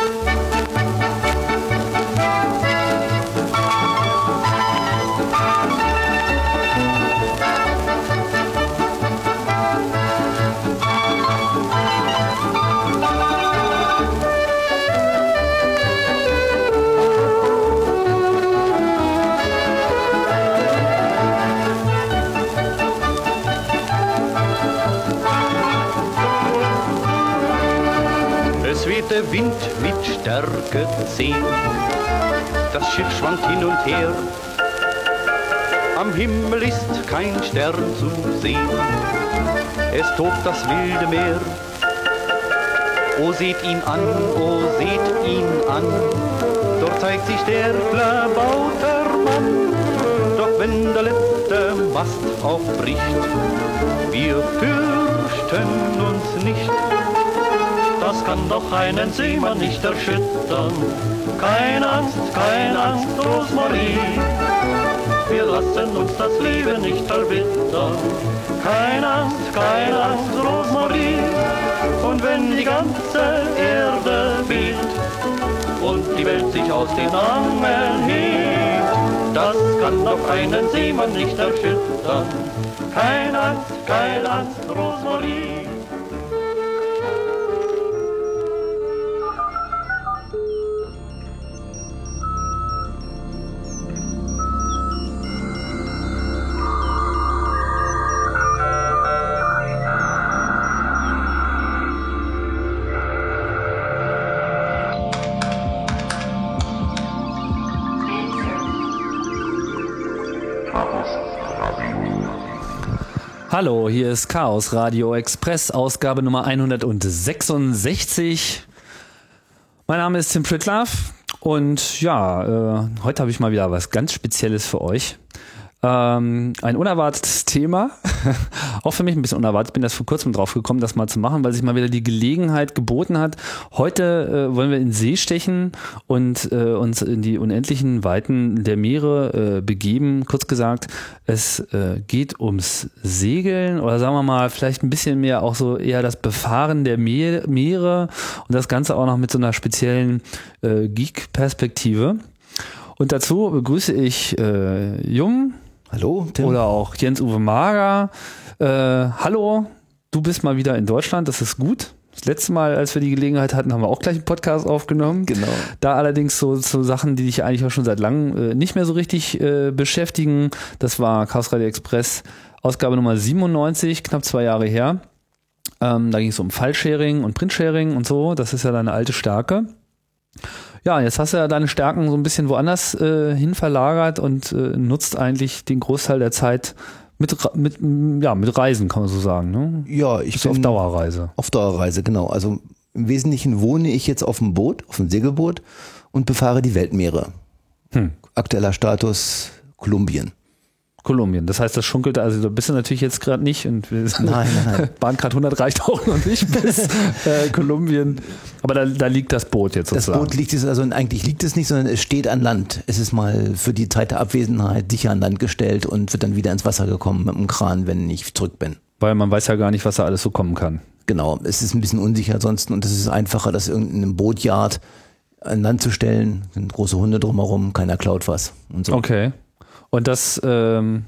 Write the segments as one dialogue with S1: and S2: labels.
S1: Es Stärke 10. Das Schiff schwankt hin und her. Am Himmel ist kein Stern zu sehen. Es tobt das wilde Meer. O seht ihn an, o seht ihn an. Dort zeigt sich der Klabautermann. Doch wenn der letzte Mast aufbricht, wir fürchten uns nicht. Das kann doch einen Seemann nicht erschüttern. Keine Angst, keine Angst, Rosmarie. Wir lassen uns das Leben nicht verbittern. Keine Angst, keine Angst, Rosmarie. Und wenn die ganze Erde bebt und die Welt sich aus den Angeln hebt, das kann doch einen Seemann nicht erschüttern. Keine Angst, keine Angst, Rosmarie.
S2: Hallo, hier ist Chaos Radio Express, Ausgabe Nummer 166. Mein Name ist Tim Pritlaff und ja, äh, heute habe ich mal wieder was ganz Spezielles für euch. Ähm, ein unerwartetes Thema, auch für mich ein bisschen unerwartet. Bin das vor kurzem drauf gekommen, das mal zu machen, weil sich mal wieder die Gelegenheit geboten hat. Heute äh, wollen wir in See stechen und äh, uns in die unendlichen Weiten der Meere äh, begeben. Kurz gesagt, es äh, geht ums Segeln oder sagen wir mal vielleicht ein bisschen mehr auch so eher das Befahren der Me Meere und das Ganze auch noch mit so einer speziellen äh, Geek-Perspektive. Und dazu begrüße ich äh, Jung.
S3: Hallo, Tim.
S2: Oder auch Jens-Uwe Mager. Äh, hallo, du bist mal wieder in Deutschland, das ist gut. Das letzte Mal, als wir die Gelegenheit hatten, haben wir auch gleich einen Podcast aufgenommen.
S3: Genau.
S2: Da allerdings so, so Sachen, die dich eigentlich auch schon seit langem äh, nicht mehr so richtig äh, beschäftigen. Das war Chaos Radio Express, Ausgabe Nummer 97, knapp zwei Jahre her. Ähm, da ging es um Fallsharing und Printsharing und so. Das ist ja deine alte Stärke. Ja, jetzt hast du ja deine Stärken so ein bisschen woanders äh, hin verlagert und äh, nutzt eigentlich den Großteil der Zeit mit, mit, ja, mit Reisen, kann man so sagen. Ne?
S3: Ja, ich
S2: Bist
S3: bin
S2: auf Dauerreise.
S3: Auf Dauerreise, genau. Also im Wesentlichen wohne ich jetzt auf dem Boot, auf dem Segelboot und befahre die Weltmeere.
S2: Hm.
S3: Aktueller Status Kolumbien.
S2: Kolumbien. Das heißt, das schunkelt, also da bist du natürlich jetzt gerade nicht und wir
S3: Nein, nein, nein.
S2: Bahncard 100 reicht auch noch nicht bis äh, Kolumbien. Aber da, da liegt das Boot jetzt
S3: Das
S2: sozusagen.
S3: Boot liegt es, also eigentlich liegt es nicht, sondern es steht an Land. Es ist mal für die Zeit der Abwesenheit sicher an Land gestellt und wird dann wieder ins Wasser gekommen mit dem Kran, wenn ich zurück bin.
S2: Weil man weiß ja gar nicht, was da alles so kommen kann.
S3: Genau, es ist ein bisschen unsicher ansonsten und es ist einfacher, das irgendeinem Bootyard an Land zu stellen. Sind große Hunde drumherum, keiner klaut was und so.
S2: Okay. Und das, ähm,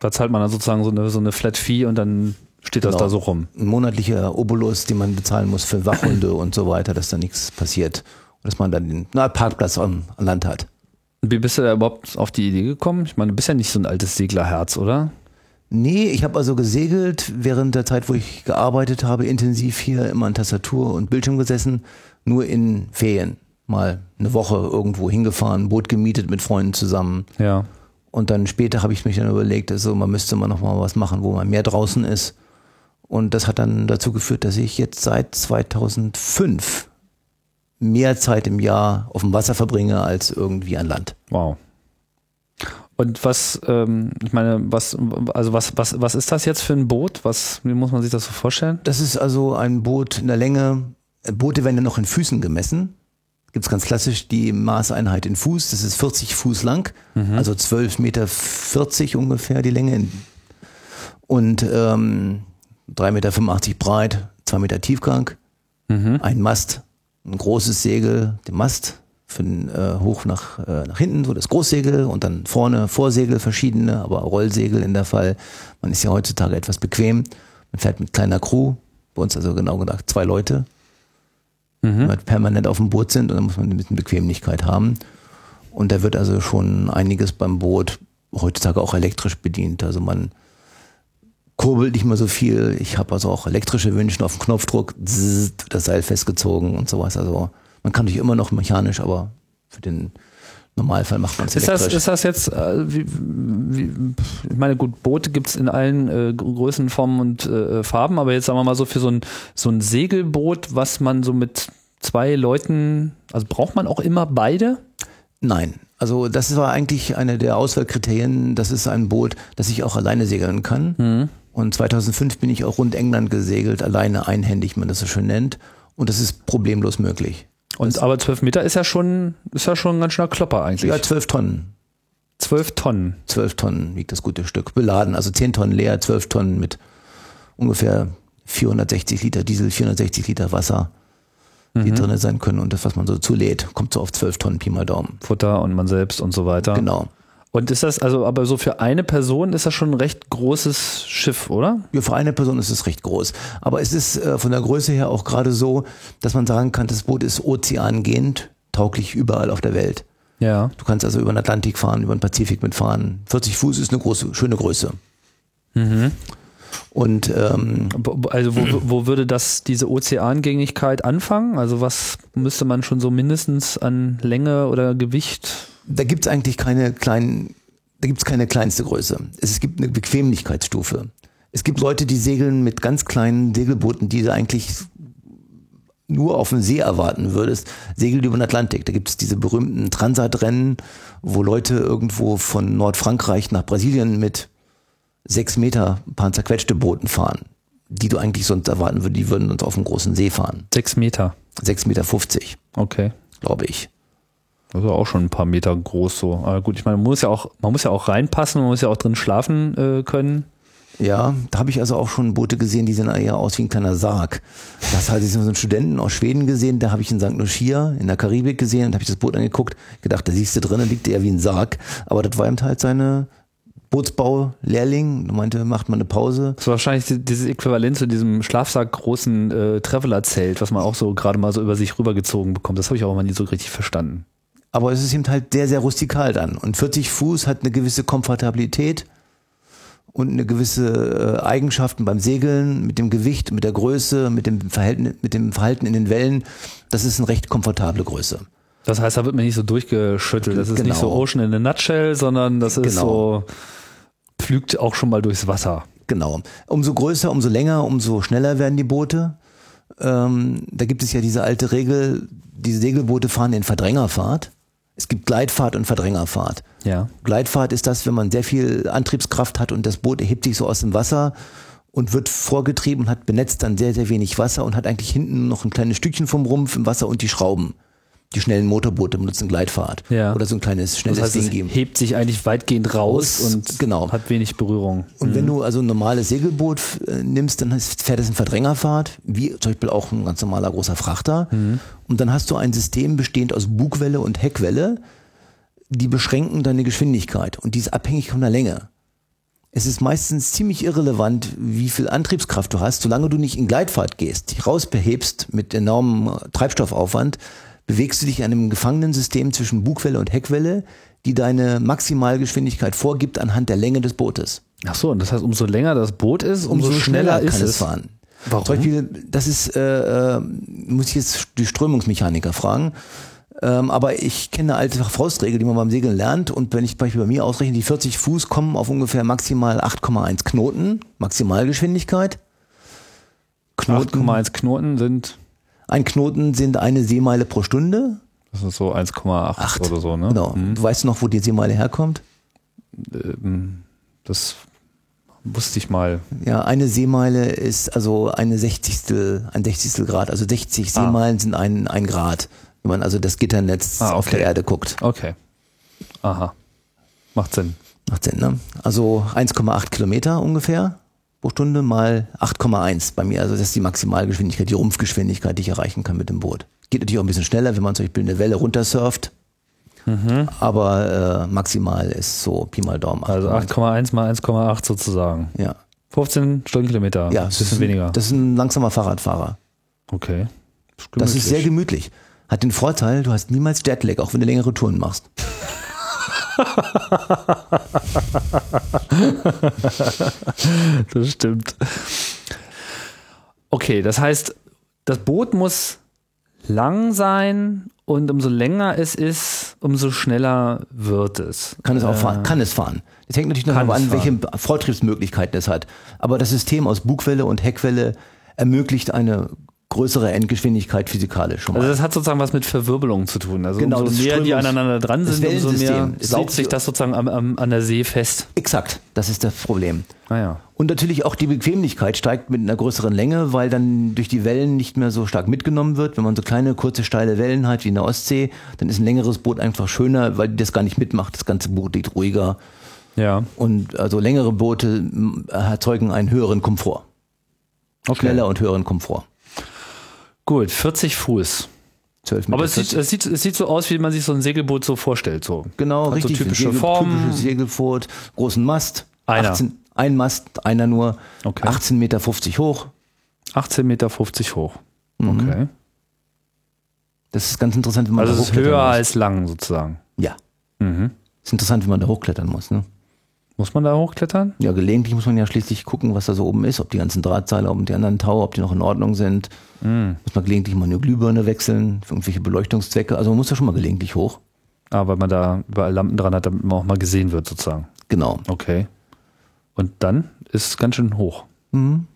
S2: da zahlt man dann sozusagen so eine, so eine Flat Fee und dann steht das
S3: Genau.
S2: da so rum.
S3: Ein monatlicher Obolus, den man bezahlen muss für Wachhunde und so weiter, dass da nichts passiert. Und dass man dann den na, Parkplatz am, an Land hat.
S2: Wie bist du da überhaupt auf die Idee gekommen? Ich meine, du bist ja nicht so ein altes Seglerherz, oder?
S3: Nee, ich habe also gesegelt während der Zeit, wo ich gearbeitet habe, intensiv hier immer an Tastatur und Bildschirm gesessen, nur in Ferien. Mal eine Woche irgendwo hingefahren, Boot gemietet mit Freunden zusammen.
S2: Ja.
S3: Und dann später habe ich mich dann überlegt, also man müsste mal noch mal was machen, wo man mehr draußen ist. Und das hat dann dazu geführt, dass ich jetzt seit 2005 mehr Zeit im Jahr auf dem Wasser verbringe als irgendwie an Land.
S2: Wow. Und was, ähm, ich meine, was, also was, was, was ist das jetzt für ein Boot? Was, wie muss man sich das so vorstellen?
S3: Das ist also ein Boot in der Länge. Boote werden ja noch in Füßen gemessen. Gibt's ganz klassisch die Maßeinheit in Fuß. Das ist 40 Fuß lang, also 12 Meter 40 ungefähr die Länge. Und ähm, 3,85 Meter breit, 2 Meter Tiefgang, ein Mast, ein großes Segel, den Mast den, äh, hoch nach, äh, nach hinten, so das Großsegel und dann vorne Vorsegel verschiedene, aber Rollsegel in der Fall. Man ist ja heutzutage etwas bequem. Man fährt mit kleiner Crew, bei uns also genau gesagt zwei Leute,
S2: Mhm.
S3: halt permanent auf dem Boot sind und dann muss man ein bisschen Bequemlichkeit haben. Und da wird also schon einiges beim Boot heutzutage auch elektrisch bedient. Also man kurbelt nicht mehr so viel. Ich habe also auch elektrische Wünsche auf den Knopfdruck, zzz, das Seil festgezogen und sowas. Also man kann natürlich immer noch mechanisch, aber für den Normalfall macht man es
S2: Ist das, ist das jetzt, äh, wie, wie, ich meine, gut, Boote gibt's in allen äh, Größen, Formen und äh, Farben, aber jetzt sagen wir mal so für so ein, so ein Segelboot, was man so mit zwei Leuten, also braucht man auch immer beide?
S3: Nein, also das war eigentlich eine der Auswahlkriterien. Das ist ein Boot, das ich auch alleine segeln kann.
S2: Mhm.
S3: Und 2005 bin ich auch rund England gesegelt, alleine einhändig, man das so schön nennt. Und das ist problemlos möglich.
S2: Und aber zwölf Meter ist ja schon, ist ja schon ein ganz schöner Klopper eigentlich.
S3: Ja, 12 Tonnen.
S2: Zwölf Tonnen.
S3: 12 Tonnen wiegt das gute Stück. Beladen, also 10 Tonnen leer, 12 Tonnen mit ungefähr 460 Liter Diesel, 460 Liter Wasser, die drinne sein können. Und das, was man so zulädt, kommt so auf 12 Tonnen Pi mal Daumen.
S2: Futter und man selbst und so weiter.
S3: Genau.
S2: Und ist das, also aber so für eine Person ist das schon ein recht großes Schiff, oder?
S3: Ja, für eine Person ist es recht groß. Aber es ist äh, von der Größe her auch gerade so, dass man sagen kann, das Boot ist ozeangehend, tauglich überall auf der Welt.
S2: Ja.
S3: Du kannst also über den Atlantik fahren, über den Pazifik mitfahren. 40 Fuß ist eine große, schöne Größe. Und ähm,
S2: Also wo, wo würde das diese Ozeangängigkeit anfangen? Also was müsste man schon so mindestens an Länge oder Gewicht?
S3: da gibt's eigentlich keine kleinen, da gibt's keine kleinste Größe. Es gibt eine Bequemlichkeitsstufe. Es gibt Leute, die segeln mit ganz kleinen Segelbooten, die du eigentlich nur auf dem See erwarten würdest, segeln über den Atlantik. Da gibt's diese berühmten Transatrennen, wo Leute irgendwo von Nordfrankreich nach Brasilien mit sechs Meter ein paar zerquetschte Booten fahren, die du eigentlich sonst erwarten würdest, die würden uns auf dem großen See fahren.
S2: Sechs Meter.
S3: Sechs Meter, fünfzig,
S2: Okay.
S3: glaube ich.
S2: Also auch schon ein paar Meter groß so. Aber gut, ich meine, man muss ja auch, man muss ja auch reinpassen, man muss ja auch drin schlafen äh, können.
S3: Ja, da habe ich also auch schon Boote gesehen, die sehen eher aus wie ein kleiner Sarg. Das hatte ich so einen Studenten aus Schweden gesehen, da habe ich in St. Lucia in der Karibik gesehen und habe ich das Boot angeguckt, gedacht, da siehst du drinnen, liegt eher wie ein Sarg. Aber das war eben halt seine Bootsbau-Lehrling, meinte, macht mal eine Pause.
S2: Das ist wahrscheinlich die- dieses Äquivalent zu diesem Schlafsack großen äh, Traveler-Zelt, was man auch so gerade mal so über sich rübergezogen bekommt. Das habe ich auch mal nie so richtig verstanden.
S3: Aber es ist eben halt sehr, sehr rustikal dann. Und 40 Fuß hat eine gewisse Komfortabilität und eine gewisse äh, Eigenschaften beim Segeln, mit dem Gewicht, mit der Größe, mit dem Verhalten, mit dem Verhalten in den Wellen. Das ist eine recht komfortable Größe.
S2: Das heißt, da wird man nicht so durchgeschüttelt. Das ist nicht so
S3: Genau.
S2: Ocean in a Nutshell, sondern das ist
S3: Genau.
S2: so, pflügt auch schon mal durchs Wasser.
S3: Genau. Umso größer, umso länger, umso schneller werden die Boote. Ähm, da gibt es ja diese alte Regel, die Segelboote fahren in Verdrängerfahrt. Es gibt Gleitfahrt und Verdrängerfahrt.
S2: Ja.
S3: Gleitfahrt ist das, wenn man sehr viel Antriebskraft hat und das Boot erhebt sich so aus dem Wasser und wird vorgetrieben und hat benetzt dann sehr, sehr wenig Wasser und hat eigentlich hinten noch ein kleines Stückchen vom Rumpf im Wasser und die Schrauben. Die schnellen Motorboote benutzen Gleitfahrt.
S2: Ja.
S3: Oder so ein kleines, schnelles
S2: Das heißt,
S3: Ding geben.
S2: hebt sich eigentlich weitgehend raus
S3: Raus,
S2: und
S3: genau.
S2: hat wenig Berührung.
S3: Und wenn du also ein normales Segelboot äh, nimmst, dann fährt es in Verdrängerfahrt, wie zum Beispiel auch ein ganz normaler großer Frachter. Und dann hast du ein System bestehend aus Bugwelle und Heckwelle, die beschränken deine Geschwindigkeit und die ist abhängig von der Länge. Es ist meistens ziemlich irrelevant, wie viel Antriebskraft du hast, solange du nicht in Gleitfahrt gehst, dich rausbehebst mit enormem Treibstoffaufwand, bewegst du dich in einem gefangenen System zwischen Bugwelle und Heckwelle, die deine Maximalgeschwindigkeit vorgibt anhand der Länge des Bootes
S2: Ach so, und das heißt, umso länger das Boot ist, umso, schneller, ist
S3: kann
S2: es.
S3: es fahren.
S2: Warum?
S3: Zum Beispiel, das ist, äh, äh, muss ich jetzt die Strömungsmechaniker fragen. Ähm, aber ich kenne eine alte Faustregel, die man beim Segeln lernt. Und wenn ich zum Beispiel bei mir ausrechne, die 40 Fuß kommen auf ungefähr maximal 8,1 Knoten, Maximalgeschwindigkeit. Knoten,
S2: 8,1 Knoten sind,
S3: ein Knoten sind eine Seemeile pro Stunde.
S2: das ist so 1,8
S3: Acht.
S2: oder so, ne?
S3: Genau. Du weißt noch, wo die Seemeile herkommt?
S2: Ähm, Das wusste ich mal.
S3: Ja, eine Seemeile ist also eine Sechzigstel, ein Sechzigstel Grad. Also 60
S2: Ah.
S3: Seemeilen sind ein, ein Grad. Wenn man also das Gitternetz
S2: Ah,
S3: auf
S2: okay.
S3: der Erde guckt.
S2: Okay. Aha. Macht Sinn.
S3: Macht Sinn, ne? Also 1,8 Kilometer ungefähr pro Stunde mal 8,1 bei mir. Also das ist die Maximalgeschwindigkeit, die Rumpfgeschwindigkeit, die ich erreichen kann mit dem Boot. Geht natürlich auch ein bisschen schneller, wenn man zum Beispiel eine Welle runtersurft. Aber äh, maximal ist so Pi mal Daumen.
S2: Also 8,1 mal 1,8 sozusagen.
S3: Ja.
S2: 15 Stundenkilometer.
S3: Ja,
S2: ein
S3: das
S2: bisschen
S3: ist,
S2: weniger.
S3: Das ist ein langsamer Fahrradfahrer.
S2: okay.
S3: Das ist sehr gemütlich. Hat den Vorteil, du hast niemals Jetlag, auch wenn du längere Touren machst.
S2: Das stimmt. Okay, das heißt, das Boot muss lang sein und umso länger es ist, umso schneller wird es.
S3: Kann es auch
S2: Äh,
S3: fahren, kann es fahren. Es hängt natürlich noch an, welche Vortriebsmöglichkeiten es hat. Aber das System aus Bugwelle und Heckwelle ermöglicht eine größere Endgeschwindigkeit physikalisch schon mal.
S2: Also das hat sozusagen was mit Verwirbelung zu tun. Also
S3: Genau,
S2: umso mehr die aneinander dran sind, umso mehr saugt sich das sozusagen am, am, an der See fest.
S3: Exakt, das ist das Problem.
S2: Naja.
S3: Und natürlich auch die Bequemlichkeit steigt mit einer größeren Länge, weil dann durch die Wellen nicht mehr so stark mitgenommen wird. Wenn man so kleine, kurze, steile Wellen hat wie in der Ostsee, dann ist ein längeres Boot einfach schöner, weil das gar nicht mitmacht. Das ganze Boot liegt ruhiger.
S2: Ja.
S3: Und also längere Boote erzeugen einen höheren Komfort.
S2: Okay.
S3: Schneller und höheren Komfort.
S2: Gut, 40 Fuß.
S3: 12
S2: Aber
S3: Meter
S2: es sieht,
S3: 40.
S2: es, sieht, es sieht so aus, wie man sich so ein Segelboot so vorstellt. So.
S3: Genau,
S2: Hat so
S3: richtig.
S2: typische
S3: Segel-
S2: Formen.
S3: Typisches Segelboot, großen Mast.
S2: Einer.
S3: 18, ein Mast, einer nur.
S2: Okay.
S3: 18,50 Meter hoch.
S2: 18,50 Meter hoch. Okay.
S3: Das ist ganz interessant, wenn man
S2: Also
S3: da
S2: es ist
S3: hochklettern
S2: höher
S3: muss.
S2: als lang sozusagen.
S3: Ja.
S2: Mhm.
S3: Ist interessant, wenn man da hochklettern muss. Ne?
S2: Muss man da hochklettern?
S3: Ja, gelegentlich muss man ja schließlich gucken, was da so oben ist, ob die ganzen Drahtseile, ob die anderen Tower, ob die noch in Ordnung sind.
S2: Mhm.
S3: Muss man gelegentlich mal eine Glühbirne wechseln für irgendwelche Beleuchtungszwecke. Also man muss da schon mal gelegentlich hoch.
S2: Ah, weil man da überall Lampen dran hat, damit man auch mal gesehen wird sozusagen.
S3: Genau.
S2: Okay. Und dann ist es ganz schön hoch.
S3: Mhm.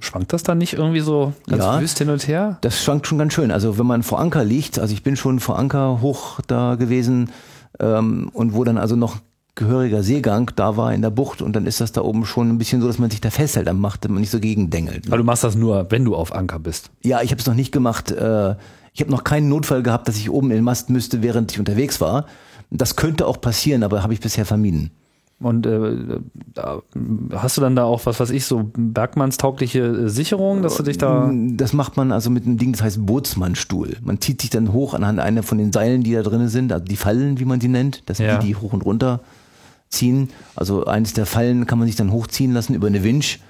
S2: Schwankt das dann nicht irgendwie so ganz
S3: Ja.
S2: wüst hin und her?
S3: Das schwankt schon ganz schön. Also wenn man vor Anker liegt, also ich bin schon vor Anker hoch da gewesen ähm, und wo dann also noch gehöriger Seegang da war in der Bucht und dann ist das da oben schon ein bisschen so, dass man sich da festhält am Macht, man nicht so gegendengelt.
S2: Aber du machst das nur, wenn du auf Anker bist.
S3: Ja, ich habe es noch nicht gemacht. Äh, ich habe noch keinen Notfall gehabt, dass ich oben in den Mast müsste, während ich unterwegs war. Das könnte auch passieren, aber habe ich bisher vermieden.
S2: Und äh, hast du dann da auch was, was ich, so bergmannstaugliche äh, Sicherung, dass du dich da.
S3: Das macht man also mit einem Ding, das heißt Bootsmannstuhl. Man zieht sich dann hoch anhand einer von den Seilen, die da drin sind, also die Fallen, wie man sie nennt. Das sind
S2: Ja.
S3: die, die hoch und runter ziehen. Also eines der Fallen kann man sich dann hochziehen lassen über eine Winch,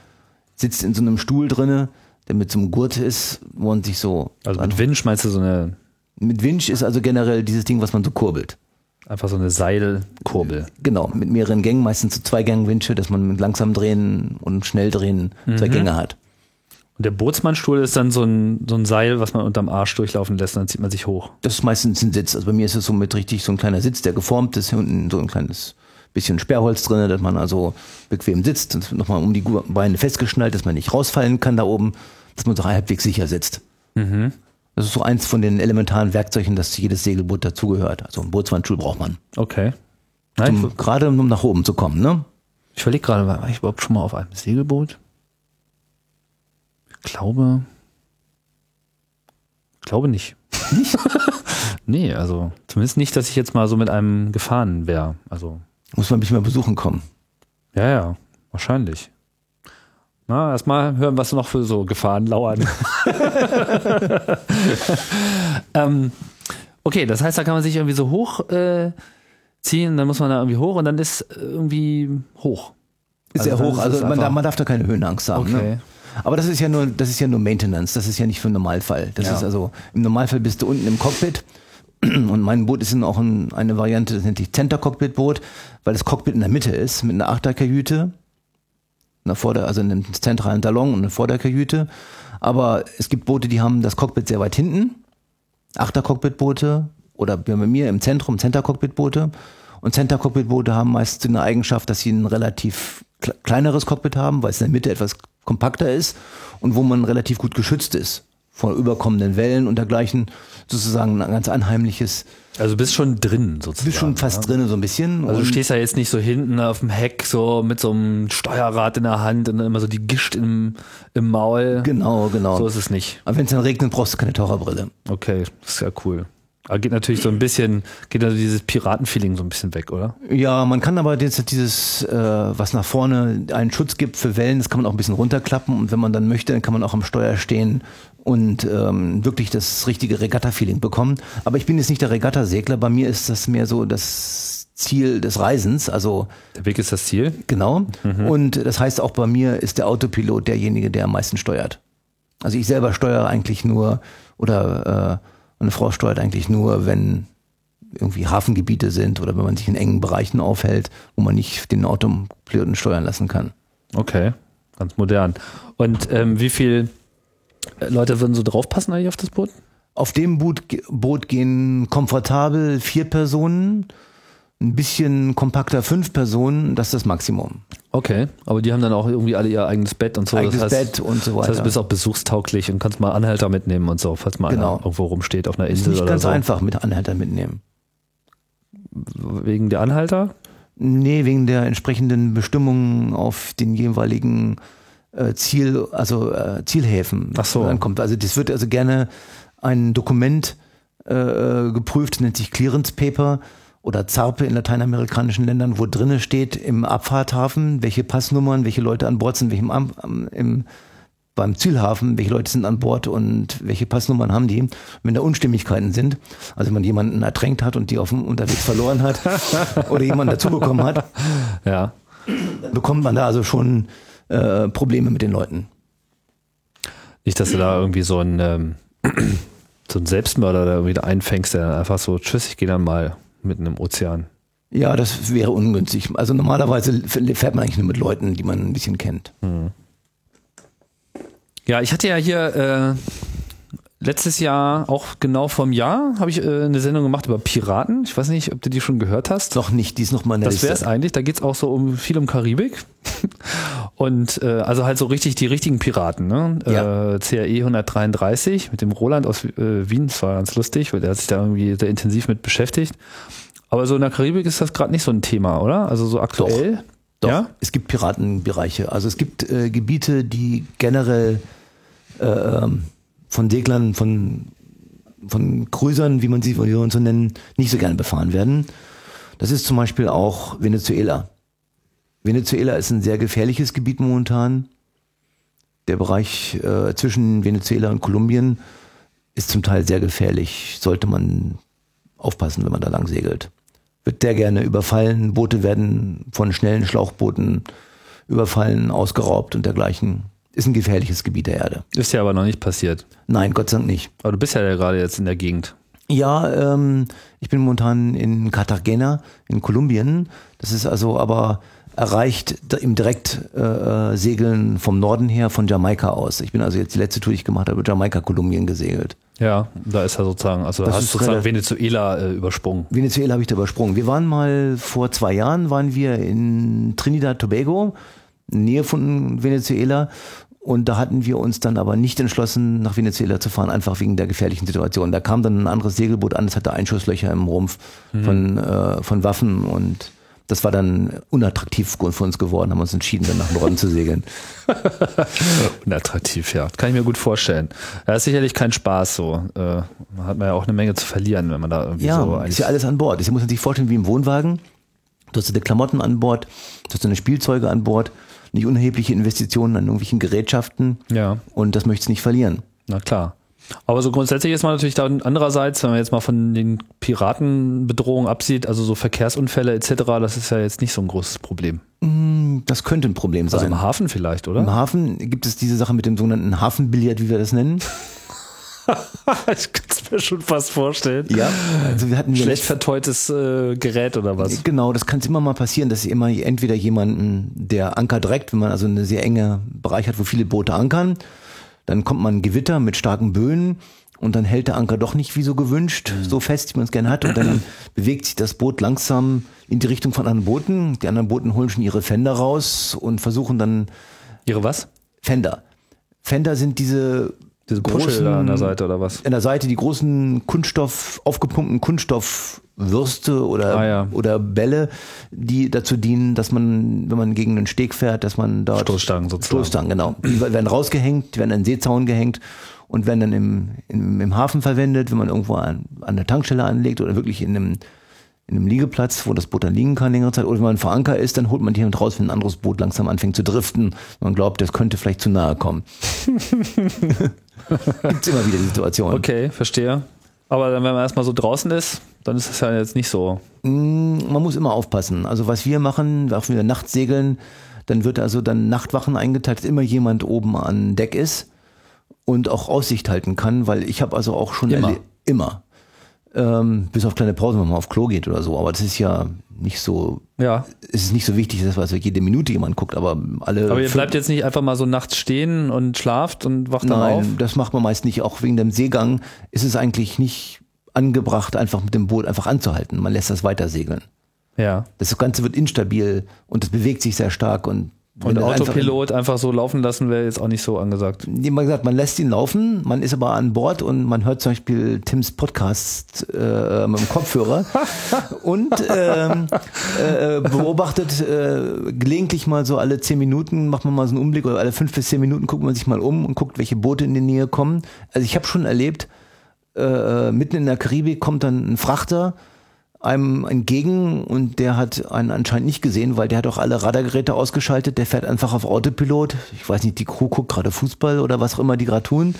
S3: sitzt in so einem Stuhl drinne, der mit so einem Gurt ist, wo man sich so.
S2: Also mit Winch meinst du so eine,
S3: mit Winch ist also generell dieses Ding, was man so kurbelt.
S2: einfach so eine Seilkurbel.
S3: Genau, mit mehreren Gängen, meistens so zwei Gang-Winsche, dass man mit langsam drehen und schnell drehen zwei Gänge hat.
S2: Und der Bootsmannstuhl ist dann so ein, so ein Seil, was man unterm Arsch durchlaufen lässt und dann zieht man sich hoch.
S3: Das ist meistens ein Sitz. Also bei mir ist es so mit richtig so ein kleiner Sitz, der geformt ist, hier unten so ein kleines bisschen Sperrholz drin, dass man also bequem sitzt und nochmal um die Beine festgeschnallt, dass man nicht rausfallen kann da oben, dass man so halbwegs sicher sitzt. Das ist so eins von den elementaren Werkzeugen, das jedes Segelboot dazugehört. Also einen Bootsmannstuhl braucht man.
S2: Okay. Nein,
S3: Um, gerade um nach oben zu kommen, ne?
S2: ich überlege gerade, war ich überhaupt schon mal auf einem Segelboot? Ich glaube. Ich glaube nicht.
S3: Nicht?
S2: Nee, also zumindest nicht, dass ich jetzt mal so mit einem gefahren wäre. Also,
S3: Muss man mich mal besuchen kommen.
S2: ja, ja, wahrscheinlich. Na, erstmal hören, was noch für so Gefahren lauern. ähm, okay, das heißt, da kann man sich irgendwie so hoch äh, ziehen, dann muss man da irgendwie hoch und dann ist irgendwie hoch.
S3: Ist
S2: Also
S3: sehr hoch, also man, man darf da keine Höhenangst haben.
S2: Okay.
S3: Ne? Aber das ist ja nur, das ist ja nur Maintenance, das ist ja nicht für einen Normalfall. Das
S2: Ja.
S3: ist also, im Normalfall bist du unten im Cockpit und mein Boot ist dann auch ein, eine Variante, das nennt sich Center-Cockpit-Boot, weil das Cockpit in der Mitte ist, mit einer Achterkajüte, einer Vorder-, also einem zentralen Salon und einer Vorderkajüte. Aber es gibt Boote, die haben das Cockpit sehr weit hinten, Achter-Cockpit-Boote oder bei mir im Zentrum Center-Cockpit-Boote. Und Center-Cockpit-Boote haben meist so eine Eigenschaft, dass sie ein relativ kle- kleineres Cockpit haben, weil es in der Mitte etwas kompakter ist und wo man relativ gut geschützt ist vor überkommenden Wellen und dergleichen. Sozusagen ein ganz anheimliches,
S2: Also du bist schon drin
S3: du
S2: sozusagen.
S3: bist schon fast
S2: ja.
S3: drin so ein bisschen.
S2: Also du stehst ja jetzt nicht so hinten auf dem Heck so mit so einem Steuerrad in der Hand und dann immer so die Gischt im, im Maul.
S3: Genau, genau.
S2: So ist es nicht.
S3: Aber wenn es dann regnet, brauchst du keine Taucherbrille.
S2: Okay, das ist ja cool. Aber geht natürlich so ein bisschen, geht also dieses Piratenfeeling so ein bisschen weg, oder?
S3: Ja, man kann aber jetzt dieses, äh, was nach vorne einen Schutz gibt für Wellen, das kann man auch ein bisschen runterklappen und wenn man dann möchte, dann kann man auch am Steuer stehen und ähm, wirklich das richtige Regatta-Feeling bekommen. Aber ich bin jetzt nicht der Regattasegler, bei mir ist das mehr so das Ziel des Reisens, also
S2: Der Weg ist das Ziel.
S3: genau. Und das heißt auch bei mir ist der Autopilot derjenige, der am meisten steuert. Also ich selber steuere eigentlich nur oder äh, meine Frau steuert eigentlich nur, wenn irgendwie Hafengebiete sind oder wenn man sich in engen Bereichen aufhält, wo man nicht den Autopiloten steuern lassen kann.
S2: Okay, ganz modern. Und ähm, wie viel Leute würden so draufpassen eigentlich auf das Boot?
S3: Auf dem Boot, Boot gehen komfortabel vier Personen, ein bisschen kompakter fünf Personen, das ist das Maximum.
S2: Okay, aber die haben dann auch irgendwie alle ihr eigenes Bett und so.
S3: Eigenes
S2: das heißt,
S3: Bett und so
S2: Das heißt,
S3: weiter.
S2: du bist auch besuchstauglich und kannst mal Anhalter mitnehmen und so, falls mal
S3: Genau.
S2: einer irgendwo rumsteht auf einer Insel
S3: nicht
S2: oder
S3: ganz
S2: so.
S3: einfach mit Anhälter mitnehmen.
S2: Wegen der Anhalter?
S3: Nee, wegen der entsprechenden Bestimmungen auf den jeweiligen Ziel, also äh, Zielhäfen
S2: Ach so.
S3: ankommt. Also das wird also gerne ein Dokument äh, äh, geprüft, nennt sich Clearance Paper oder ZARPE in lateinamerikanischen Ländern, wo drinne steht im Abfahrthafen, welche Passnummern, welche Leute an Bord sind, welchem Am, am, im, beim Zielhafen, welche Leute sind an Bord und welche Passnummern haben die. Wenn da Unstimmigkeiten sind, also wenn man jemanden ertränkt hat und die auf dem unterwegs verloren hat oder jemanden dazu bekommen hat,
S2: Ja.
S3: dann bekommt man da also schon äh, Probleme mit den Leuten.
S2: Nicht, dass du da irgendwie so ein, ähm, so ein Selbstmörder da irgendwie da einfängst, der dann einfach so, tschüss, ich gehe dann mal mitten im Ozean.
S3: Ja, das wäre ungünstig. Also normalerweise fährt man eigentlich nur mit Leuten, die man ein bisschen kennt.
S2: Ja, ich hatte ja hier äh, letztes Jahr, auch genau vom Jahr, habe ich äh, eine Sendung gemacht über Piraten. Ich weiß nicht, ob du die schon gehört hast.
S3: Noch nicht, die ist noch mal in der
S2: Das wäre es eigentlich. Da geht's auch so um viel um Karibik. Und äh, also halt so richtig die richtigen Piraten, ne?
S3: Ja.
S2: Äh, CRE 133 mit dem Roland aus äh, Wien, das war ganz lustig, weil der hat sich da irgendwie sehr intensiv mit beschäftigt. Aber so in der Karibik ist das gerade nicht so ein Thema, oder? Also so aktuell.
S3: Doch,
S2: Ja?
S3: es gibt Piratenbereiche. Also es gibt äh, Gebiete, die generell äh, ähm, von Seglern, von, von Cruisern, wie man sie wie uns so nennen, nicht so gerne befahren werden. Das ist zum Beispiel auch Venezuela. Venezuela ist ein sehr gefährliches Gebiet momentan. Der Bereich äh, zwischen Venezuela und Kolumbien ist zum Teil sehr gefährlich. Sollte man aufpassen, wenn man da lang segelt. Wird sehr gerne überfallen. Boote werden von schnellen Schlauchbooten überfallen, ausgeraubt und dergleichen. Ist ein gefährliches Gebiet der Erde.
S2: Ist ja aber noch nicht passiert.
S3: Nein, Gott sei Dank nicht.
S2: Aber du bist ja gerade jetzt in der Gegend.
S3: Ja, ähm, ich bin momentan in Cartagena in Kolumbien. Das ist also aber erreicht im Direktsegeln äh, Segeln vom Norden her von Jamaika aus. Ich bin also jetzt die letzte Tour, die ich gemacht habe, Jamaika, Kolumbien gesegelt.
S2: Ja, da ist er sozusagen, also da
S3: Das
S2: hast sozusagen Venezuela äh, übersprungen.
S3: Venezuela habe ich da übersprungen. Wir waren mal vor zwei Jahren waren wir in Trinidad Tobago, Nähe von Venezuela. Und da hatten wir uns dann aber nicht entschlossen, nach Venezuela zu fahren, einfach wegen der gefährlichen Situation. Da kam dann ein anderes Segelboot an, das hatte Einschusslöcher im Rumpf von, äh, von Waffen und das war dann unattraktiv für uns geworden, haben uns entschieden, dann nach Norden zu segeln.
S2: Unattraktiv, ja. Kann ich mir gut vorstellen. Ja, ist sicherlich kein Spaß so. Äh, man hat man ja auch eine Menge zu verlieren, wenn man da irgendwie
S3: Ja,
S2: so
S3: ist ja alles an Bord. Das muss man sich vorstellen wie im Wohnwagen. Du hast deine Klamotten an Bord, du hast deine Spielzeuge an Bord, nicht unerhebliche Investitionen an irgendwelchen Gerätschaften
S2: Ja,
S3: und das möchtest du nicht verlieren.
S2: na klar. Aber so grundsätzlich ist man natürlich dann andererseits, wenn man jetzt mal von den Piratenbedrohungen absieht, also so Verkehrsunfälle etc., das ist ja jetzt nicht so ein großes Problem.
S3: Das könnte ein Problem
S2: Also
S3: sein.
S2: im Hafen vielleicht,
S3: Im
S2: oder?
S3: Hafen gibt es diese Sache mit dem sogenannten Hafenbillard, wie wir das nennen.
S2: ich kann es mir schon fast vorstellen.
S3: Ja. Also wir hatten
S2: Schlecht verteutes äh, Gerät oder was?
S3: Genau, das kann immer mal passieren, dass immer entweder jemanden, der Anker direkt, wenn man also eine sehr enge Bereich hat, wo viele Boote ankern, dann kommt man ein Gewitter mit starken Böen und dann hält der Anker doch nicht wie so gewünscht, so fest, wie man es gerne hat und dann bewegt sich das Boot langsam in die Richtung von anderen Booten. Die anderen Booten holen schon ihre Fender raus und versuchen dann
S2: Ihre was?
S3: Fender. Fender sind diese
S2: Diese da an der Seite oder was?
S3: An der Seite die großen Kunststoff, aufgepumpten Kunststoffwürste oder,
S2: Ah, ja.
S3: oder Bälle, die dazu dienen, dass man, wenn man gegen einen Steg fährt, dass man dort.
S2: Stoßstangen sozusagen.
S3: Stoßstangen, genau. Die werden rausgehängt, die werden an den Seezaun gehängt und werden dann im, im, im Hafen verwendet, wenn man irgendwo an, an der Tankstelle anlegt oder wirklich in einem, in einem Liegeplatz, wo das Boot dann liegen kann längere Zeit. Oder wenn man vor Anker ist, dann holt man und raus, wenn ein anderes Boot langsam anfängt zu driften. Man glaubt, das könnte vielleicht zu nahe kommen. Gibt's immer wieder die Situation.
S2: Okay, verstehe. Aber dann, wenn man erstmal so draußen ist, dann ist das ja jetzt nicht so.
S3: Mm, Man muss immer aufpassen. Also was wir machen, auch wenn wir nachts segeln, dann wird also dann Nachtwachen eingeteilt, dass immer jemand oben an Deck ist und auch Aussicht halten kann, weil ich habe also auch schon
S2: Immer.
S3: immer. Ähm, bis auf kleine Pausen, wenn man auf Klo geht oder so. Aber das ist ja nicht so,
S2: Ja.
S3: es ist nicht so wichtig, dass also jede Minute jemand guckt, aber alle.
S2: Aber ihr bleibt jetzt nicht einfach mal so nachts stehen und schlaft und wacht dann auf?
S3: Nein, das macht man meist nicht. Auch wegen dem Seegang ist es eigentlich nicht angebracht, einfach mit dem Boot einfach anzuhalten. Man lässt das weiter segeln.
S2: Ja.
S3: Das Ganze wird instabil und es bewegt sich sehr stark und
S2: Und
S3: das einfach-
S2: Autopilot einfach so laufen lassen wäre jetzt auch nicht so angesagt.
S3: Wie man gesagt, man lässt ihn laufen, man ist aber an Bord und man hört zum Beispiel Tims Podcast äh, mit dem Kopfhörer und ähm, äh, beobachtet äh, gelegentlich mal so alle zehn Minuten, macht man mal so einen Umblick oder alle fünf bis zehn Minuten guckt man sich mal um und guckt, welche Boote in die Nähe kommen. Also ich habe schon erlebt, äh, mitten in der Karibik kommt dann ein Frachter einem entgegen und der hat einen anscheinend nicht gesehen, weil der hat auch alle Radargeräte ausgeschaltet, der fährt einfach auf Autopilot. Ich weiß nicht, die Crew guckt gerade Fußball oder was auch immer die gerade tun.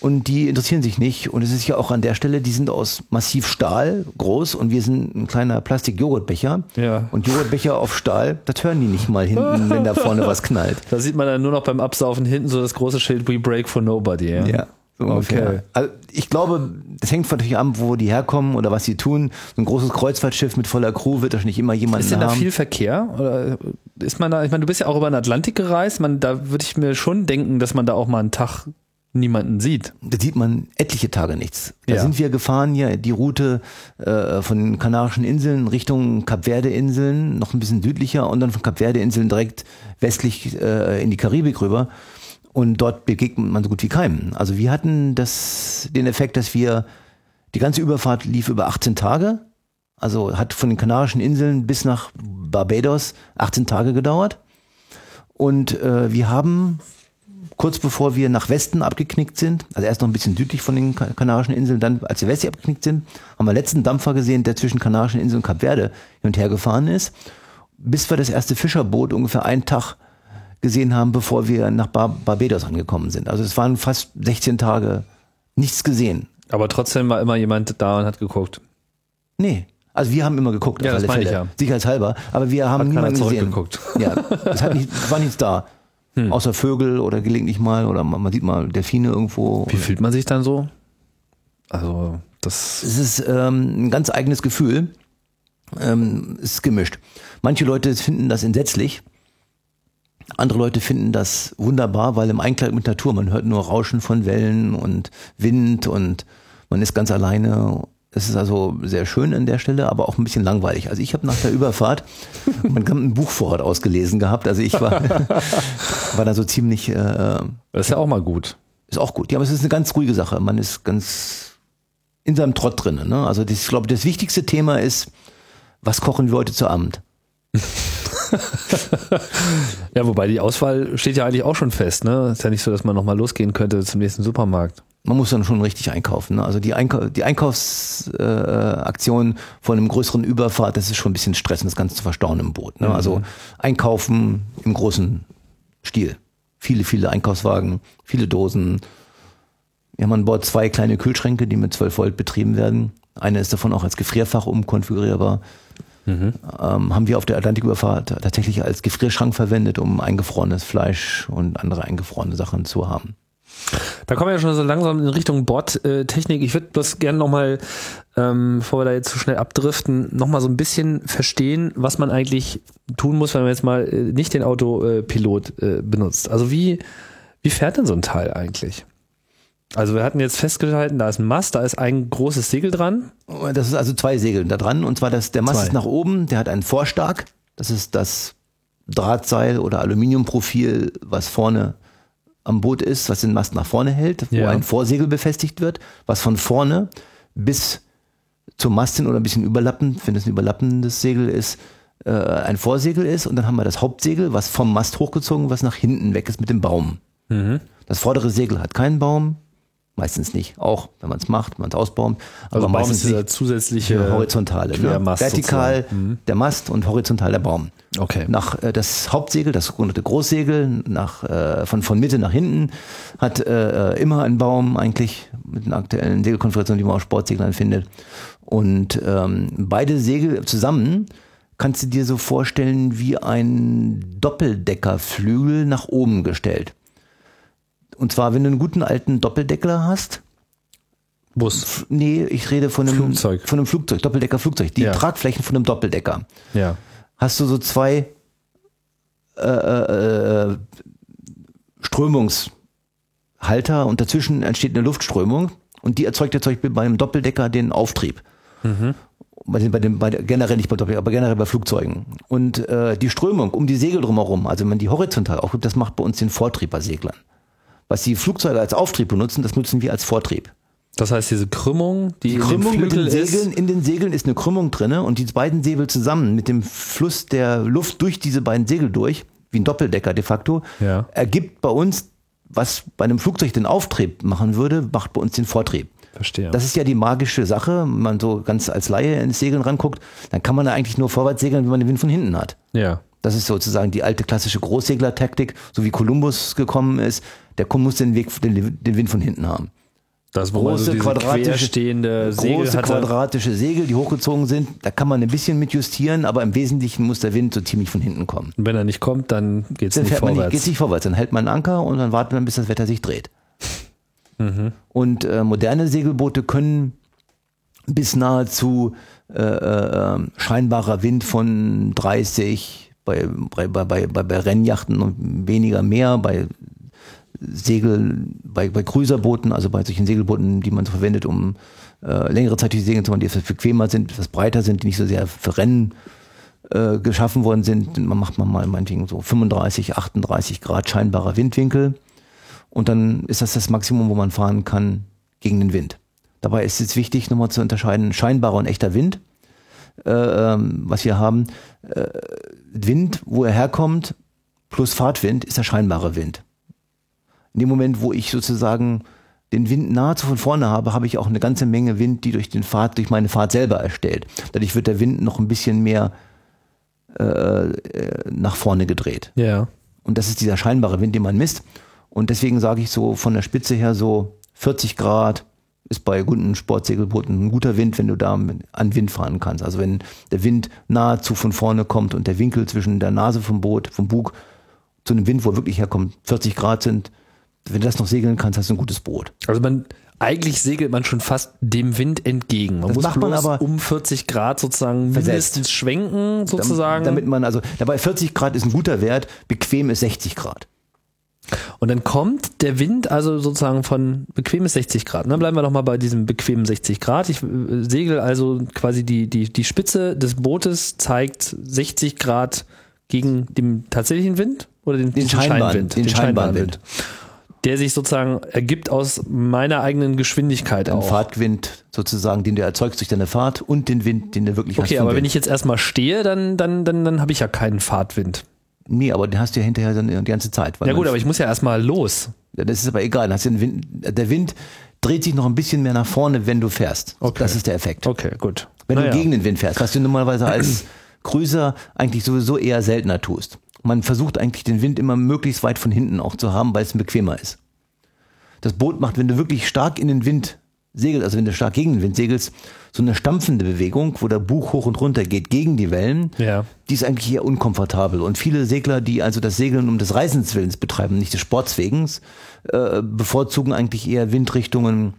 S3: Und die interessieren sich nicht. Und es ist ja auch an der Stelle, die sind aus massiv Stahl, groß, und wir sind ein kleiner Plastik-Joghurtbecher.
S2: Ja.
S3: Und Joghurtbecher auf Stahl, das hören die nicht mal hinten, wenn da vorne was knallt.
S2: Da sieht man dann nur noch beim Absaufen hinten so das große Schild We Break for Nobody. Ja.
S3: Ja. So ungefähr.
S2: Okay.
S3: Also ich glaube, das hängt natürlich an, wo die herkommen oder was sie tun. So ein großes Kreuzfahrtschiff mit voller Crew wird wahrscheinlich immer jemanden
S2: Ist denn da viel Verkehr? Oder ist man da, ich meine, du bist ja auch über den Atlantik gereist, man, da würde ich mir schon denken, dass man da auch mal einen Tag niemanden sieht.
S3: da sieht man etliche Tage nichts. Da
S2: Ja.
S3: sind wir gefahren, ja, die Route äh, von den Kanarischen Inseln Richtung Kapverde-Inseln, noch ein bisschen südlicher und dann von Kapverde-Inseln direkt westlich äh, in die Karibik rüber. Und dort begegnet man so gut wie keinem. Also wir hatten das, den Effekt, dass wir, die ganze Überfahrt lief über 18 Tage. Also hat von den Kanarischen Inseln bis nach Barbados 18 Tage gedauert. Und äh, wir haben kurz bevor wir nach Westen abgeknickt sind, also erst noch ein bisschen südlich von den Ka- Kanarischen Inseln, dann als wir westlich abgeknickt sind, haben wir letzten Dampfer gesehen, der zwischen Kanarischen Inseln und Kap Verde hin und her gefahren ist, bis wir das erste Fischerboot ungefähr einen Tag gesehen haben, bevor wir nach Bar Barbados angekommen sind. Also es waren fast 16 Tage nichts gesehen.
S2: Aber trotzdem war immer jemand da und hat geguckt.
S3: Nee. Also wir haben immer geguckt,
S2: Ja,
S3: auf alle Fälle.
S2: ja.
S3: Sicherheitshalber. Aber wir haben
S2: Hat
S3: niemanden gesehen. Ja, es hat nicht, war nichts da.
S2: Hm.
S3: Außer Vögel oder gelegentlich mal oder man sieht mal Delfine irgendwo.
S2: Wie fühlt man sich dann so? Also, das.
S3: Es ist ähm, ein ganz eigenes Gefühl. Ähm, es ist gemischt. Manche Leute finden das entsetzlich. Andere Leute finden das wunderbar, weil im Einklang mit Natur, man hört nur Rauschen von Wellen und Wind und man ist ganz alleine. Es ist also sehr schön an der Stelle, aber auch ein bisschen langweilig. Also ich habe nach der Überfahrt mein ganzes Buch vorher ausgelesen gehabt. Also ich war, war da so ziemlich, äh,
S2: Das ist ja auch mal gut.
S3: ist auch gut. Ja, aber es ist eine ganz ruhige Sache. Man ist ganz in seinem Trott drin. Ne? Also das, ich glaube, das wichtigste Thema ist, was kochen wir heute zu Abend?
S2: Ja, wobei die Auswahl steht ja eigentlich auch schon fest, ne? Ist ja nicht so, dass man nochmal losgehen könnte zum nächsten Supermarkt.
S3: Man muss dann schon richtig einkaufen. Ne? Also die, Einkau die Einkaufsaktion äh, von einem größeren Überfahrt, das ist schon ein bisschen Stress, das Ganze zu verstauen im Boot. Ne? Also einkaufen im großen Stil. Viele, viele Einkaufswagen, viele Dosen. Wir haben an Bord zwei kleine Kühlschränke, die mit 12 Volt betrieben werden. Eine ist davon auch als Gefrierfach umkonfigurierbar. Ähm, haben wir auf der Atlantiküberfahrt tatsächlich als Gefrierschrank verwendet, um eingefrorenes Fleisch und andere eingefrorene Sachen zu haben.
S2: Da kommen wir ja schon so langsam in Richtung Bordtechnik. Ich würde bloß gerne nochmal, ähm, bevor wir da jetzt zu schnell abdriften, nochmal so ein bisschen verstehen, was man eigentlich tun muss, wenn man jetzt mal äh, nicht den Autopilot äh, benutzt. Also wie, wie fährt denn so ein Teil eigentlich? Also wir hatten jetzt festgehalten, da ist ein Mast, da ist ein großes Segel dran.
S3: Das ist also zwei Segel da dran und zwar das, der Mast
S2: Zwei.
S3: ist nach oben, der hat einen Vorstark, das ist das Drahtseil oder Aluminiumprofil, was vorne am Boot ist, was den Mast nach vorne hält, wo
S2: Ja.
S3: ein Vorsegel befestigt wird, was von vorne bis zum Mast hin oder ein bisschen überlappend, wenn es ein überlappendes Segel ist, äh, ein Vorsegel ist. Und dann haben wir das Hauptsegel, was vom Mast hochgezogen, was nach hinten weg ist mit dem Baum.
S2: Mhm.
S3: Das vordere Segel hat keinen Baum, meistens nicht. Auch wenn man es macht, wenn man es ausbaumt.
S2: Also Baum
S3: meistens
S2: ist dieser zusätzliche
S3: horizontale. Ne?
S2: Quermast
S3: Vertikal
S2: sozusagen. Mhm.
S3: der Mast und horizontal der Baum.
S2: Okay.
S3: Nach äh, das Hauptsegel, das sogenannte Großsegel, nach, äh, von, von Mitte nach hinten, hat äh, äh, immer einen Baum eigentlich mit den aktuellen Segelkonfigurationen, die man auf Sportseglern findet. Und ähm, beide Segel zusammen kannst du dir so vorstellen wie ein Doppeldeckerflügel nach oben gestellt. Und zwar, wenn du einen guten alten Doppeldecker hast,
S2: Bus.
S3: Nee, ich rede von einem
S2: Flugzeug.
S3: von einem Flugzeug, Doppeldeckerflugzeug, die
S2: Ja.
S3: Tragflächen von einem Doppeldecker
S2: Ja.
S3: hast du so zwei äh, äh, äh, Strömungshalter und dazwischen entsteht eine Luftströmung und die erzeugt ja zum Beispiel beim Doppeldecker den Auftrieb. Bei den, bei den, bei generell nicht bei Doppeldecker, aber generell bei Flugzeugen. Und äh, die Strömung um die Segel drumherum, also wenn man die horizontal aufgibt, das macht bei uns den Vortrieb bei Seglern. Was die Flugzeuge als Auftrieb benutzen, das nutzen wir als Vortrieb.
S2: Das heißt, diese Krümmung, die,
S3: Die
S2: in
S3: Krümmung
S2: dem
S3: mit
S2: Flügel
S3: den
S2: ist,
S3: Segeln, in den Segeln ist eine Krümmung drinne und die beiden Segel zusammen mit dem Fluss der Luft durch diese beiden Segel durch, wie ein Doppeldecker de facto,
S2: Ja.
S3: ergibt bei uns, was bei einem Flugzeug den Auftrieb machen würde, macht bei uns den Vortrieb.
S2: verstehe.
S3: Das ist ja die magische Sache, wenn man so ganz als Laie ins Segeln ranguckt, dann kann man da eigentlich nur vorwärts segeln, wenn man den Wind von hinten hat.
S2: ja.
S3: Das ist sozusagen die alte klassische Großseglertaktik, so wie Kolumbus gekommen ist. Der muss den, Weg, den, den Wind von hinten haben.
S2: Das,
S3: große
S2: so diese
S3: quadratische-
S2: Segel
S3: große
S2: hatte.
S3: quadratische Segel, die hochgezogen sind. Da kann man ein bisschen mit justieren, aber im Wesentlichen muss der Wind so ziemlich von hinten kommen.
S2: Und wenn er nicht kommt, dann geht es nicht
S3: man nicht,
S2: vorwärts.
S3: geht's nicht vorwärts. Dann hält man einen Anker und dann wartet man, bis das Wetter sich dreht.
S2: Mhm.
S3: Und äh, moderne Segelboote können bis nahezu äh, äh, scheinbarer Wind von 30 bei, bei, bei, bei, bei Rennjachten weniger mehr, bei Segel, bei, bei Cruiserbooten, also bei solchen Segelbooten, die man so verwendet, um äh, längere Zeit die Segeln zu machen, die etwas bequemer sind, etwas breiter sind, die nicht so sehr für Rennen äh, geschaffen worden sind. Man macht man mal meinetwegen so 35, 38 Grad scheinbarer Windwinkel und dann ist das das Maximum, wo man fahren kann gegen den Wind. Dabei ist es wichtig, nochmal zu unterscheiden, scheinbarer und echter Wind, äh, ähm, was wir haben. Äh, Wind, wo er herkommt, plus Fahrtwind, ist der scheinbare Wind. In dem Moment, wo ich sozusagen den Wind nahezu von vorne habe, habe ich auch eine ganze Menge Wind, die durch den Fahrt, durch meine Fahrt selber erstellt. Dadurch wird der Wind noch ein bisschen mehr äh, äh, nach vorne gedreht.
S2: Ja.
S3: Und das ist dieser scheinbare Wind, den man misst. Und deswegen sage ich so von der Spitze her so 40 Grad ist bei guten Sportsegelbooten ein guter Wind, wenn du da an Wind fahren kannst. Also wenn der Wind nahezu von vorne kommt und der Winkel zwischen der Nase vom Boot, vom Bug zu einem Wind, wo er wirklich herkommt, 40 Grad sind, wenn du das noch segeln kannst, hast du ein gutes Boot.
S2: Also man, eigentlich segelt man schon fast dem Wind entgegen. Man
S3: Das
S2: muss
S3: macht man
S2: bloß
S3: aber
S2: um 40 Grad sozusagen
S3: versetzt.
S2: mindestens schwenken, sozusagen.
S3: Damit man also, dabei 40 Grad ist ein guter Wert, bequem ist 60 Grad.
S2: Und dann kommt der Wind also sozusagen von bequemes 60 Grad. Dann bleiben wir doch mal bei diesem bequemen 60 Grad. Ich äh, segel also quasi die, die, die Spitze des Bootes zeigt 60 Grad gegen den tatsächlichen Wind oder den,
S3: Den scheinbaren-
S2: Scheinwind?
S3: den scheinbaren Wind.
S2: Der sich sozusagen ergibt aus meiner eigenen Geschwindigkeit
S3: Ein. Fahrtwind sozusagen, den du erzeugst durch deine Fahrt und den Wind, den du wirklich hast.
S2: Okay, aber wenn
S3: Wind.
S2: ich jetzt erstmal stehe, dann, dann, dann, dann habe ich ja keinen Fahrtwind.
S3: Nee, aber den hast du ja hinterher dann die ganze Zeit.
S2: Ja gut, aber ich muss ja erstmal los.
S3: Das ist aber egal. Wind, der Wind dreht sich noch ein bisschen mehr nach vorne, wenn du fährst.
S2: Okay.
S3: Das ist der Effekt.
S2: Okay, gut.
S3: Wenn
S2: Naja.
S3: du gegen den Wind fährst, was du normalerweise als Cruiser eigentlich sowieso eher seltener tust. Man versucht eigentlich den Wind immer möglichst weit von hinten auch zu haben, weil es bequemer ist. Das Boot macht, wenn du wirklich stark in den Wind segelst, also wenn du stark gegen den Wind segelst, so eine stampfende Bewegung, wo der Buch hoch und runter geht gegen die Wellen,
S2: Ja.
S3: die ist eigentlich eher unkomfortabel. Und viele Segler, die also das Segeln um des Reisens willens betreiben, nicht des Sports wegen, äh, bevorzugen eigentlich eher Windrichtungen,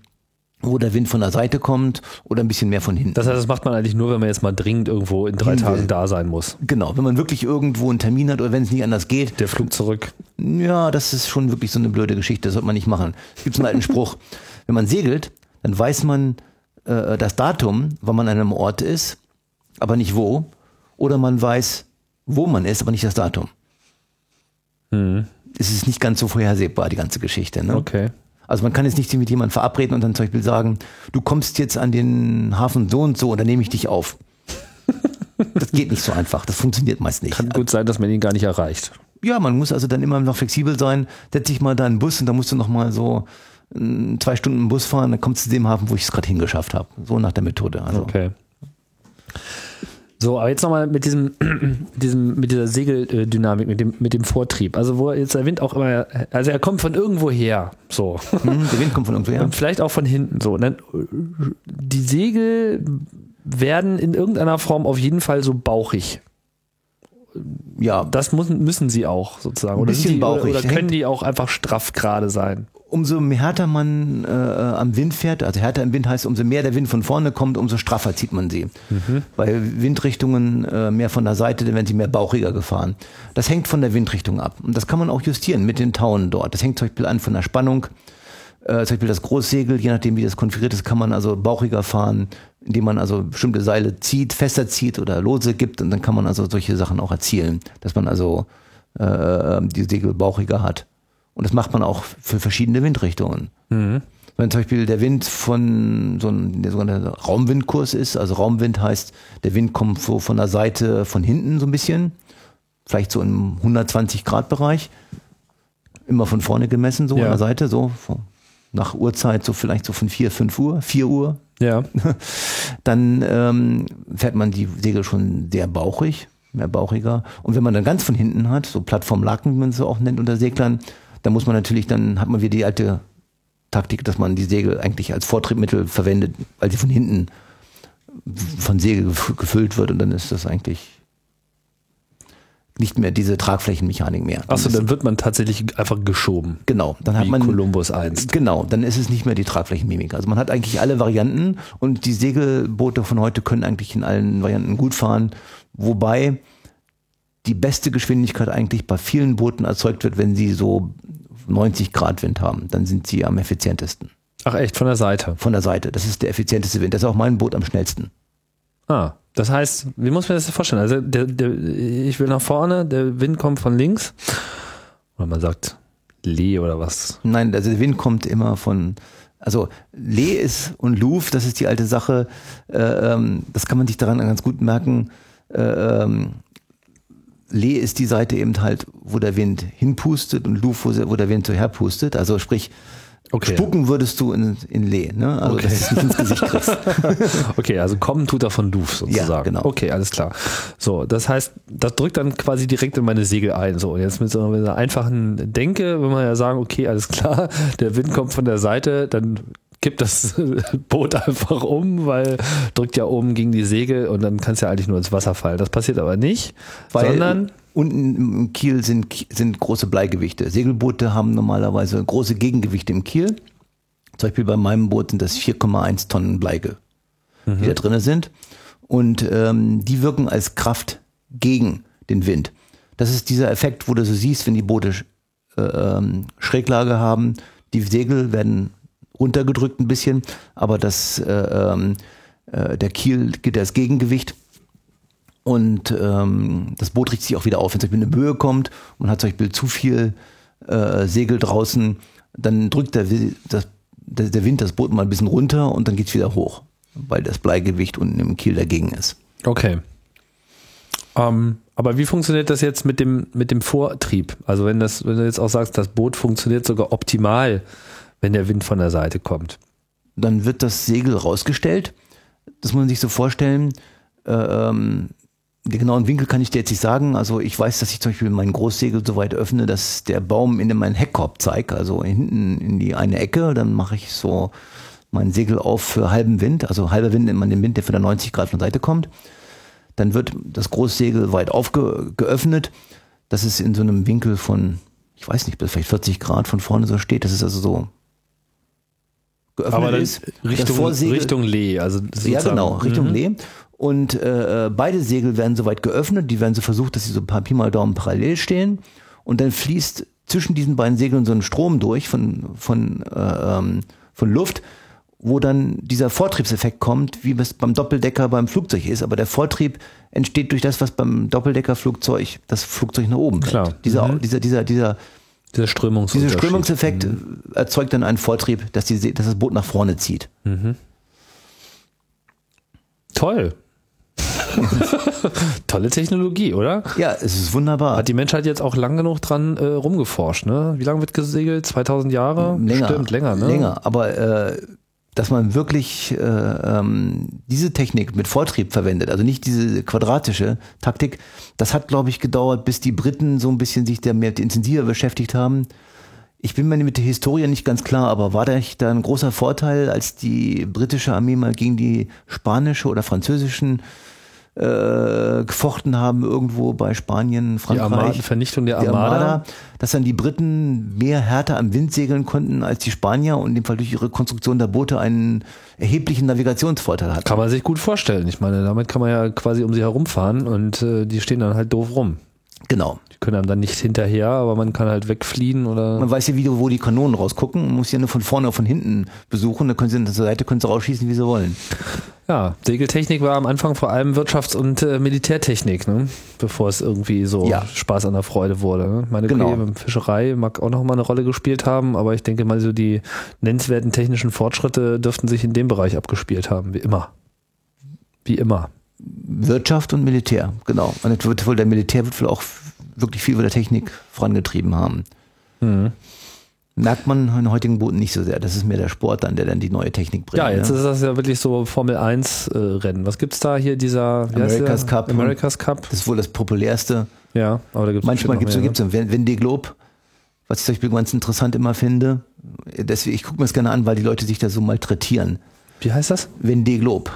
S3: wo der Wind von der Seite kommt oder ein bisschen mehr von hinten.
S2: Das heißt, das macht man eigentlich nur, wenn man jetzt mal dringend irgendwo in drei
S3: Hin will.
S2: Tagen da sein muss.
S3: genau, wenn man wirklich irgendwo einen Termin hat oder wenn es nicht anders geht,
S2: Der Flug zurück.
S3: ja, das ist schon wirklich so eine blöde Geschichte, das sollte man nicht machen. Es gibt so einen alten Spruch, wenn man segelt, dann weiß man äh, das Datum, wann man an einem Ort ist, aber nicht wo, oder man weiß, wo man ist, aber nicht das Datum. ist es nicht ganz so vorhersehbar, die ganze Geschichte. Ne?
S2: Okay.
S3: Also man kann jetzt nicht mit jemandem verabreden und dann zum Beispiel sagen, du kommst jetzt an den Hafen so und so und dann nehme ich dich auf. Das geht nicht so einfach. Das funktioniert meist nicht.
S2: Kann gut sein, dass man ihn gar nicht erreicht.
S3: Ja, man muss also dann immer noch flexibel sein. Setz dich mal da in den Bus und dann musst du noch mal so zwei Stunden Bus fahren, dann kommst du zu dem Hafen, wo ich es gerade hingeschafft habe. So nach der Methode. Also.
S2: Okay. So, aber jetzt nochmal mit diesem, diesem, mit dieser Segeldynamik, mit dem, mit dem Vortrieb. Also wo jetzt der Wind auch immer, also er kommt von irgendwo her, so.
S3: Hm, der Wind kommt von irgendwo her.
S2: Und vielleicht auch von hinten, so. Und dann, die Segel werden in irgendeiner Form auf jeden Fall so bauchig.
S3: Ja,
S2: Das muss, müssen sie auch sozusagen.
S3: Ein bisschen
S2: die,
S3: bauchig.
S2: oder, oder können
S3: Hängt-
S2: die auch einfach straff gerade sein?
S3: Umso härter man äh, am Wind fährt, also härter im Wind heißt, umso mehr der Wind von vorne kommt, umso straffer zieht man sie. Bei Windrichtungen äh, mehr von der Seite, dann werden sie mehr bauchiger gefahren. Das hängt von der Windrichtung ab. Und das kann man auch justieren mit den Tauen dort. Das hängt zum Beispiel an von der Spannung. Äh, zum Beispiel das Großsegel, je nachdem wie das konfiguriert ist, kann man also bauchiger fahren, indem man also bestimmte Seile zieht, fester zieht oder lose gibt und dann kann man also solche Sachen auch erzielen, dass man also äh, die Segel bauchiger hat. Und das macht man auch für verschiedene Windrichtungen. Wenn zum Beispiel der Wind von so einem der sogenannte Raumwindkurs ist, also Raumwind heißt, der Wind kommt so von der Seite von hinten so ein bisschen, vielleicht so im 120 Grad Bereich, immer von vorne gemessen, so
S2: Ja.
S3: an der Seite, so nach Uhrzeit, so vielleicht so von 4, 5 Uhr, 4 Uhr,
S2: Ja.
S3: dann ähm, fährt man die Segel schon sehr bauchig, mehr bauchiger. Und wenn man dann ganz von hinten hat, so Plattformlaken, wie man es so auch nennt unter Seglern, dann muss man natürlich, dann hat man wieder die alte Taktik, dass man die Segel eigentlich als Vortriebmittel verwendet, weil sie von hinten von Segel gef- gefüllt wird und dann ist das eigentlich nicht mehr diese Tragflächenmechanik mehr.
S2: Achso, dann wird man tatsächlich einfach geschoben.
S3: Genau, dann hat man
S2: Kolumbus einst.
S3: Genau, dann ist es nicht mehr die Tragflächenmimik. Also man hat eigentlich alle Varianten und die Segelboote von heute können eigentlich in allen Varianten gut fahren, wobei die beste Geschwindigkeit eigentlich bei vielen Booten erzeugt wird, wenn sie so 90 Grad Wind haben. Dann sind sie am effizientesten.
S2: Ach echt, von der Seite.
S3: Von der Seite. Das ist der effizienteste Wind. Das ist auch mein Boot am schnellsten.
S2: Ah, das heißt, wie muss man das vorstellen? Also der, der, ich will nach vorne, der Wind kommt von links. Oder man sagt Lee oder was.
S3: Nein, also der Wind kommt immer von, also Lee ist und Louvre, das ist die alte Sache, äh, ähm, das kann man sich daran ganz gut merken. Äh, ähm, Lee ist die Seite eben halt, wo der Wind hinpustet und Louvre, wo, der Wind so herpustet. Also sprich,
S2: Okay.
S3: spucken würdest du in, in Lee, ne? Also
S2: Okay.
S3: dass du es nicht ins Gesicht kriegst.
S2: Okay, also kommen tut er von Louvre sozusagen.
S3: Ja, genau.
S2: Okay, alles klar. So, das heißt, das drückt dann quasi direkt in meine Segel ein. So, und jetzt mit so einer einfachen Denke, wenn man ja sagen, okay, alles klar, der Wind kommt von der Seite, dann kippt das Boot einfach um, weil drückt ja oben gegen die Segel und dann kann es ja eigentlich nur ins Wasser fallen. Das passiert aber nicht,
S3: Weil
S2: sondern
S3: unten im Kiel sind, sind große Bleigewichte. Segelboote haben normalerweise große Gegengewichte im Kiel. Zum Beispiel bei meinem Boot sind das 4,1 Tonnen Bleige, die da drinne sind. Und ähm, die wirken als Kraft gegen den Wind. Das ist dieser Effekt, wo du so siehst, wenn die Boote äh, ähm, Schräglage haben, die Segel werden runtergedrückt ein bisschen, aber das, äh, ähm, äh, der Kiel geht als Gegengewicht und ähm, das Boot richtet sich auch wieder auf. Wenn zum Beispiel eine Böe kommt und hat zum Beispiel zu viel äh, Segel draußen, dann drückt der, das, der, Wind das Boot mal ein bisschen runter und dann geht's wieder hoch, weil das Bleigewicht unten im Kiel dagegen ist.
S2: Okay. Ähm, aber wie funktioniert das jetzt mit dem, mit dem Vortrieb? Also wenn das, wenn du jetzt auch sagst, das Boot funktioniert sogar optimal, wenn der Wind von der Seite kommt.
S3: Dann wird das Segel rausgestellt. Das muss man sich so vorstellen. Äh, ähm, den genauen Winkel kann ich dir jetzt nicht sagen. Also ich weiß, dass ich zum Beispiel mein Großsegel so weit öffne, dass der Baum in meinen Heckkorb zeigt, also hinten in die eine Ecke. Dann mache ich so mein Segel auf für halben Wind. Also halber Wind nimmt man den Wind, der von der 90 Grad von der Seite kommt. Dann wird das Großsegel weit aufgeöffnet. Das ist in so einem Winkel von, ich weiß nicht, vielleicht 40 Grad von vorne so steht. Das ist also so geöffnet
S2: Aber dann
S3: ist.
S2: Richtung,
S3: Vorsegel-
S2: Richtung Lee. Also
S3: ja, genau, Richtung
S2: Mhm.
S3: Lee. Und äh, beide Segel werden soweit geöffnet. Die werden so versucht, dass sie so ein paar Pi mal Daumen parallel stehen. Und dann fließt zwischen diesen beiden Segeln so ein Strom durch von, von, äh, ähm, von Luft, wo dann dieser Vortriebseffekt kommt, wie es beim Doppeldecker beim Flugzeug ist. Aber der Vortrieb entsteht durch das, was beim Doppeldecker-Flugzeug das Flugzeug nach oben
S2: Klar.
S3: Dieser,
S2: Mhm.
S3: dieser, dieser, dieser
S2: Dieser Strömungsunterschied.
S3: Dieser Strömungseffekt erzeugt dann einen Vortrieb, dass, die, dass das Boot nach vorne zieht.
S2: Toll. Tolle Technologie, oder?
S3: Ja, es ist wunderbar.
S2: Hat die Menschheit jetzt auch lang genug dran äh, rumgeforscht, ne? Wie lange wird gesegelt? 2000 Jahre?
S3: länger.
S2: Stimmt, länger, ne?
S3: Länger, aber äh, dass man wirklich äh, ähm, diese Technik mit Vortrieb verwendet, also nicht diese quadratische Taktik, das hat, glaube ich, gedauert, bis die Briten so ein bisschen sich damit intensiver beschäftigt haben. Ich bin mir mit der Historie nicht ganz klar, aber war da da ein großer Vorteil, als die britische Armee mal gegen die spanische oder französischen äh, gefochten haben, irgendwo bei Spanien,
S2: Die
S3: Frankreich?
S2: Armada, Vernichtung der
S3: die
S2: Armada.
S3: Armada, dass dann die Briten mehr härter am Wind segeln konnten als die Spanier und in dem Fall durch ihre Konstruktion der Boote einen erheblichen Navigationsvorteil hatten.
S2: Kann man sich gut vorstellen. Ich meine, damit kann man ja quasi um sie herumfahren und äh, die stehen dann halt doof rum.
S3: Genau.
S2: Können einem dann nicht hinterher, aber man kann halt wegfliehen oder.
S3: Man weiß ja, wie, wo die Kanonen rausgucken. Man muss ja nur von vorne oder von hinten besuchen. Da können sie zur Seite können sie rausschießen, wie sie wollen.
S2: Ja, Segeltechnik war am Anfang vor allem Wirtschafts- und äh, Militärtechnik, ne? bevor es irgendwie so
S3: Ja.
S2: Spaß an der Freude wurde. Ne? Meine
S3: Genau.
S2: okay, Fischerei mag auch noch mal eine Rolle gespielt haben, aber ich denke mal so die nennenswerten technischen Fortschritte dürften sich in dem Bereich abgespielt haben, wie immer. Wie immer.
S3: Wirtschaft und Militär, genau. Und das wird wohl, der Militär wird wohl auch wirklich viel mit der Technik vorangetrieben haben.
S2: Mhm.
S3: Merkt man in heutigen Booten nicht so sehr. Das ist mehr der Sport dann, der dann die neue Technik bringt.
S2: Ja, jetzt
S3: ne?
S2: ist das ja wirklich so Formel 1 äh, Rennen. Was gibt's da hier dieser
S3: America's? Cup.
S2: America's Cup.
S3: das ist wohl das populärste.
S2: Ja, aber da gibt's
S3: Manchmal
S2: bestimmt
S3: gibt es so so Vendée Globe, was ich zum Beispiel ganz interessant immer finde. Deswegen, ich gucke mir das gerne an, weil die Leute sich da so malträtieren.
S2: ne? Wie heißt das?
S3: Vendée Globe.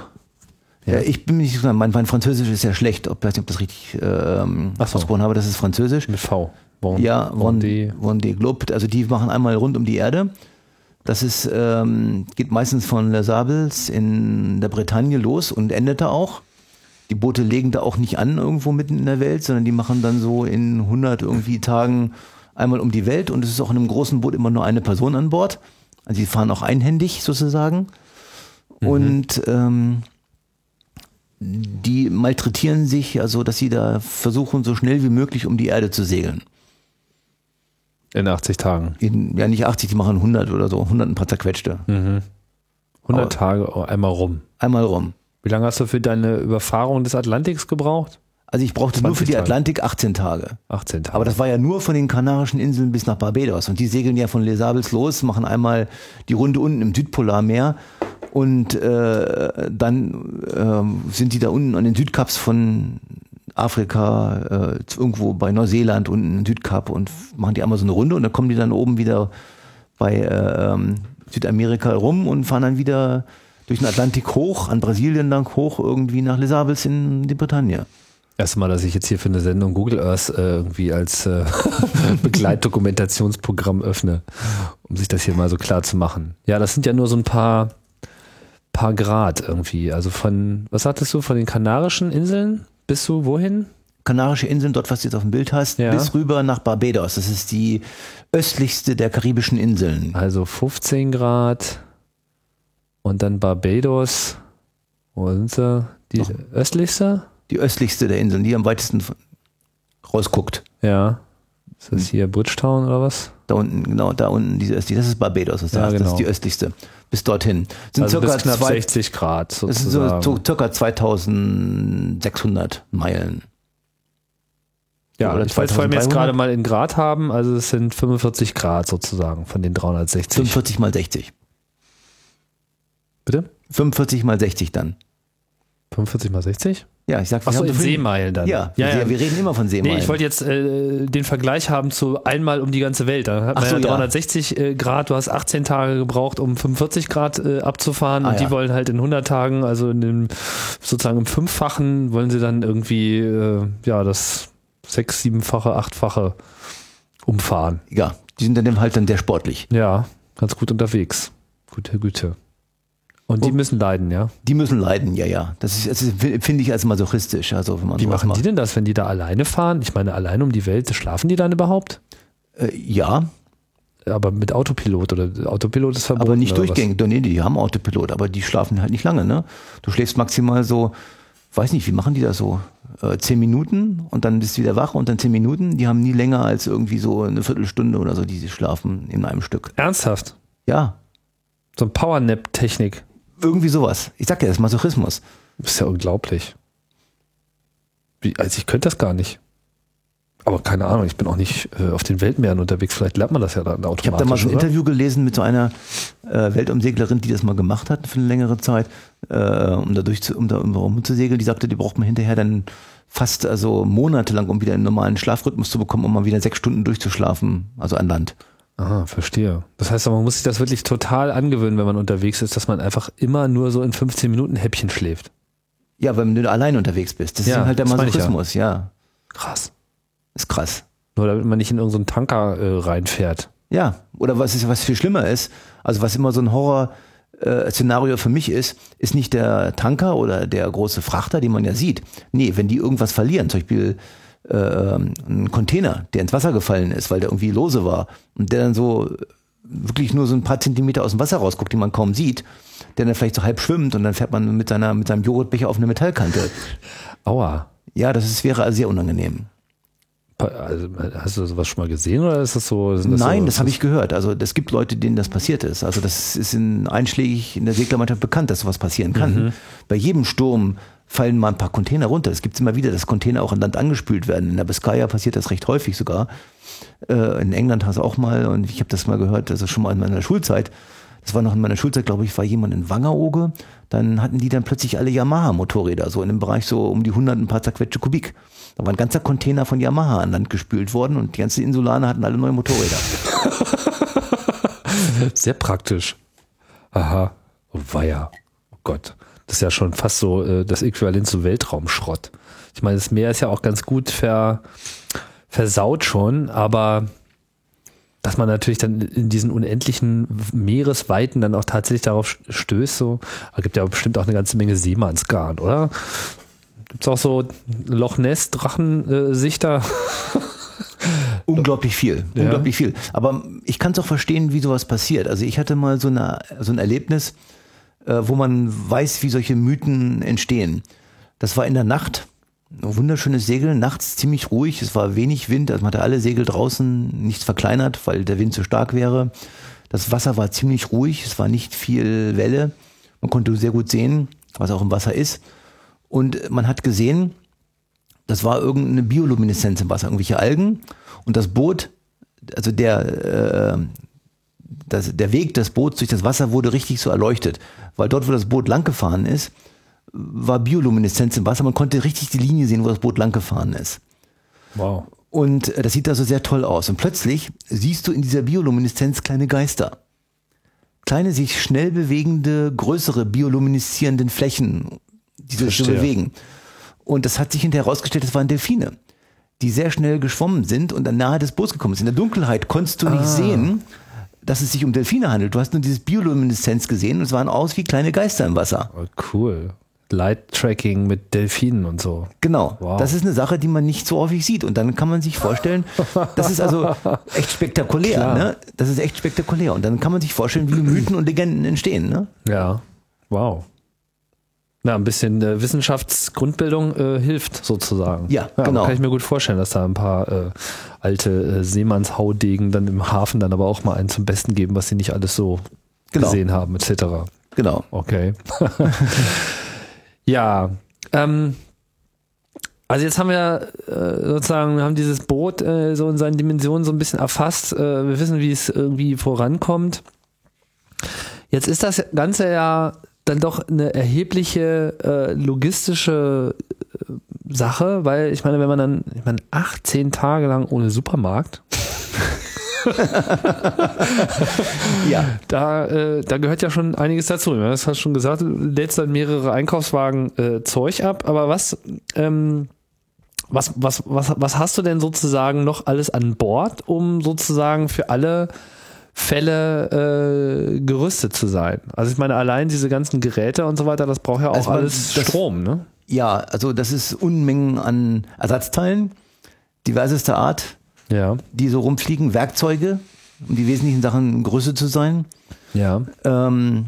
S3: Ja, ich bin nicht sicher, mein, mein Französisch ist ja schlecht, ob, ich weiß nicht, ob das richtig ähm,
S2: so.
S3: ausgesprochen habe, das ist Französisch.
S2: Mit V. Von,
S3: Ja,
S2: von
S3: Vendée, Vendée Globe, also die machen einmal rund um die Erde. Das ist, ähm, geht meistens von Les Sables in der Bretagne los und endet da auch. Die Boote legen da auch nicht an irgendwo mitten in der Welt, sondern die machen dann so in 100 irgendwie Tagen einmal um die Welt und es ist auch in einem großen Boot immer nur eine Person an Bord. Also die fahren auch einhändig sozusagen. Und ähm, die malträtieren sich, also dass sie da versuchen, so schnell wie möglich um die Erde zu segeln.
S2: In 80 Tagen.
S3: In, ja, nicht 80, die machen 100 oder so, 100 ein paar zerquetschte.
S2: 100
S3: Aber-
S2: Tage oh, einmal rum.
S3: Einmal rum.
S2: Wie lange hast du für deine Überfahrung des Atlantiks gebraucht?
S3: Also ich brauchte nur
S2: 20
S3: für die
S2: Tage.
S3: Atlantik 18 Tage.
S2: 18 Tage.
S3: Aber das war ja nur von den Kanarischen Inseln bis nach Barbados. Und die segeln ja von Les Sables los, machen einmal die Runde unten im Südpolarmeer und äh, dann ähm, sind die da unten an den Südkaps von Afrika, äh, irgendwo bei Neuseeland unten im Südkap und machen die einmal so eine Runde und dann kommen die dann oben wieder bei äh, ähm, Südamerika rum und fahren dann wieder durch den Atlantik hoch, an Brasilien lang hoch, irgendwie nach Les Sables in die Bretagne.
S2: Erste Mal, dass ich jetzt hier für eine Sendung Google Earth äh, irgendwie als äh, Begleitdokumentationsprogramm öffne, um sich das hier mal so klar zu machen. Ja, das sind ja nur so ein paar, paar Grad irgendwie. Also von, was sagtest du, von den Kanarischen Inseln bist du wohin?
S3: Kanarische Inseln, dort was du jetzt auf dem Bild hast,
S2: Ja.
S3: bis rüber nach Barbados. Das ist die östlichste der karibischen Inseln.
S2: Also 15 Grad und dann Barbados. Wo sind sie? Die
S3: Noch.
S2: östlichste?
S3: Die östlichste der Inseln, die am weitesten rausguckt.
S2: Ja. Ist das hier Bridgetown oder was?
S3: Da unten, genau, da unten, diese östliche, das ist Barbados, das,
S2: Ja,
S3: heißt, das
S2: genau.
S3: ist die östlichste. Bis dorthin. Sind
S2: Also
S3: circa
S2: knapp
S3: zwei,
S2: 60 Grad
S3: das sind
S2: sozusagen.
S3: so, circa 2600 Meilen.
S2: Ja,
S3: Oder
S2: ich wollte vor allem jetzt
S3: 2300?
S2: gerade mal in Grad haben, also es sind 45 Grad sozusagen von den 360.
S3: 45 mal 60.
S2: Bitte?
S3: 45 mal 60 dann.
S2: 45 mal 60?
S3: Ja, ich sag,
S2: in
S3: so viel-
S2: Seemeilen dann.
S3: Ja,
S2: ja,
S3: wir,
S2: ja.
S3: wir reden immer von Seemeilen.
S2: Nee, ich wollte jetzt äh, den Vergleich haben zu einmal um die ganze Welt. Da hat
S3: Ach
S2: man
S3: so,
S2: ja
S3: ja.
S2: 360 äh, Grad, du hast 18 Tage gebraucht, um 45 Grad äh, abzufahren
S3: Ah,
S2: und die
S3: ja.
S2: wollen halt in 100 Tagen, also in dem sozusagen im Fünffachen, wollen sie dann irgendwie äh, ja das sechs-, siebenfache, achtfache umfahren.
S3: ja, die sind dann halt dann sehr sportlich.
S2: Ja, ganz gut unterwegs. Gute Güte. Und die
S3: Oh.
S2: müssen leiden, ja.
S3: Die müssen leiden, ja, ja. Das ist, das finde ich als masochistisch. Also wenn man
S2: Wie machen
S3: macht.
S2: die denn das, wenn die da alleine fahren? Ich meine, allein um die Welt, schlafen die dann überhaupt?
S3: Äh, ja,
S2: Aber mit Autopilot oder Autopilot ist verboten.
S3: aber nicht durchgängig. Nee, die haben Autopilot, aber die schlafen halt nicht lange, ne? Du schläfst maximal so weiß nicht, wie machen die das so? Äh, zehn Minuten und dann bist du wieder wach und dann zehn Minuten. Die haben nie länger als irgendwie so eine Viertelstunde oder so, die sie schlafen in einem Stück.
S2: Ernsthaft?
S3: Ja,
S2: So ein Powernap-Technik.
S3: Irgendwie sowas. Ich sag ja, das ist Masochismus.
S2: Das ist ja unglaublich. Wie, also ich könnte das gar nicht. Aber keine Ahnung, ich bin auch nicht äh, auf den Weltmeeren unterwegs. Vielleicht lernt man das ja dann automatisch.
S3: Ich habe da mal so ein
S2: oder?
S3: Interview gelesen mit so einer äh, Weltumseglerin, die das mal gemacht hat für eine längere Zeit, äh, um da durch zu, um da um rum zu segeln. Die sagte, die braucht man hinterher dann fast also monatelang, um wieder einen normalen Schlafrhythmus zu bekommen, um mal wieder sechs Stunden durchzuschlafen, also an Land.
S2: Aha, verstehe. Das heißt, aber man muss sich das wirklich total angewöhnen, wenn man unterwegs ist, dass man einfach immer nur so in 15 Minuten Häppchen schläft.
S3: Ja, wenn du allein unterwegs bist. Das
S2: Ja,
S3: ist halt der
S2: ich ja.
S3: Masochismus, ja.
S2: Krass.
S3: Ist krass.
S2: Nur damit man nicht in irgendeinen Tanker äh, reinfährt.
S3: Ja, oder was ist, was viel schlimmer ist, also was immer so ein Horror-Szenario für mich ist, ist nicht der Tanker oder der große Frachter, den man ja sieht. Nee, wenn die irgendwas verlieren, zum Beispiel äh, ein Container, der ins Wasser gefallen ist, weil der irgendwie lose war und der dann so wirklich nur so ein paar Zentimeter aus dem Wasser rausguckt, die man kaum sieht, der dann vielleicht so halb schwimmt und dann fährt man mit seiner mit seinem Joghurtbecher auf eine Metallkante.
S2: Aua.
S3: Ja, das ist, wäre also sehr unangenehm.
S2: Also, hast du sowas schon mal gesehen oder ist das so? sind
S3: Nein,
S2: so,
S3: das habe ich gehört. Also es gibt Leute, denen das passiert ist. Also das ist in, einschlägig in der Seglermannschaft bekannt, dass sowas passieren kann. Bei jedem Sturm fallen mal ein paar Container runter. Es gibt immer wieder, dass Container auch an Land angespült werden. In der Biskaya passiert das recht häufig sogar. Äh, in England hast du auch mal, und ich habe das mal gehört, also schon mal in meiner Schulzeit. Das war noch in meiner Schulzeit, glaube ich, war jemand in Wangerooge. Dann hatten die dann plötzlich alle Yamaha-Motorräder, so in dem Bereich so um die 100 ein paar zerquetschte Kubik. Da war ein ganzer Container von Yamaha an Land gespült worden und die ganzen Insulaner hatten alle neue Motorräder.
S2: Sehr praktisch. Aha. Weia. Oh Gott. Das ist ja schon fast so äh, das Äquivalent zu Weltraumschrott. Ich meine, das Meer ist ja auch ganz gut ver, versaut schon, aber dass man natürlich dann in diesen unendlichen Meeresweiten dann auch tatsächlich darauf stößt, so, da gibt ja bestimmt auch eine ganze Menge Seemannsgarn, oder? Gibt es auch so Loch Ness Drachensichter?
S3: Unglaublich viel,
S2: Ja.
S3: unglaublich viel. Aber ich kann es auch verstehen, wie sowas passiert. Also ich hatte mal so, eine, so ein Erlebnis, äh, wo man weiß, wie solche Mythen entstehen. Das war in der Nacht. Ein wunderschönes Segeln, nachts ziemlich ruhig. Es war wenig Wind, also man hatte alle Segel draußen, nichts verkleinert, weil der Wind zu stark wäre. Das Wasser war ziemlich ruhig, es war nicht viel Welle. Man konnte sehr gut sehen, was auch im Wasser ist. Und man hat gesehen, das war irgendeine Biolumineszenz im Wasser, irgendwelche Algen. Und das Boot, also der, äh, das, der Weg des Boots durch das Wasser wurde richtig so erleuchtet. Weil dort, wo das Boot lang gefahren ist, war Biolumineszenz im Wasser. Man konnte richtig die Linie sehen, wo das Boot lang gefahren ist.
S2: Wow.
S3: Und äh, das sieht also sehr toll aus. Und plötzlich siehst du in dieser Biolumineszenz kleine Geister. Kleine, sich schnell bewegende, größere biolumineszierenden Flächen, die sich so bewegen. Und das hat sich hinterher herausgestellt, das waren Delfine, die sehr schnell geschwommen sind und dann nahe des Boots gekommen sind. In der Dunkelheit konntest du nicht sehen, dass es sich um Delfine handelt. Du hast nur dieses Biolumineszenz gesehen und es waren aus wie kleine Geister im Wasser.
S2: Oh, cool. Light Tracking mit Delfinen und so.
S3: Genau.
S2: Wow.
S3: Das ist eine Sache, die man nicht so häufig sieht. Und dann kann man sich vorstellen, das ist also echt spektakulär. Ne? Das ist echt spektakulär. Und dann kann man sich vorstellen, wie Mythen und Legenden entstehen. Ne?
S2: Ja, wow. Na, ein bisschen äh, Wissenschaftsgrundbildung äh, hilft sozusagen.
S3: Ja, genau.
S2: Kann ich mir gut vorstellen, dass da ein paar äh, alte äh, Seemannshaudegen dann im Hafen dann aber auch mal einen zum Besten geben, was sie nicht alles so
S3: Genau.
S2: gesehen haben, etc.
S3: Genau.
S2: Okay. ja, ähm, also jetzt haben wir äh, sozusagen, wir haben dieses Boot äh, so in seinen Dimensionen so ein bisschen erfasst. Äh, wir wissen, wie es irgendwie vorankommt. Jetzt ist das Ganze ja dann doch eine erhebliche äh, logistische äh, Sache, weil ich meine, wenn man dann, ich meine, 18 Tage lang ohne Supermarkt,
S3: Ja.
S2: da, äh, da gehört ja schon einiges dazu. Das hast du schon gesagt, lädst dann mehrere Einkaufswagen äh, Zeug ab, aber was, ähm, was, was, was, was hast du denn sozusagen noch alles an Bord, um sozusagen für alle Fälle äh, gerüstet zu sein? Also ich meine, allein diese ganzen Geräte und so weiter, das braucht ja auch
S3: Also
S2: alles
S3: das-
S2: Strom, ne?
S3: Ja, also das ist Unmengen an Ersatzteilen, diversester Art,
S2: Ja,
S3: die so rumfliegen, Werkzeuge, um die wesentlichen Sachen Größe zu sein.
S2: ja.
S3: Ähm,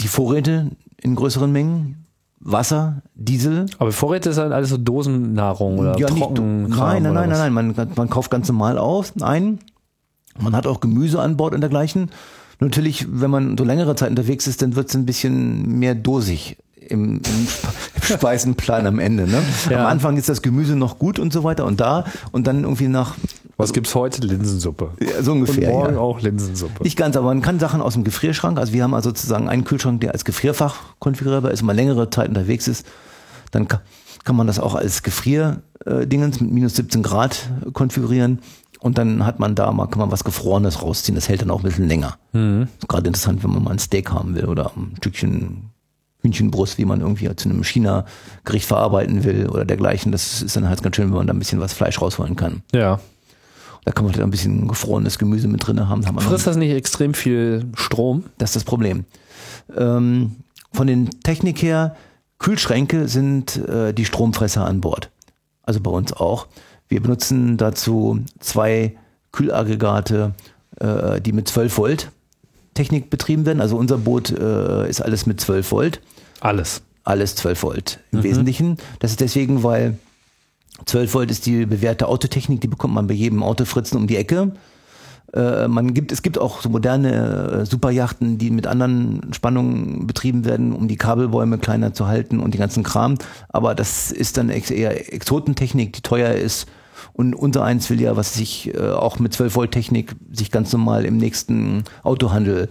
S3: die Vorräte in größeren Mengen, Wasser, Diesel.
S2: Aber Vorräte ist halt alles so Dosennahrung oder
S3: Ja, nicht,
S2: Trocken.
S3: nein, nein, nein, nein, nein, man, man kauft ganz normal auf, ein. Man hat auch Gemüse an Bord und dergleichen. Natürlich, wenn man so längere Zeit unterwegs ist, dann wird es ein bisschen mehr dosig im, im, Sp- im Speisenplan am Ende. Ne?
S2: Ja.
S3: Am Anfang ist das Gemüse noch gut und so weiter und da und dann irgendwie nach
S2: Was gibt's heute? Linsensuppe.
S3: ja, so ungefähr.
S2: Und morgen
S3: ja.
S2: auch Linsensuppe.
S3: Nicht ganz, aber man kann Sachen aus dem Gefrierschrank, also wir haben also sozusagen einen Kühlschrank, der als Gefrierfach konfigurierbar ist, wenn man längere Zeit unterwegs ist, dann ka- kann man das auch als Gefrierdingens mit minus 17 Grad äh, konfigurieren und dann hat man da mal, kann man was Gefrorenes rausziehen, das hält dann auch ein bisschen länger.
S2: Mhm.
S3: Ist gerade interessant, wenn man mal ein Steak haben will oder ein Stückchen Hühnchenbrust, wie man irgendwie zu einem China-Gericht verarbeiten will oder dergleichen. Das ist dann halt ganz schön, wenn man da ein bisschen was Fleisch rausholen kann.
S2: Ja.
S3: Da kann man halt ein bisschen gefrorenes Gemüse mit drin haben. Noch-
S2: Frisst das nicht extrem viel Strom?
S3: das ist das Problem. Ähm, von den Technik her, Kühlschränke sind äh, die Stromfresser an Bord. Also bei uns auch. Wir benutzen dazu zwei Kühlaggregate, äh, die mit 12 Volt Technik betrieben werden. Also unser Boot äh, ist alles mit 12 Volt.
S2: Alles.
S3: Alles 12 Volt im Wesentlichen. Das ist deswegen, weil 12 Volt ist die bewährte Autotechnik, die bekommt man bei jedem Autofritzen um die Ecke. Äh, man gibt, es gibt auch so moderne äh, Superjachten, die mit anderen Spannungen betrieben werden, um die Kabelbäume kleiner zu halten und die ganzen Kram. Aber das ist dann ex eher Exotentechnik, die teuer ist. Und unser eins will ja, was sich äh, auch mit 12 Volt Technik sich ganz normal im nächsten Autohandel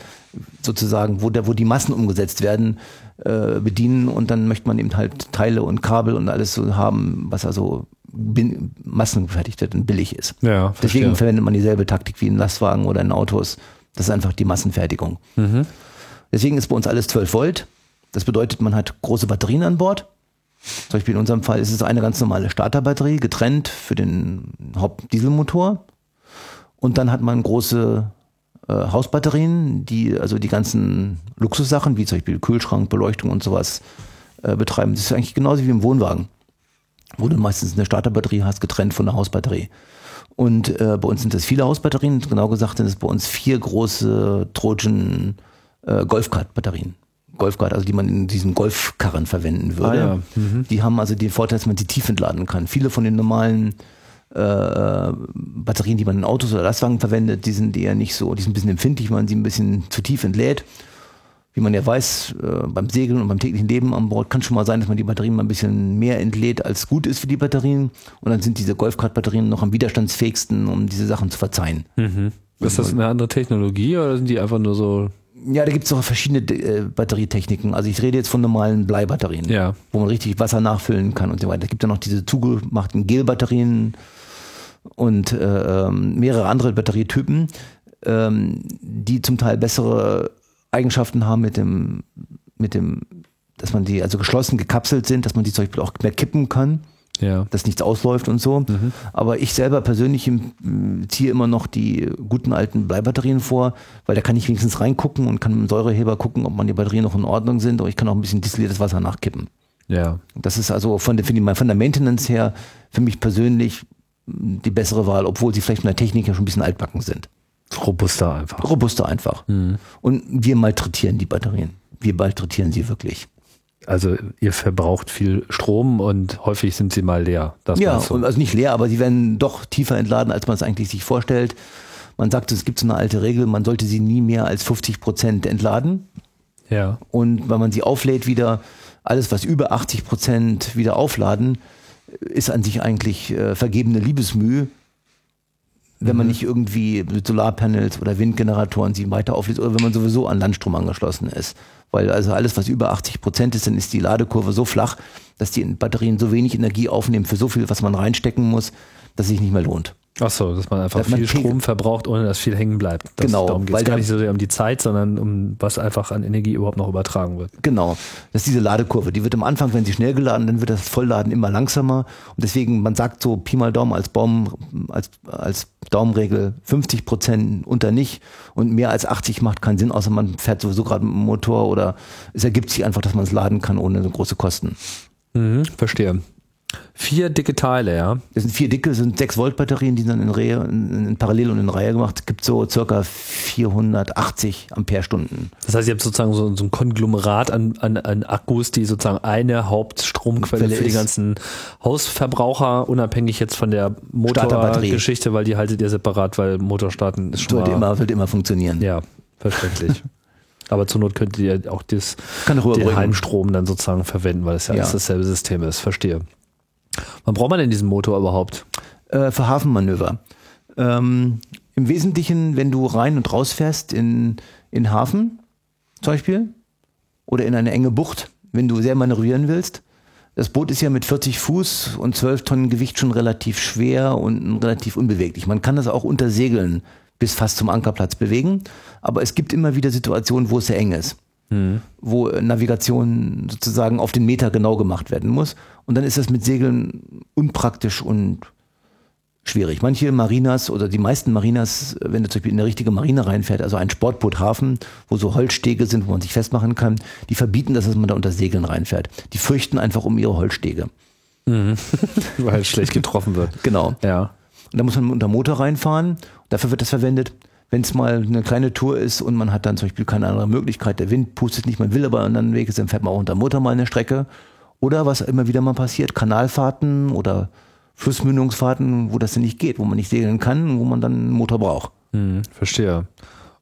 S3: sozusagen, wo, der, wo die Massen umgesetzt werden, äh, bedienen. Und dann möchte man eben halt Teile und Kabel und alles so haben, was also bin, massengefertigt wird und billig ist.
S2: Ja,
S3: Deswegen verwendet man dieselbe Taktik wie in Lastwagen oder in Autos. Das ist einfach die Massenfertigung. Deswegen ist bei uns alles 12 Volt. Das bedeutet, man hat große Batterien an Bord. Zum Beispiel in unserem Fall ist es eine ganz normale Starterbatterie, getrennt für den Hauptdieselmotor. Und dann hat man große äh, Hausbatterien, die also die ganzen Luxussachen, wie zum Beispiel Kühlschrank, Beleuchtung und sowas, äh, betreiben. Das ist eigentlich genauso wie im Wohnwagen, wo du meistens eine Starterbatterie hast, getrennt von der Hausbatterie. Und äh, bei uns sind das viele Hausbatterien. Genau gesagt sind es bei uns vier große Trojan äh, Golfkart-Batterien. Golfkart, also die man in diesen Golfkarren verwenden würde.
S2: Ah, ja.
S3: Die haben also den Vorteil, dass man sie tief entladen kann. Viele von den normalen äh, Batterien, die man in Autos oder Lastwagen verwendet, die sind eher nicht so, die sind ein bisschen empfindlich, wenn man sie ein bisschen zu tief entlädt. Wie man ja weiß, äh, beim Segeln und beim täglichen Leben an Bord kann schon mal sein, dass man die Batterien mal ein bisschen mehr entlädt, als gut ist für die Batterien. Und dann sind diese Golfkart-Batterien noch am widerstandsfähigsten, um diese Sachen zu verzeihen.
S2: Ist das eine andere Technologie oder sind die einfach nur so?
S3: Ja, da gibt es auch verschiedene äh, Batterietechniken. Also ich rede jetzt von normalen Bleibatterien,
S2: Ja.
S3: wo man richtig Wasser nachfüllen kann und so weiter. Es gibt ja noch diese zugemachten Gelbatterien und äh, ähm, mehrere andere Batterietypen, ähm, die zum Teil bessere Eigenschaften haben mit dem, mit dem, dass man die also geschlossen gekapselt sind, dass man die zum Beispiel auch mehr kippen kann
S2: Ja.
S3: dass nichts ausläuft und so. Aber ich selber persönlich ziehe immer noch die guten alten Bleibatterien vor, weil da kann ich wenigstens reingucken und kann mit dem Säureheber gucken, ob man die Batterien noch in Ordnung sind. Aber ich kann auch ein bisschen distilliertes Wasser nachkippen.
S2: Ja.
S3: Das ist also von der, von der Maintenance her für mich persönlich die bessere Wahl, obwohl sie vielleicht von der Technik ja schon ein bisschen altbacken sind.
S2: Robuster einfach.
S3: Robuster einfach. Und wir malträtieren die Batterien. Wir malträtieren sie wirklich.
S2: Also ihr verbraucht viel Strom und häufig sind sie mal leer. Das
S3: Ja, und also nicht leer, aber sie werden doch tiefer entladen, als man es eigentlich sich vorstellt. Man sagt, es gibt so eine alte Regel, man sollte sie nie mehr als 50 Prozent entladen.
S2: ja.
S3: Und wenn man sie auflädt wieder, alles was über 80 Prozent wieder aufladen, ist an sich eigentlich äh, vergebene Liebesmühe, wenn man nicht irgendwie mit Solarpanels oder Windgeneratoren sie weiter auflädt oder wenn man sowieso an Landstrom angeschlossen ist. Weil also alles, was über 80 Prozent ist, dann ist die Ladekurve so flach, dass die Batterien so wenig Energie aufnehmen für so viel, was man reinstecken muss, dass es sich nicht mehr lohnt.
S2: Ach so, dass man einfach
S3: Dass man
S2: viel
S3: Pegel-
S2: Strom verbraucht, ohne dass viel hängen bleibt. Das,
S3: Genau,
S2: Darum geht es gar nicht so sehr um die Zeit, sondern um was einfach an Energie überhaupt noch übertragen wird.
S3: Genau. Das ist diese Ladekurve. Die wird am Anfang, wenn sie schnell geladen, dann wird das Vollladen immer langsamer. Und deswegen, man sagt so Pi mal Daumen als Baum, als, als Daumenregel 50 Prozent unter nicht und mehr als 80 macht keinen Sinn, außer man fährt sowieso gerade mit dem Motor oder es ergibt sich einfach, dass man es laden kann ohne so große Kosten.
S2: Mhm, verstehe. Vier dicke Teile, ja.
S3: Das sind vier dicke, sind 6 Volt Batterien, die dann in, Reihe, in, in Parallel und in Reihe gemacht. Gibt so circa 480 Ampere-Stunden.
S2: Das heißt, ihr habt sozusagen so, so ein Konglomerat an, an, an Akkus, die sozusagen eine Hauptstromquelle
S3: Quelle
S2: für die ganzen Hausverbraucher, unabhängig jetzt von der. Motorgeschichte, weil die haltet ihr separat, weil Motorstarten ist schon mal,
S3: immer, sollte immer funktionieren.
S2: Ja, verständlich. Aber zur Not könntet ihr auch das, den. Heimstrom dann sozusagen verwenden, weil es ja,
S3: Ja.
S2: alles dasselbe System ist. Verstehe. Wann braucht man denn diesen Motor überhaupt?
S3: äh, für Hafenmanöver. Ähm, Im Wesentlichen, wenn du rein und raus fährst in, in Hafen zum Beispiel oder in eine enge Bucht, wenn du sehr manövrieren willst. Das Boot ist ja mit 40 Fuß und 12 Tonnen Gewicht schon relativ schwer und relativ unbeweglich. Man kann das auch unter Segeln bis fast zum Ankerplatz bewegen, aber es gibt immer wieder Situationen, wo es sehr eng ist wo äh, Navigation sozusagen auf den Meter genau gemacht werden muss. Und dann ist das mit Segeln unpraktisch und schwierig. Manche Marinas oder die meisten Marinas, wenn du zum Beispiel in eine richtige Marine reinfährt, also ein Sportboothafen, wo so Holzstege sind, wo man sich festmachen kann, die verbieten das, dass man da unter Segeln reinfährt. Die fürchten einfach um ihre Holzstege.
S2: Weil es schlecht getroffen wird.
S3: Genau.
S2: Ja.
S3: Und da muss man unter Motor reinfahren. Dafür wird das verwendet. Wenn es mal eine kleine Tour ist und man hat dann zum Beispiel keine andere Möglichkeit, der Wind pustet nicht, man will aber einen anderen Weg ist, dann fährt man auch unter Motor mal eine Strecke. Oder was immer wieder mal passiert, Kanalfahrten oder Flussmündungsfahrten, wo das denn nicht geht, wo man nicht segeln kann, wo man dann einen Motor braucht.
S2: Hm, verstehe.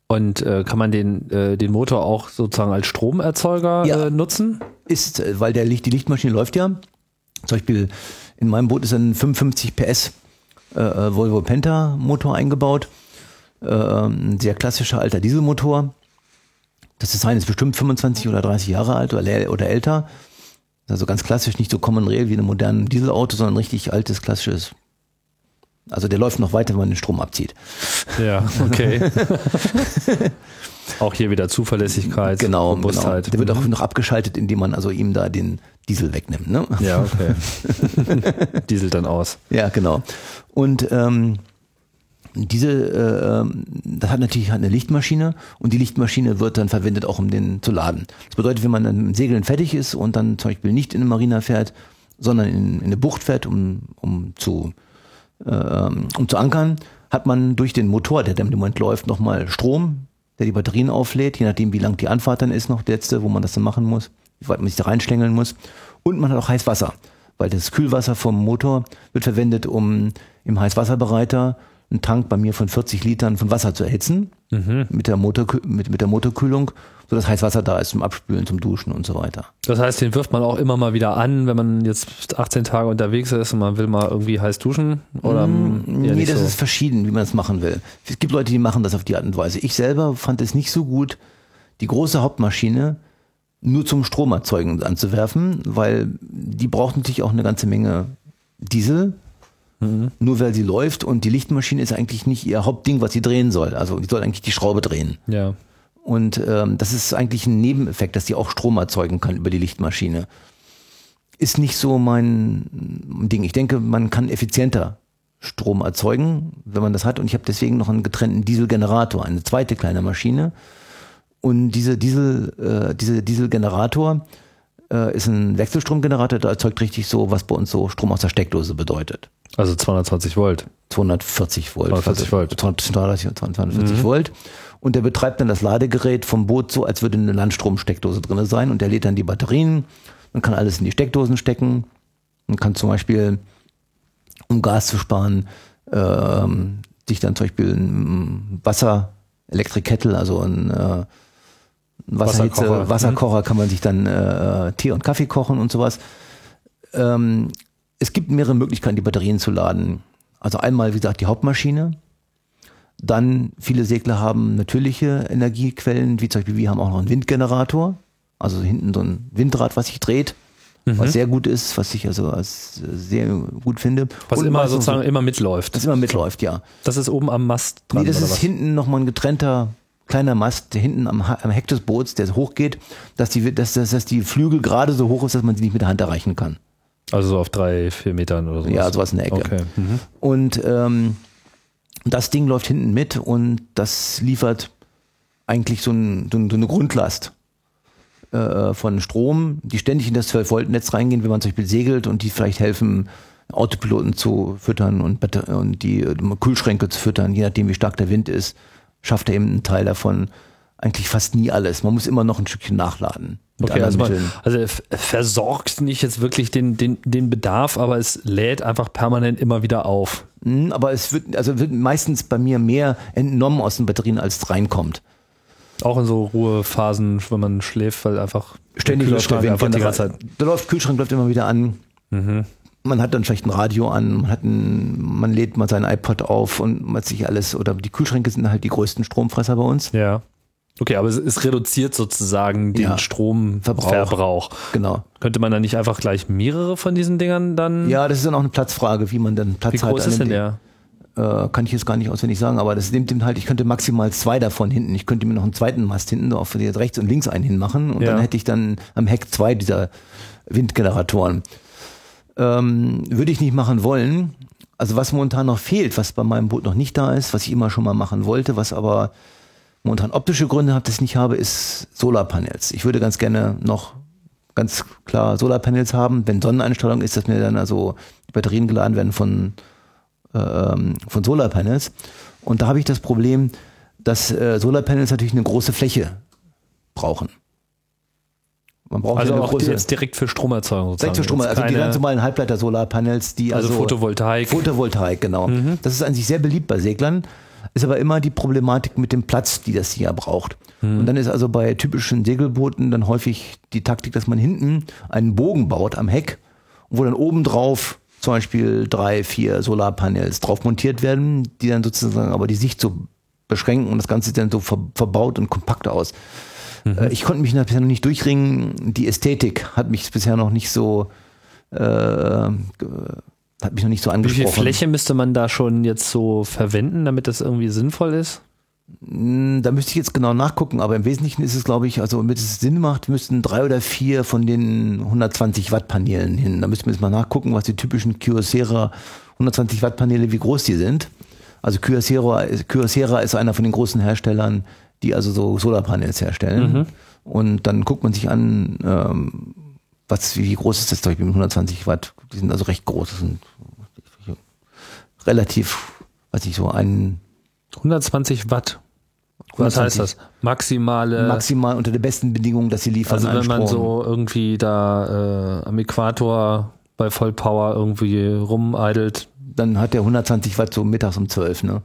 S2: Und äh, kann man den, äh, den Motor auch sozusagen als Stromerzeuger
S3: Ja.
S2: äh, nutzen?
S3: Ist, äh, weil der Licht, die Lichtmaschine läuft ja. Zum Beispiel in meinem Boot ist ein 55 PS äh, äh, Volvo Penta Motor eingebaut. Äh, ein sehr klassischer alter Dieselmotor. Das Design ist bestimmt 25 oder 30 Jahre alt oder, älter. Also ganz klassisch, nicht so Common Rail wie in einem modernen Dieselauto, sondern richtig altes, klassisches. Also der läuft noch weiter, wenn man den Strom abzieht.
S2: Ja, okay. auch hier wieder Zuverlässigkeit,
S3: Genau, genau. Der wird auch noch abgeschaltet, indem man also ihm da den Diesel wegnimmt. Ne?
S2: Ja, okay. Dieselt dann aus.
S3: Ja, genau. Und ähm, diese, äh, ähm, das hat natürlich eine Lichtmaschine und die Lichtmaschine wird dann verwendet auch um den zu laden. Das bedeutet, wenn man dann mit dem Segeln fertig ist und dann zum Beispiel nicht in eine Marina fährt, sondern in, in eine Bucht fährt, um, um zu ähm, um zu ankern, hat man durch den Motor, der dann im Moment läuft, nochmal Strom, der die Batterien auflädt, je nachdem wie lang die Anfahrt dann ist, noch der letzte, wo man das dann machen muss, wie weit man sich da reinschlängeln muss. Und man hat auch heißes weil das Kühlwasser vom Motor wird verwendet, um im Heißwasserbereiter einen Tank bei mir von 40 Litern von Wasser zu erhitzen, mit, der Motor, mit, mit der Motorkühlung, sodass Heißwasser da ist zum Abspülen, zum Duschen und so weiter.
S2: Das heißt, den wirft man auch immer mal wieder an, wenn man jetzt 18 Tage unterwegs ist und man will mal irgendwie heiß duschen? Oder
S3: Mm, nee, das
S2: so?
S3: ist verschieden, wie man es machen will. Es gibt Leute, die machen das auf die Art und Weise. Ich selber fand es nicht so gut, die große Hauptmaschine nur zum Stromerzeugen anzuwerfen, weil die braucht natürlich auch eine ganze Menge Diesel,
S2: Mhm.
S3: nur weil sie läuft und die Lichtmaschine ist eigentlich nicht ihr Hauptding, was sie drehen soll. Also die soll eigentlich die Schraube drehen.
S2: ja.
S3: Und ähm, das ist eigentlich ein Nebeneffekt, dass die auch Strom erzeugen kann über die Lichtmaschine. Ist nicht so mein Ding. Ich denke, man kann effizienter Strom erzeugen, wenn man das hat. Und ich habe deswegen noch einen getrennten Dieselgenerator, eine zweite kleine Maschine. Und diese Diesel, äh, diese Dieselgenerator äh, ist ein Wechselstromgenerator, der erzeugt richtig so, was bei uns so Strom aus der Steckdose bedeutet.
S2: Also 220 Volt.
S3: 240 Volt.
S2: 240 Volt.
S3: 240, 240 Volt. Und der betreibt dann das Ladegerät vom Boot so, als würde eine Landstromsteckdose drin sein. Und der lädt dann die Batterien. Man kann alles in die Steckdosen stecken. Man kann zum Beispiel, um Gas zu sparen, ähm, sich dann zum Beispiel ein Wasser, Elektrikettel, also ein äh, Wasserhitze,
S2: Wasserkocher.
S3: Wasserkocher, kann man sich dann äh, Tee und Kaffee kochen und sowas. Ähm, es gibt mehrere Möglichkeiten, die Batterien zu laden. Also einmal, wie gesagt, die Hauptmaschine. Dann, viele Segler haben natürliche Energiequellen, wie zum Beispiel wir haben auch noch einen Windgenerator. Also hinten so ein Windrad, was sich dreht,
S2: Mhm.
S3: was sehr gut ist, was ich also als sehr gut finde.
S2: Was
S3: Und
S2: immer sozusagen
S3: so-
S2: immer mitläuft.
S3: das immer mitläuft, ja.
S2: Das ist oben am Mast dran.
S3: Nee, das ist
S2: was?
S3: hinten nochmal ein getrennter kleiner Mast, hinten am, am Heck des Boots, der hochgeht, dass die, dass, dass, dass die Flügel gerade so hoch ist, dass man sie nicht mit der Hand erreichen kann.
S2: Also so auf drei, vier Metern oder so.
S3: Ja, sowas in der Ecke.
S2: Okay. Mhm.
S3: Und ähm, das Ding läuft hinten mit und das liefert eigentlich so, ein, so, ein, so eine Grundlast äh, von Strom, die ständig in das 12-Volt-Netz reingehen, wenn man zum Beispiel segelt und die vielleicht helfen, Autopiloten zu füttern und, und die äh, Kühlschränke zu füttern, je nachdem wie stark der Wind ist, schafft er eben einen Teil davon. Eigentlich fast nie alles. Man muss immer noch ein Stückchen nachladen.
S2: Okay, also, man, also er versorgt nicht jetzt wirklich den, den, den Bedarf, aber es lädt einfach permanent immer wieder auf.
S3: Mm, Aber es wird, also wird meistens bei mir mehr entnommen aus den Batterien, als reinkommt.
S2: Auch in so Ruhephasen, wenn man schläft, weil einfach
S3: Ständig läuft der
S2: Kühlschrank einfach die
S3: der-
S2: ganze Zeit.
S3: Der läuft, Kühlschrank läuft immer wieder an. Man hat dann vielleicht ein Radio an, man, hat ein, man lädt mal sein iPod auf und man sich alles, oder die Kühlschränke sind halt die größten Stromfresser bei uns.
S2: Ja. Okay, aber es, es reduziert sozusagen den
S3: Ja.
S2: Stromverbrauch.
S3: Verbrauch. Genau.
S2: Könnte man dann nicht einfach gleich mehrere von diesen Dingern dann?
S3: Ja, das ist dann auch eine Platzfrage, wie man dann Platz
S2: Wie
S3: hat.
S2: groß
S3: an
S2: ist denn
S3: dem
S2: der?
S3: Äh, kann ich jetzt gar nicht auswendig sagen, aber das nimmt ihm halt, ich könnte maximal zwei davon hinten. Ich könnte mir noch einen zweiten Mast hinten auf die rechts und links einen hinmachen und
S2: Ja.
S3: dann hätte ich dann am Heck zwei dieser Windgeneratoren. Ähm, würde ich nicht machen wollen. Also was momentan noch fehlt, was bei meinem Boot noch nicht da ist, was ich immer schon mal machen wollte, was aber momentan optische Gründe hat, dass ich nicht habe, ist Solarpanels. Ich würde ganz gerne noch ganz klar Solarpanels haben, wenn Sonneneinstrahlung ist, dass mir dann also Batterien geladen werden von, ähm, von Solarpanels. Und da habe ich das Problem, dass äh, Solarpanels natürlich eine große Fläche brauchen. Man braucht
S2: Also
S3: ja
S2: auch die
S3: große,
S2: jetzt direkt für Stromerzeugung sozusagen.
S3: direkt für Strom,
S2: Jetzt
S3: also die ganz normalen Halbleiter-Solarpanels, die
S2: also,
S3: also,
S2: Photovoltaik.
S3: Photovoltaik, genau. Das ist an sich sehr beliebt bei Seglern, ist aber immer die Problematik mit dem Platz, die das hier braucht. Und dann ist also bei typischen Segelbooten dann häufig die Taktik, dass man hinten einen Bogen baut am Heck, wo dann oben drauf zum Beispiel drei, vier Solarpanels drauf montiert werden, die dann sozusagen aber die Sicht so beschränken und das Ganze sieht dann so ver verbaut und kompakt aus. Äh, Ich konnte mich bisher noch nicht durchringen. Die Ästhetik hat mich bisher noch nicht so äh, hat mich noch nicht so
S2: Wie
S3: angesprochen.
S2: viel Fläche müsste man da schon jetzt so verwenden, damit das irgendwie sinnvoll ist?
S3: Mm, Da müsste ich jetzt genau nachgucken, aber im Wesentlichen ist es, glaube ich, also damit es Sinn macht, müssten drei oder vier von den 120 Watt Paneelen hin. Da müssten wir jetzt mal nachgucken, was die typischen Kyocera 120 Watt Paneele, wie groß die sind. Also Kyocera, Kyocera ist einer von den großen Herstellern, die also so Solarpanels herstellen. Und dann guckt man sich an, ähm, was, wie groß ist das Beispiel mit 120 Watt? Die sind also recht groß. Das sind relativ, weiß ich so, ein
S2: 120 Watt. Was
S3: 120.
S2: heißt das? Maximale.
S3: maximal unter den besten Bedingungen, dass sie liefern.
S2: also wenn man so irgendwie da äh, am Äquator bei Vollpower irgendwie rumeidelt
S3: dann hat der 120 Watt so mittags um 12, ne?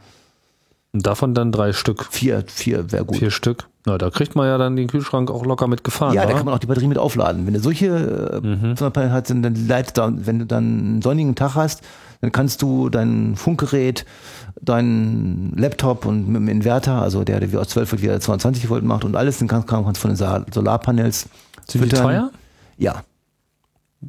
S2: Und davon dann drei Stück,
S3: Vier, vier wäre gut.
S2: vier Stück. Na, da kriegt man ja dann den Kühlschrank auch locker mit gefahren.
S3: ja, da
S2: wa?
S3: kann man auch die Batterie mit aufladen. Wenn du solche
S2: Mhm.
S3: äh, Solarpanels hast, dann dann leitet da, wenn du dann einen sonnigen Tag hast, dann kannst du dein Funkgerät, deinen Laptop und mit dem Inverter, also der, der wie aus 12 Volt wieder 22 Volt macht und alles, dann kannst, kannst du von den Solarpanels
S2: Sind die
S3: füttern.
S2: teuer?
S3: Ja,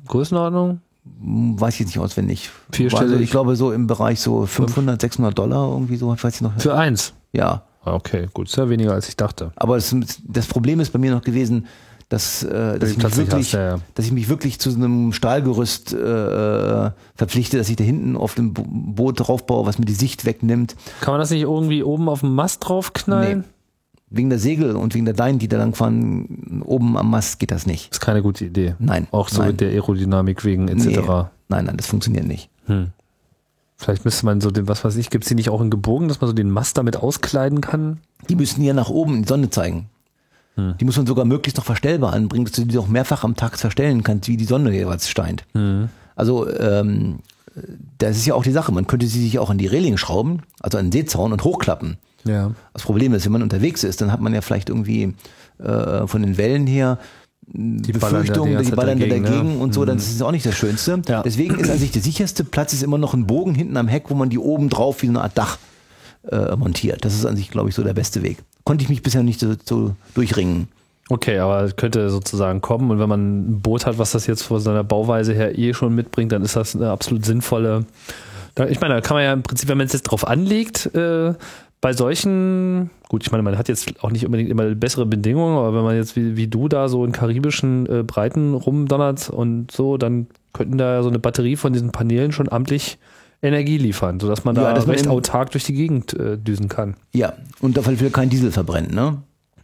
S2: Größenordnung?
S3: Weiß ich jetzt nicht auswendig.
S2: Vierstellig?
S3: Also ich glaube so im Bereich so 500, 600 Dollar irgendwie so, weiß ich noch.
S2: Für eins.
S3: Ja,
S2: Ah, Okay, gut, ist ja weniger als ich dachte.
S3: Aber das, das Problem ist bei mir noch gewesen, dass, äh, dass, ich, mich wirklich,
S2: hast, ja,
S3: dass ich mich wirklich zu so einem Stahlgerüst äh, verpflichte, dass ich da hinten auf dem Bo- Boot draufbaue, was mir die Sicht wegnimmt.
S2: Kann man das nicht irgendwie oben auf dem Mast draufknallen?
S3: Wegen der Segel und wegen der Leinen, die da lang fahren, oben am Mast geht das nicht.
S2: Ist keine gute Idee.
S3: Nein.
S2: Auch so
S3: nein.
S2: mit der Aerodynamik wegen etc.
S3: Nee. Nein, nein, das funktioniert nicht.
S2: Vielleicht müsste man so den, was weiß ich, gibt es die nicht auch in gebogen, dass man so den Mast damit auskleiden kann?
S3: Die müssen ja nach oben in die Sonne zeigen.
S2: Hm.
S3: Die muss man sogar möglichst noch verstellbar anbringen, dass du die auch mehrfach am Tag verstellen kannst, wie die Sonne jeweils scheint.
S2: Hm.
S3: Also ähm, das ist ja auch die Sache. Man könnte sie sich auch an die Reling schrauben, also an den Seezaun und hochklappen.
S2: Ja.
S3: Das Problem ist, wenn man unterwegs ist, dann hat man ja vielleicht irgendwie äh, von den Wellen her die Befürchtung, die ballern da
S2: dagegen,
S3: dagegen,
S2: ja. Mhm.
S3: und so, dann ist es auch nicht das Schönste.
S2: Ja.
S3: Deswegen ist an sich der sicherste Platz ist immer noch ein Bogen hinten am Heck, wo man die oben drauf wie eine Art Dach äh, montiert. Das ist an sich, glaube ich, so der beste Weg. Konnte ich mich bisher nicht so, so durchringen.
S2: Okay, aber es könnte sozusagen kommen und wenn man ein Boot hat, was das jetzt von seiner Bauweise her eh schon mitbringt, dann ist das eine absolut sinnvolle. Ich meine, da kann man ja im Prinzip, wenn man es jetzt drauf anlegt, äh, bei solchen, gut, ich meine, man hat jetzt auch nicht unbedingt immer bessere Bedingungen, aber wenn man jetzt wie, wie du da so in karibischen äh, Breiten rumdonnert und so, dann könnten da so eine Batterie von diesen Paneelen schon amtlich Energie liefern, sodass man da
S3: Ja, dass man
S2: recht
S3: eben-
S2: autark durch die Gegend äh, düsen kann.
S3: Ja, und auf alle Fälle kein Diesel verbrennen, ne?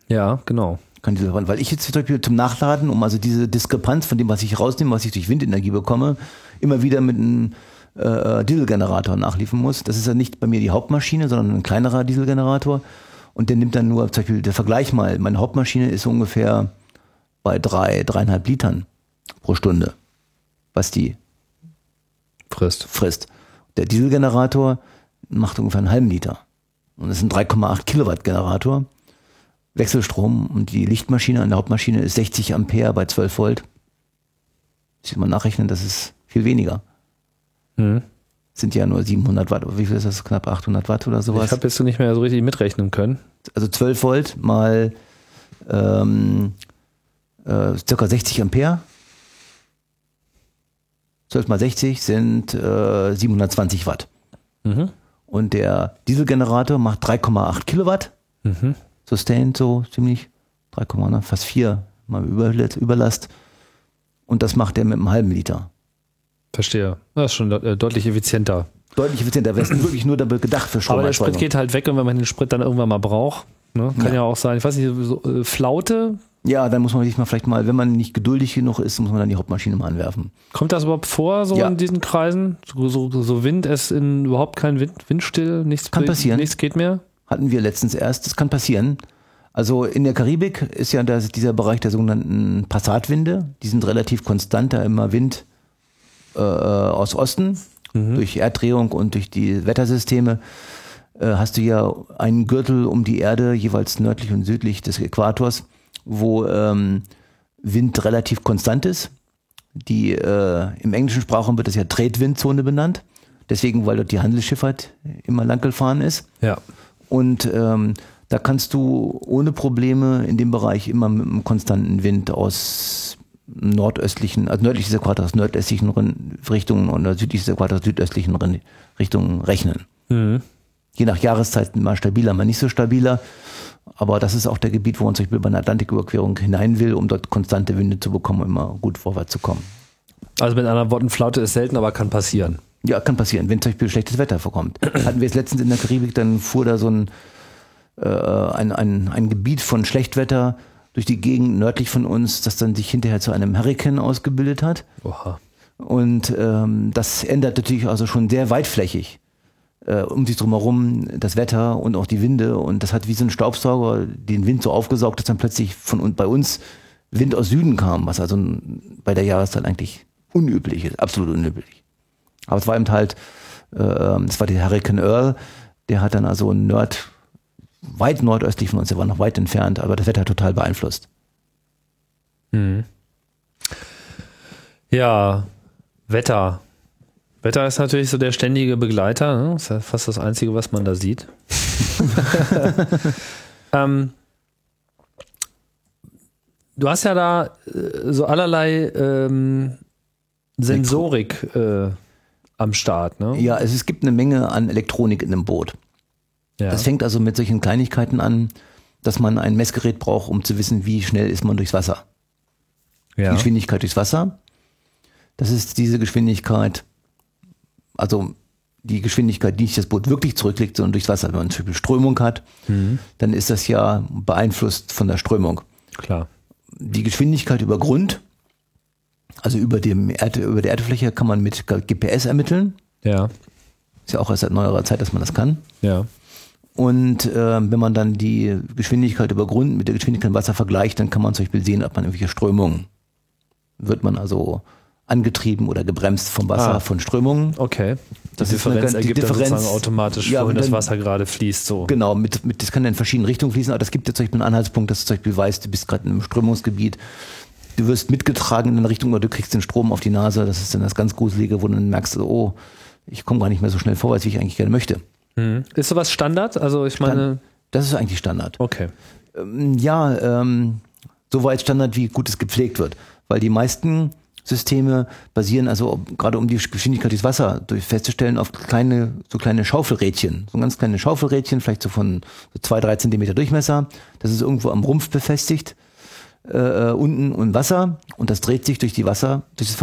S2: Ja, genau.
S3: Kein Dieselverbrenner. Weil ich jetzt zum Beispiel zum Nachladen, um also diese Diskrepanz von dem, was ich rausnehme, was ich durch Windenergie bekomme, immer wieder mit einem äh, Dieselgenerator nachliefern muss. Das ist ja nicht bei mir die Hauptmaschine, sondern ein kleinerer Dieselgenerator. Und der nimmt dann nur, zum Beispiel der Vergleich mal, meine Hauptmaschine ist ungefähr bei drei, dreieinhalb Litern pro Stunde, was die
S2: Frisst.
S3: frisst. Der Dieselgenerator macht ungefähr einen halben Liter. Und das ist ein 3,8 Kilowatt Generator. Wechselstrom und die Lichtmaschine an der Hauptmaschine ist 60 Ampere bei 12 Volt. Sieht man nachrechnen, das ist viel weniger.
S2: Mhm.
S3: Sind ja nur 700 Watt. Wie viel ist das? Knapp 800 Watt oder
S2: Ich
S3: sowas.
S2: habe jetzt nicht mehr so richtig mitrechnen können.
S3: Also 12 Volt mal ähm, äh, circa 60 Ampere. 12 mal 60 sind äh, 720 Watt.
S2: Mhm.
S3: Und der Dieselgenerator macht 3,8 Kilowatt.
S2: Mhm.
S3: Sustained so ziemlich. 3, ne, fast 4 mal Überlast, Überlast. Und das macht er mit einem halben Liter.
S2: Verstehe. Das ist schon äh, deutlich effizienter.
S3: Deutlich effizienter. Das ist wirklich nur dafür gedacht für
S2: Aber der Sprit geht halt weg und wenn man den Sprit dann irgendwann mal braucht, ne, kann ja.
S3: Ja.
S2: auch sein, ich weiß nicht, so, äh, Flaute,
S3: Ja, dann muss man sich mal vielleicht mal, wenn man nicht geduldig genug ist, muss man dann die Hauptmaschine mal anwerfen.
S2: kommt das überhaupt vor, so
S3: Ja.
S2: in diesen Kreisen? So, so, so Wind, es in überhaupt kein Wind, windstill, nichts,
S3: Kann passieren.
S2: nichts geht mehr?
S3: Hatten wir letztens erst. Das kann passieren. Also in der Karibik ist ja das, dieser Bereich der sogenannten Passatwinde. Die sind relativ konstant, da immer Wind äh, aus Osten. Durch Erddrehung und durch die Wettersysteme äh, hast du ja einen Gürtel um die Erde, jeweils nördlich und südlich des Äquators, wo ähm, Wind relativ konstant ist. Die, äh, Im englischen Sprachraum wird das ja Tretwindzone benannt. Deswegen, weil dort die Handelsschifffahrt immer lang gefahren ist.
S2: Ja.
S3: Und ähm, da kannst du ohne Probleme in dem Bereich immer mit einem konstanten Wind aus nordöstlichen, also nördlich des Äquators, nordöstlichen Richtungen oder südlich des Äquators, südöstlichen Richtungen rechnen.
S2: Mhm.
S3: Je nach Jahreszeit mal stabiler, mal nicht so stabiler. Aber das ist auch der Gebiet, wo man zum Beispiel bei einer Atlantiküberquerung hinein will, um dort konstante Winde zu bekommen, um immer gut vorwärts zu kommen.
S2: Also mit anderen Worten, Flaute ist selten, aber kann passieren.
S3: Ja, kann passieren, wenn zum Beispiel schlechtes Wetter vorkommt. Hatten wir es letztens in der Karibik, dann fuhr da so ein, äh, ein, ein, ein Gebiet von Schlechtwetter durch die Gegend nördlich von uns, das dann sich hinterher zu einem Hurrikan ausgebildet hat.
S2: Oha.
S3: Und ähm, das ändert natürlich also schon sehr weitflächig äh, um sich drumherum das Wetter und auch die Winde. Und das hat wie so ein Staubsauger den Wind so aufgesaugt, dass dann plötzlich von und bei uns Wind aus Süden kam, was also bei der Jahreszeit eigentlich unüblich ist, absolut unüblich. Aber es war eben halt, äh, das war der Hurricane Earl, der hat dann also Nord, weit nordöstlich von uns, der war noch weit entfernt, aber das Wetter hat total beeinflusst.
S2: Mhm. Ja, Wetter. Wetter ist natürlich so der ständige Begleiter. Ne? Das ist ja fast das Einzige, was man da sieht. ähm, du hast ja da äh, so allerlei ähm, Sensorik äh, am Start. Ne?
S3: Ja, es, es gibt eine Menge an Elektronik in einem Boot.
S2: Ja.
S3: Das fängt also mit solchen Kleinigkeiten an, dass man ein Messgerät braucht, um zu wissen, wie schnell ist man durchs Wasser.
S2: ja.
S3: Geschwindigkeit durchs Wasser. Das ist diese Geschwindigkeit, also die Geschwindigkeit, die nicht das Boot wirklich zurücklegt, sondern durchs Wasser. Wenn man zum Beispiel Strömung hat,
S2: Mhm.
S3: dann ist das ja beeinflusst von der Strömung.
S2: Klar.
S3: Die Geschwindigkeit über Grund, also über, dem Erde, über der Erdfläche, kann man mit GPS ermitteln.
S2: Ja.
S3: Ist ja auch erst seit neuerer Zeit, dass man das kann.
S2: Ja.
S3: Und äh, wenn man dann die Geschwindigkeit über Grund mit der Geschwindigkeit im Wasser vergleicht, dann kann man zum Beispiel sehen, ob man irgendwelche Strömungen, wird man also angetrieben oder gebremst vom Wasser,
S2: Ah.
S3: von Strömungen.
S2: Okay.
S3: Das
S2: die
S3: ist eine
S2: Differenz
S3: ganz- die
S2: ergibt dann
S3: Differenz-
S2: sozusagen automatisch,
S3: Ja,
S2: wohin
S3: und
S2: das
S3: dann-
S2: Wasser gerade fließt. So.
S3: Genau, mit, mit, das kann in verschiedene Richtungen fließen, aber das gibt dir zum Beispiel einen Anhaltspunkt, dass du zum Beispiel weißt, du bist gerade in einem Strömungsgebiet, du wirst mitgetragen in eine Richtung oder du kriegst den Strom auf die Nase, das ist dann das ganz Gruselige, wo du dann merkst, oh, ich komme gar nicht mehr so schnell vorwärts, wie ich eigentlich gerne möchte.
S2: Mhm. Ist sowas Standard? Also ich meine,
S3: Das ist eigentlich Standard.
S2: okay.
S3: Ähm, Ja, ähm, so weit Standard, wie gut es gepflegt wird. Weil die meisten Systeme basieren also gerade um die Geschwindigkeit des Wasser durch festzustellen auf kleine, so kleine Schaufelrädchen. So ein ganz kleine Schaufelrädchen, vielleicht so von so zwei, drei Zentimeter Durchmesser. Das ist irgendwo am Rumpf befestigt, äh, äh, unten im Wasser und das dreht sich durch die Wasser, durch das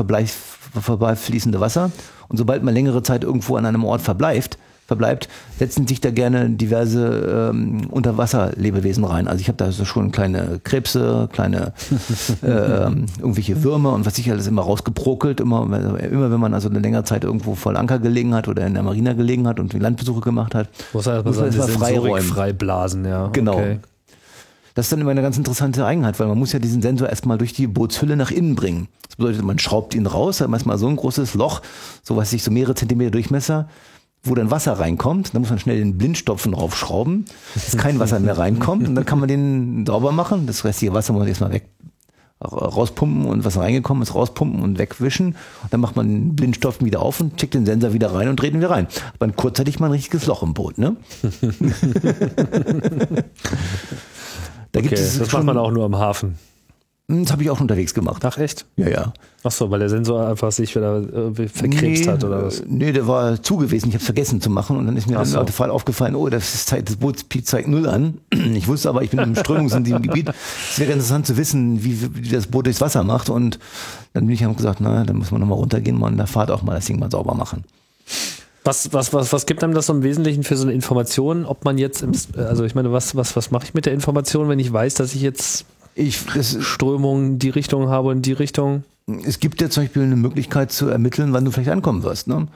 S3: vorbeifließende Wasser. Und sobald man längere Zeit irgendwo an einem Ort verbleibt, verbleibt, setzen sich da gerne diverse ähm, Unterwasserlebewesen rein. Also ich habe da so schon kleine Krebse, kleine äh, irgendwelche Würmer und was ich alles immer rausgebrokelt. Immer, immer wenn man also eine längere Zeit irgendwo voll Anker gelegen hat oder in der Marina gelegen hat und Landbesuche gemacht hat,
S2: Muss
S3: man
S2: erstmal
S3: freiräumen.
S2: Freiblasen, ja.
S3: Genau.
S2: Okay.
S3: Das ist dann immer eine ganz interessante Eigenheit, weil man muss ja diesen Sensor erstmal durch die Bootshülle nach innen bringen. Das bedeutet, man schraubt ihn raus, hat erstmal so ein großes Loch, so weiß ich, so mehrere Zentimeter Durchmesser, wo dann Wasser reinkommt. Dann muss man schnell den Blindstopfen draufschrauben, dass kein Wasser mehr reinkommt und dann kann man den sauber machen. Das restliche Wasser muss man erstmal weg rauspumpen und was reingekommen ist, rauspumpen und wegwischen. Und dann macht man den Blindstopfen wieder auf und checkt den Sensor wieder rein und dreht ihn wieder rein. Aber dann kurzzeitig mal ein richtiges Loch im Boot, ne? da
S2: Okay, das macht man auch nur am Hafen.
S3: Das habe ich auch unterwegs gemacht.
S2: Ach echt?
S3: Ja, ja.
S2: Ach so, weil der Sensor einfach sich wieder äh, verkrebst
S3: nee,
S2: hat oder was?
S3: Nee, der war zu gewesen. Ich habe vergessen zu machen und dann ist mir
S2: Ach so.
S3: Autofall aufgefallen, oh, das ist Zeit, das Bootspiek zeigt null an. Ich wusste aber, ich bin im strömungsintensiven Gebiet. Es wäre interessant zu wissen, wie, wie das Boot durchs Wasser macht und dann bin ich haben gesagt, na, dann muss man nochmal runtergehen und in der Fahrt auch mal das Ding mal sauber machen.
S2: Was, was, was, was gibt einem das so im Wesentlichen für so eine Information, ob man jetzt, im, also ich meine, was, was, was mache ich mit der Information, wenn ich weiß, dass ich jetzt
S3: Ich, das,
S2: Strömung in die Richtung habe und in die Richtung?
S3: es gibt ja zum Beispiel eine Möglichkeit zu ermitteln, wann du vielleicht ankommen wirst. Ne?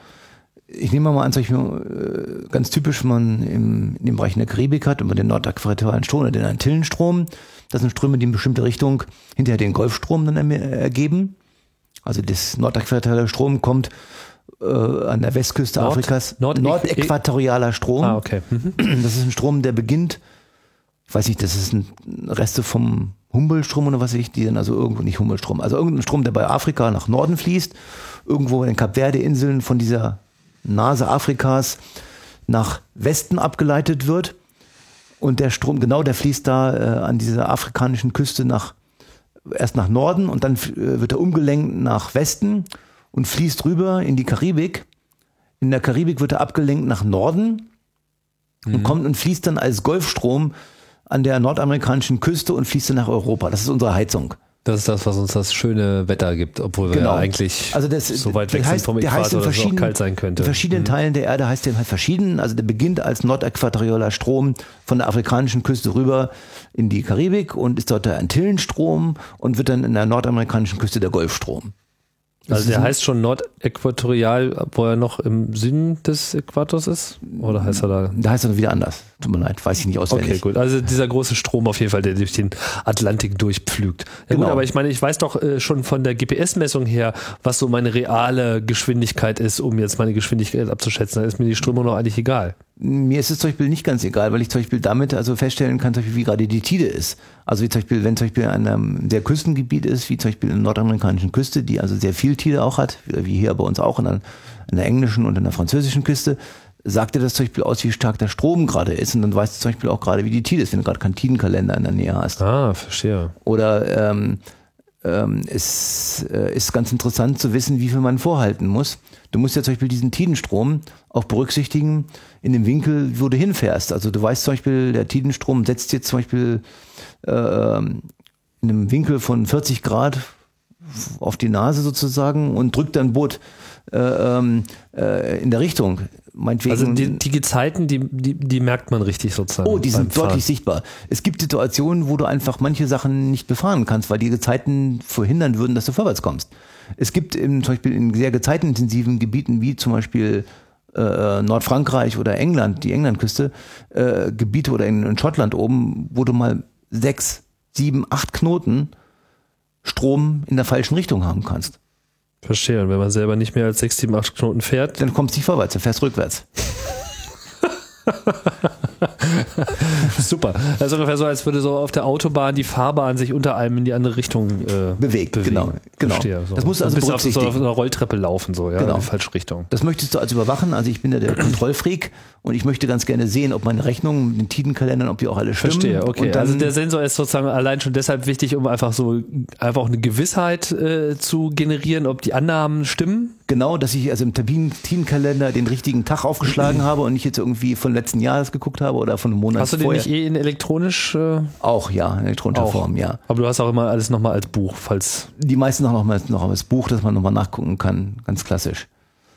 S3: Ich nehme mal an, zum Beispiel, äh, ganz typisch, man im, in dem Bereich in der Karibik hat, über den nordäquatorialen Strom oder den Antillenstrom. Das sind Ströme, die in bestimmte Richtung hinterher den Golfstrom dann ergeben. Also das nordäquatoriale Strom kommt äh, an der Westküste
S2: Nord-
S3: Afrikas.
S2: Nord-
S3: Nordäquatorialer Strom.
S2: Ah, okay. Mhm.
S3: Das ist ein Strom, der beginnt, ich weiß nicht, das ist ein Reste vom Humboldt-Strom oder was weiß ich, die dann also irgendwo nicht Humboldt-Strom, also irgendein Strom, der bei Afrika nach Norden fließt, irgendwo in den Kapverde-Inseln von dieser Nase Afrikas nach Westen abgeleitet wird. Und der Strom, genau, der fließt da äh, an dieser afrikanischen Küste nach, erst nach Norden und dann äh, wird er umgelenkt nach Westen und fließt rüber in die Karibik. In der Karibik wird er abgelenkt nach Norden und kommt und fließt dann als Golfstrom an der nordamerikanischen Küste und fließt dann nach Europa. Das ist unsere Heizung.
S2: Das ist das, was uns das schöne Wetter gibt, obwohl wir ja eigentlich
S3: also das,
S2: so weit weg
S3: heißt,
S2: sind vom Äquator, dass es auch kalt sein könnte.
S3: In verschiedenen Teilen der Erde heißt der halt verschieden. Also der beginnt als nordäquatorialer Strom von der afrikanischen Küste rüber in die Karibik und ist dort der Antillenstrom und wird dann in der nordamerikanischen Küste der Golfstrom.
S2: Also der heißt schon Nordäquatorial, wo er noch im Süden des Äquators ist? Oder heißt er da?
S3: Da heißt er wieder anders. Tut mir leid, weiß ich nicht auswendig.
S2: Okay, gut. Also dieser große Strom auf jeden Fall, der durch den Atlantik durchpflügt. Ja gut,
S3: Genau.
S2: aber ich meine, ich weiß doch äh, schon von der GPS-Messung her, was so meine reale Geschwindigkeit ist, um jetzt meine Geschwindigkeit abzuschätzen. Da ist mir die Strömung noch eigentlich egal.
S3: Mir ist es zum Beispiel nicht ganz egal, weil ich zum Beispiel damit also feststellen kann, zum Beispiel, wie gerade die Tide ist. Also wie zum Beispiel, wenn zum Beispiel an einem der Küstengebiet ist, wie zum Beispiel in der nordamerikanischen Küste, die also sehr viel Tide auch hat, wie hier bei uns auch, in der, in der englischen und in der französischen Küste, sagt dir das zum Beispiel aus, wie stark der Strom gerade ist. Und dann weißt du zum Beispiel auch gerade, wie die Tide ist, wenn du gerade keinen Tidenkalender in der Nähe hast.
S2: Ah, verstehe.
S3: Oder ähm, ähm, es äh, ist ganz interessant zu wissen, wie viel man vorhalten muss. Du musst ja zum Beispiel diesen Tidenstrom auch berücksichtigen in dem Winkel, wo du hinfährst. Also du weißt zum Beispiel, der Tidenstrom setzt jetzt zum Beispiel äh, ähm, in einem Winkel von 40 Grad auf die Nase sozusagen und drückt dein Boot äh, ähm, äh, in der Richtung. Meinetwegen,
S2: Also die, die Gezeiten, die, die, die merkt man richtig sozusagen.
S3: Oh, die sind deutlich sichtbar. Es gibt Situationen, wo du einfach manche Sachen nicht befahren kannst, weil die Gezeiten verhindern würden, dass du vorwärts kommst. Es gibt im, zum Beispiel in sehr gezeitenintensiven Gebieten wie zum Beispiel äh, Nordfrankreich oder England, die Englandküste, äh, Gebiete oder in, in Schottland oben, wo du mal sechs, sieben, acht Knoten Strom in der falschen Richtung haben kannst.
S2: Verstehe. Und wenn man selber nicht mehr als 6, 7, 8 Knoten fährt,
S3: Dann kommst du nicht vorwärts, dann fährst rückwärts.
S2: super. Das ist ungefähr so, als würde so auf der Autobahn die Fahrbahn sich unter einem in die andere Richtung äh,
S3: Bewegt,
S2: bewegen.
S3: genau, genau.
S2: Verstehe, so.
S3: Das musst du also
S2: bisschen auf, so auf einer Rolltreppe laufen, so, ja,
S3: Genau.
S2: in die falsche Richtung.
S3: Das möchtest du also überwachen. Also ich bin ja der Kontrollfreak und ich möchte ganz gerne sehen, ob meine Rechnungen mit den Tidenkalendern, ob die auch alle stimmen.
S2: Verstehe, okay. Also der Sensor ist sozusagen allein schon deshalb wichtig, um einfach so einfach auch eine Gewissheit äh, zu generieren, ob die Annahmen stimmen.
S3: Genau, dass ich also im Termin- Tidenkalender den richtigen Tag aufgeschlagen habe und nicht jetzt irgendwie von letzten Jahres geguckt habe oder von einem Monat
S2: Hast du den
S3: vorher.
S2: nicht eh in elektronisch? Äh,
S3: auch, ja, in elektronischer
S2: auch?
S3: Form, ja.
S2: Aber du hast auch immer alles nochmal als Buch, falls.
S3: Die meisten noch, noch mal noch als Buch, dass man nochmal nachgucken kann, ganz klassisch.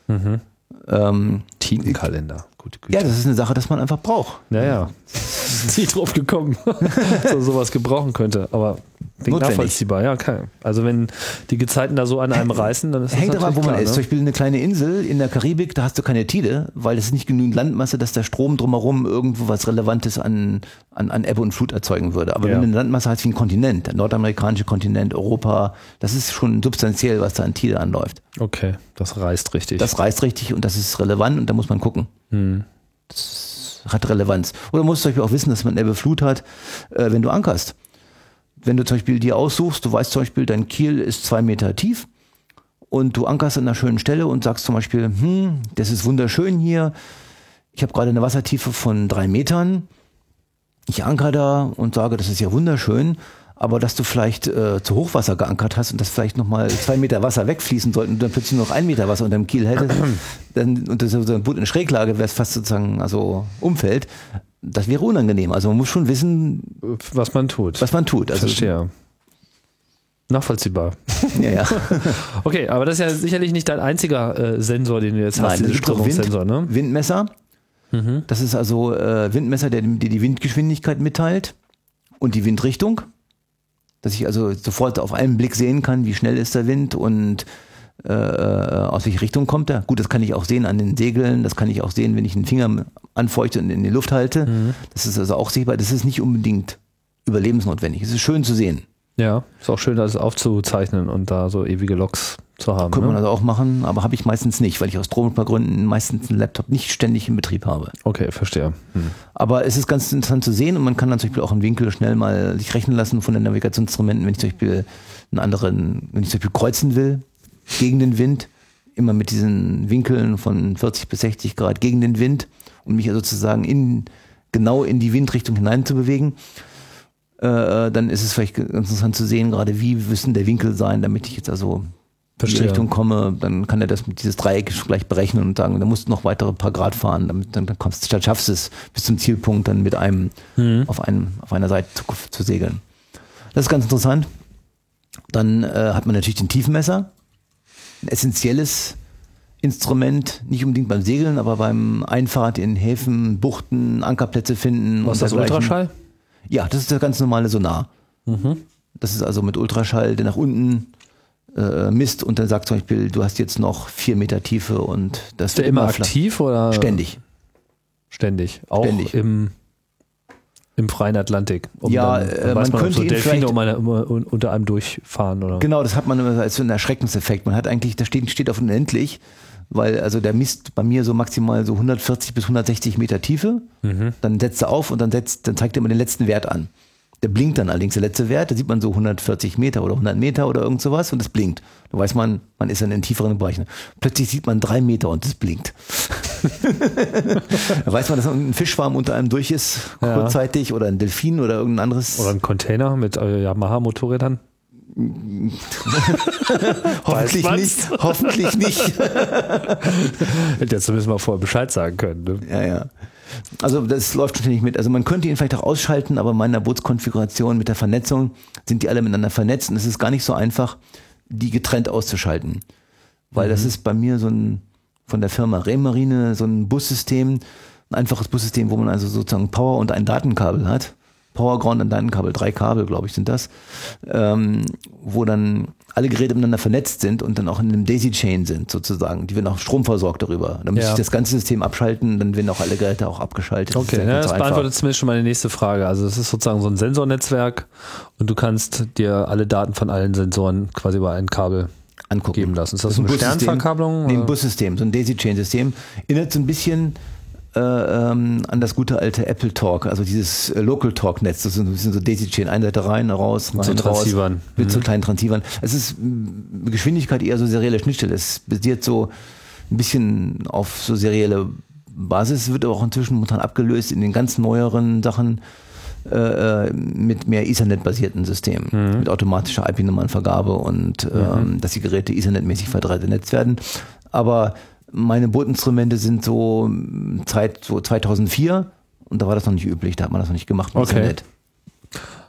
S2: Mhm.
S3: Ähm,
S2: Tidenkalender. Gute Güte.
S3: Ja, das ist eine Sache, dass man einfach braucht.
S2: Naja, nie drauf gekommen, dass man sowas gebrauchen könnte. Aber klingt nachvollziehbar, ja, okay. Also wenn die Gezeiten da so an einem reißen, dann ist das
S3: Hängt daran, wo man
S2: klar,
S3: ist.
S2: ne?
S3: Zum Beispiel eine kleine Insel in der Karibik, da hast du keine Tide, weil es ist nicht genügend Landmasse, dass der Strom drumherum irgendwo was Relevantes an, an, an Ebbe und Flut erzeugen würde. Aber
S2: Ja.
S3: wenn du eine Landmasse hast wie ein Kontinent, der nordamerikanische Kontinent, Europa, das ist schon substanziell, was da an Tide anläuft.
S2: Okay, das reißt richtig.
S3: Das reißt richtig und das ist relevant und da muss man gucken.
S2: Hm.
S3: Das hat Relevanz. Oder du musst zum Beispiel auch wissen, dass man Ebbe Flut hat, äh, wenn du ankerst. Wenn du zum Beispiel dir aussuchst, du weißt zum Beispiel, dein Kiel ist zwei Meter tief und du ankerst an einer schönen Stelle und sagst zum Beispiel, hm, das ist wunderschön hier. Ich habe gerade eine Wassertiefe von drei Metern. Ich anker da und sage, das ist ja wunderschön, aber dass du vielleicht äh, zu Hochwasser geankert hast und dass vielleicht nochmal zwei Meter Wasser wegfließen sollten und dann plötzlich nur noch ein Meter Wasser unter dem Kiel hättest, dann und das so ein Boot in Schräglage wäre fast sozusagen also umfällt, das wäre unangenehm. Also man muss schon wissen,
S2: was man tut.
S3: was man tut. Also,
S2: Verstehe. Nachvollziehbar.
S3: Ja, ja.
S2: Okay, aber das ist ja sicherlich nicht dein einziger äh, Sensor, den du jetzt hast,
S3: Nein, das ist auch Wind,
S2: Strömungssensor, ne?
S3: Windmesser. Das ist also äh, Windmesser, der dir die Windgeschwindigkeit mitteilt und die Windrichtung. Dass ich also sofort auf einen Blick sehen kann, wie schnell ist der Wind und äh, aus welche Richtung kommt er. Gut, das kann ich auch sehen an den Segeln, das kann ich auch sehen, wenn ich einen Finger anfeuchte und in die Luft halte. Das ist also auch sichtbar. Das ist nicht unbedingt überlebensnotwendig. Es ist schön zu sehen.
S2: Ja, ist auch schön, das aufzuzeichnen und da so ewige Logs zu haben.
S3: Könnte man
S2: Ne?
S3: also auch machen, aber habe ich meistens nicht, weil ich aus Stromgründen meistens einen Laptop nicht ständig in Betrieb habe.
S2: Okay, verstehe. Hm.
S3: Aber es ist ganz interessant zu sehen und man kann dann zum Beispiel auch einen Winkel schnell mal sich rechnen lassen von den Navigationsinstrumenten, wenn ich zum Beispiel einen anderen, wenn ich zum Beispiel kreuzen will, gegen den Wind, immer mit diesen Winkeln von 40 bis 60 Grad gegen den Wind und mich also sozusagen in, genau in die Windrichtung hinein zu bewegen. Äh, dann ist es vielleicht ganz interessant zu sehen, gerade wie müssen der Winkel sein, damit ich jetzt also. Richtung komme, dann kann er das mit dieses Dreieck gleich berechnen und sagen, da musst du noch weitere paar Grad fahren, damit dann, dann kommst, statt schaffst du es bis zum Zielpunkt dann mit einem
S2: Mhm.
S3: auf einem auf einer Seite zu, zu segeln. Das ist ganz interessant. Dann äh, hat man natürlich den Tiefenmesser, ein essentielles Instrument, nicht unbedingt beim Segeln, aber beim Einfahrt in Häfen, Buchten, Ankerplätze finden.
S2: Was ist
S3: und
S2: das. Ultraschall?
S3: Ja, das ist der ganz normale Sonar.
S2: Mhm.
S3: Das ist also mit Ultraschall, der nach unten äh, misst und dann sagt zum Beispiel, du hast jetzt noch vier Meter Tiefe und das
S2: Ist der immer aktiv oder?
S3: Ständig.
S2: Ständig. Auch
S3: Ständig.
S2: im im freien Atlantik.
S3: Ja,
S2: dann,
S3: äh,
S2: dann
S3: man könnte
S2: so
S3: ihn vielleicht-
S2: um eine, um, unter einem durchfahren oder.
S3: Genau, das hat man immer als so einen Erschreckenseffekt. Man hat eigentlich, da steht, steht auf unendlich, weil also der misst bei mir so maximal so 140 bis 160 Meter Tiefe.
S2: Mhm.
S3: Dann setzt er auf und dann, setzt, dann zeigt er immer den letzten Wert an. Der blinkt dann allerdings der letzte Wert, da sieht man so 140 Meter oder 100 Meter oder irgend sowas und das blinkt. Da weiß man, man ist dann in tieferen Bereichen. Plötzlich sieht man drei Meter und es blinkt. da weiß man, dass ein Fischschwarm unter einem durch ist,
S2: Ja.
S3: kurzzeitig, oder ein Delfin oder irgendein anderes.
S2: Oder ein Container mit äh, Yamaha-Motorrädern.
S3: hoffentlich
S2: Weiß man's?
S3: nicht, hoffentlich nicht.
S2: Hätte jetzt zumindest mal vorher Bescheid sagen können. Ne?
S3: Ja, ja. Also das läuft ständig mit. Also man könnte ihn vielleicht auch ausschalten, aber in meiner Bootskonfiguration mit der Vernetzung sind die alle miteinander vernetzt und es ist gar nicht so einfach, die getrennt auszuschalten. Weil das ist bei mir so ein von der Firma Rehmarine so ein Bussystem, ein einfaches Bussystem, wo man also sozusagen Power und ein Datenkabel hat. Powerground und Datenkabel, drei Kabel, glaube ich, sind das, ähm, wo dann alle Geräte miteinander vernetzt sind und dann auch in einem Daisy-Chain sind, sozusagen. Die werden auch stromversorgt darüber. Da muss
S2: Ja.
S3: ich das ganze System abschalten, dann werden auch alle Geräte auch abgeschaltet.
S2: Okay,
S3: ist ja
S2: ja, das beantwortet zumindest schon meine nächste Frage. Also es ist sozusagen so ein Sensornetzwerk und du kannst dir alle Daten von allen Sensoren quasi über ein Kabel
S3: angucken.
S2: geben lassen. Ist das,
S3: ist
S2: so
S3: ein
S2: eine
S3: Bussystem.
S2: Sternverkabelung?
S3: Nee, ein? Bussystem, so ein Daisy-Chain-System. Erinnert so ein bisschen äh, ähm, an das gute alte Apple Talk, also dieses äh, Local Talk-Netz. Das sind so so Daisy-Chain, eine Seite rein, raus, rein,
S2: so
S3: raus.
S2: Transceivern.
S3: Mit
S2: Mhm.
S3: so kleinen Transceivern. Es ist mh, Geschwindigkeit eher so serielle Schnittstelle. Es basiert so ein bisschen auf so serielle Basis, wird aber auch inzwischen momentan abgelöst in den ganz neueren Sachen äh, äh, mit mehr Ethernet-basierten Systemen,
S2: Mhm.
S3: mit automatischer IP-Nummernvergabe und ähm, dass die Geräte Ethernet-mäßig vernetzt werden. Aber meine Bootinstrumente sind so mh, Zeit so 2004 und da war das noch nicht üblich, da hat man das noch nicht gemacht
S2: Okay.
S3: Ethernet.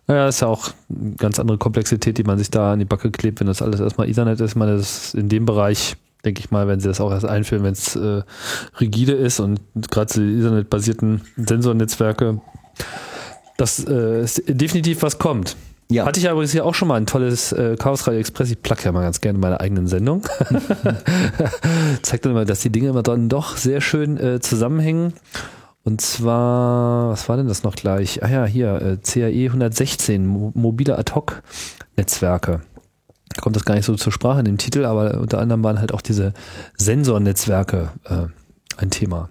S2: Ja, ist ja auch eine ganz andere Komplexität, die man sich da an die Backe klebt, wenn das alles erstmal Ethernet ist. Ich meine, das ist in dem Bereich denke ich mal, wenn sie das auch erst einführen, wenn es äh, rigide ist und gerade die Ethernet-basierten Sensornetzwerke, dass äh, definitiv was kommt. Ja. Hatte ich ja übrigens hier auch schon mal ein tolles äh, Chaos Radio Express. Ich placke ja mal ganz gerne meine eigenen Sendung. Zeigt dann immer, dass die Dinge immer dann doch sehr schön äh, zusammenhängen. Und zwar, was war denn das noch gleich? Ah ja, hier, äh, CAE 116, mo mobile Ad-Hoc-Netzwerke. Da kommt das gar nicht so zur Sprache in dem Titel, aber unter anderem waren halt auch diese Sensornetzwerke äh, ein Thema.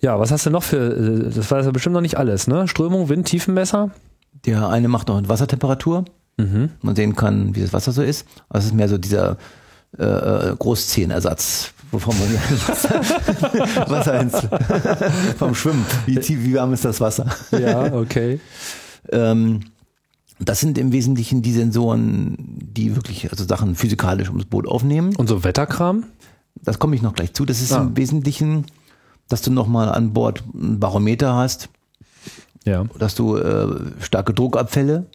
S2: Ja, was hast du noch für, äh, das war ja bestimmt noch nicht alles, ne? Strömung, Wind, Tiefenmesser?
S3: Der eine macht noch Wassertemperatur. Mhm. Man sehen kann, wie das Wasser so ist. Aber es ist mehr so dieser äh, äh Großzehenersatz, wovon man Wasser, Wasser ins, vom Schwimmen. Wie, tief, wie warm ist das Wasser?
S2: Ja, okay.
S3: ähm, das sind im Wesentlichen die Sensoren, die wirklich also Sachen physikalisch ums Boot aufnehmen.
S2: Und so Wetterkram?
S3: Das komme ich noch gleich zu. Das ist ah. im Wesentlichen, dass du nochmal an Bord ein Barometer hast,
S2: ja.
S3: dass du äh, starke Druckabfälle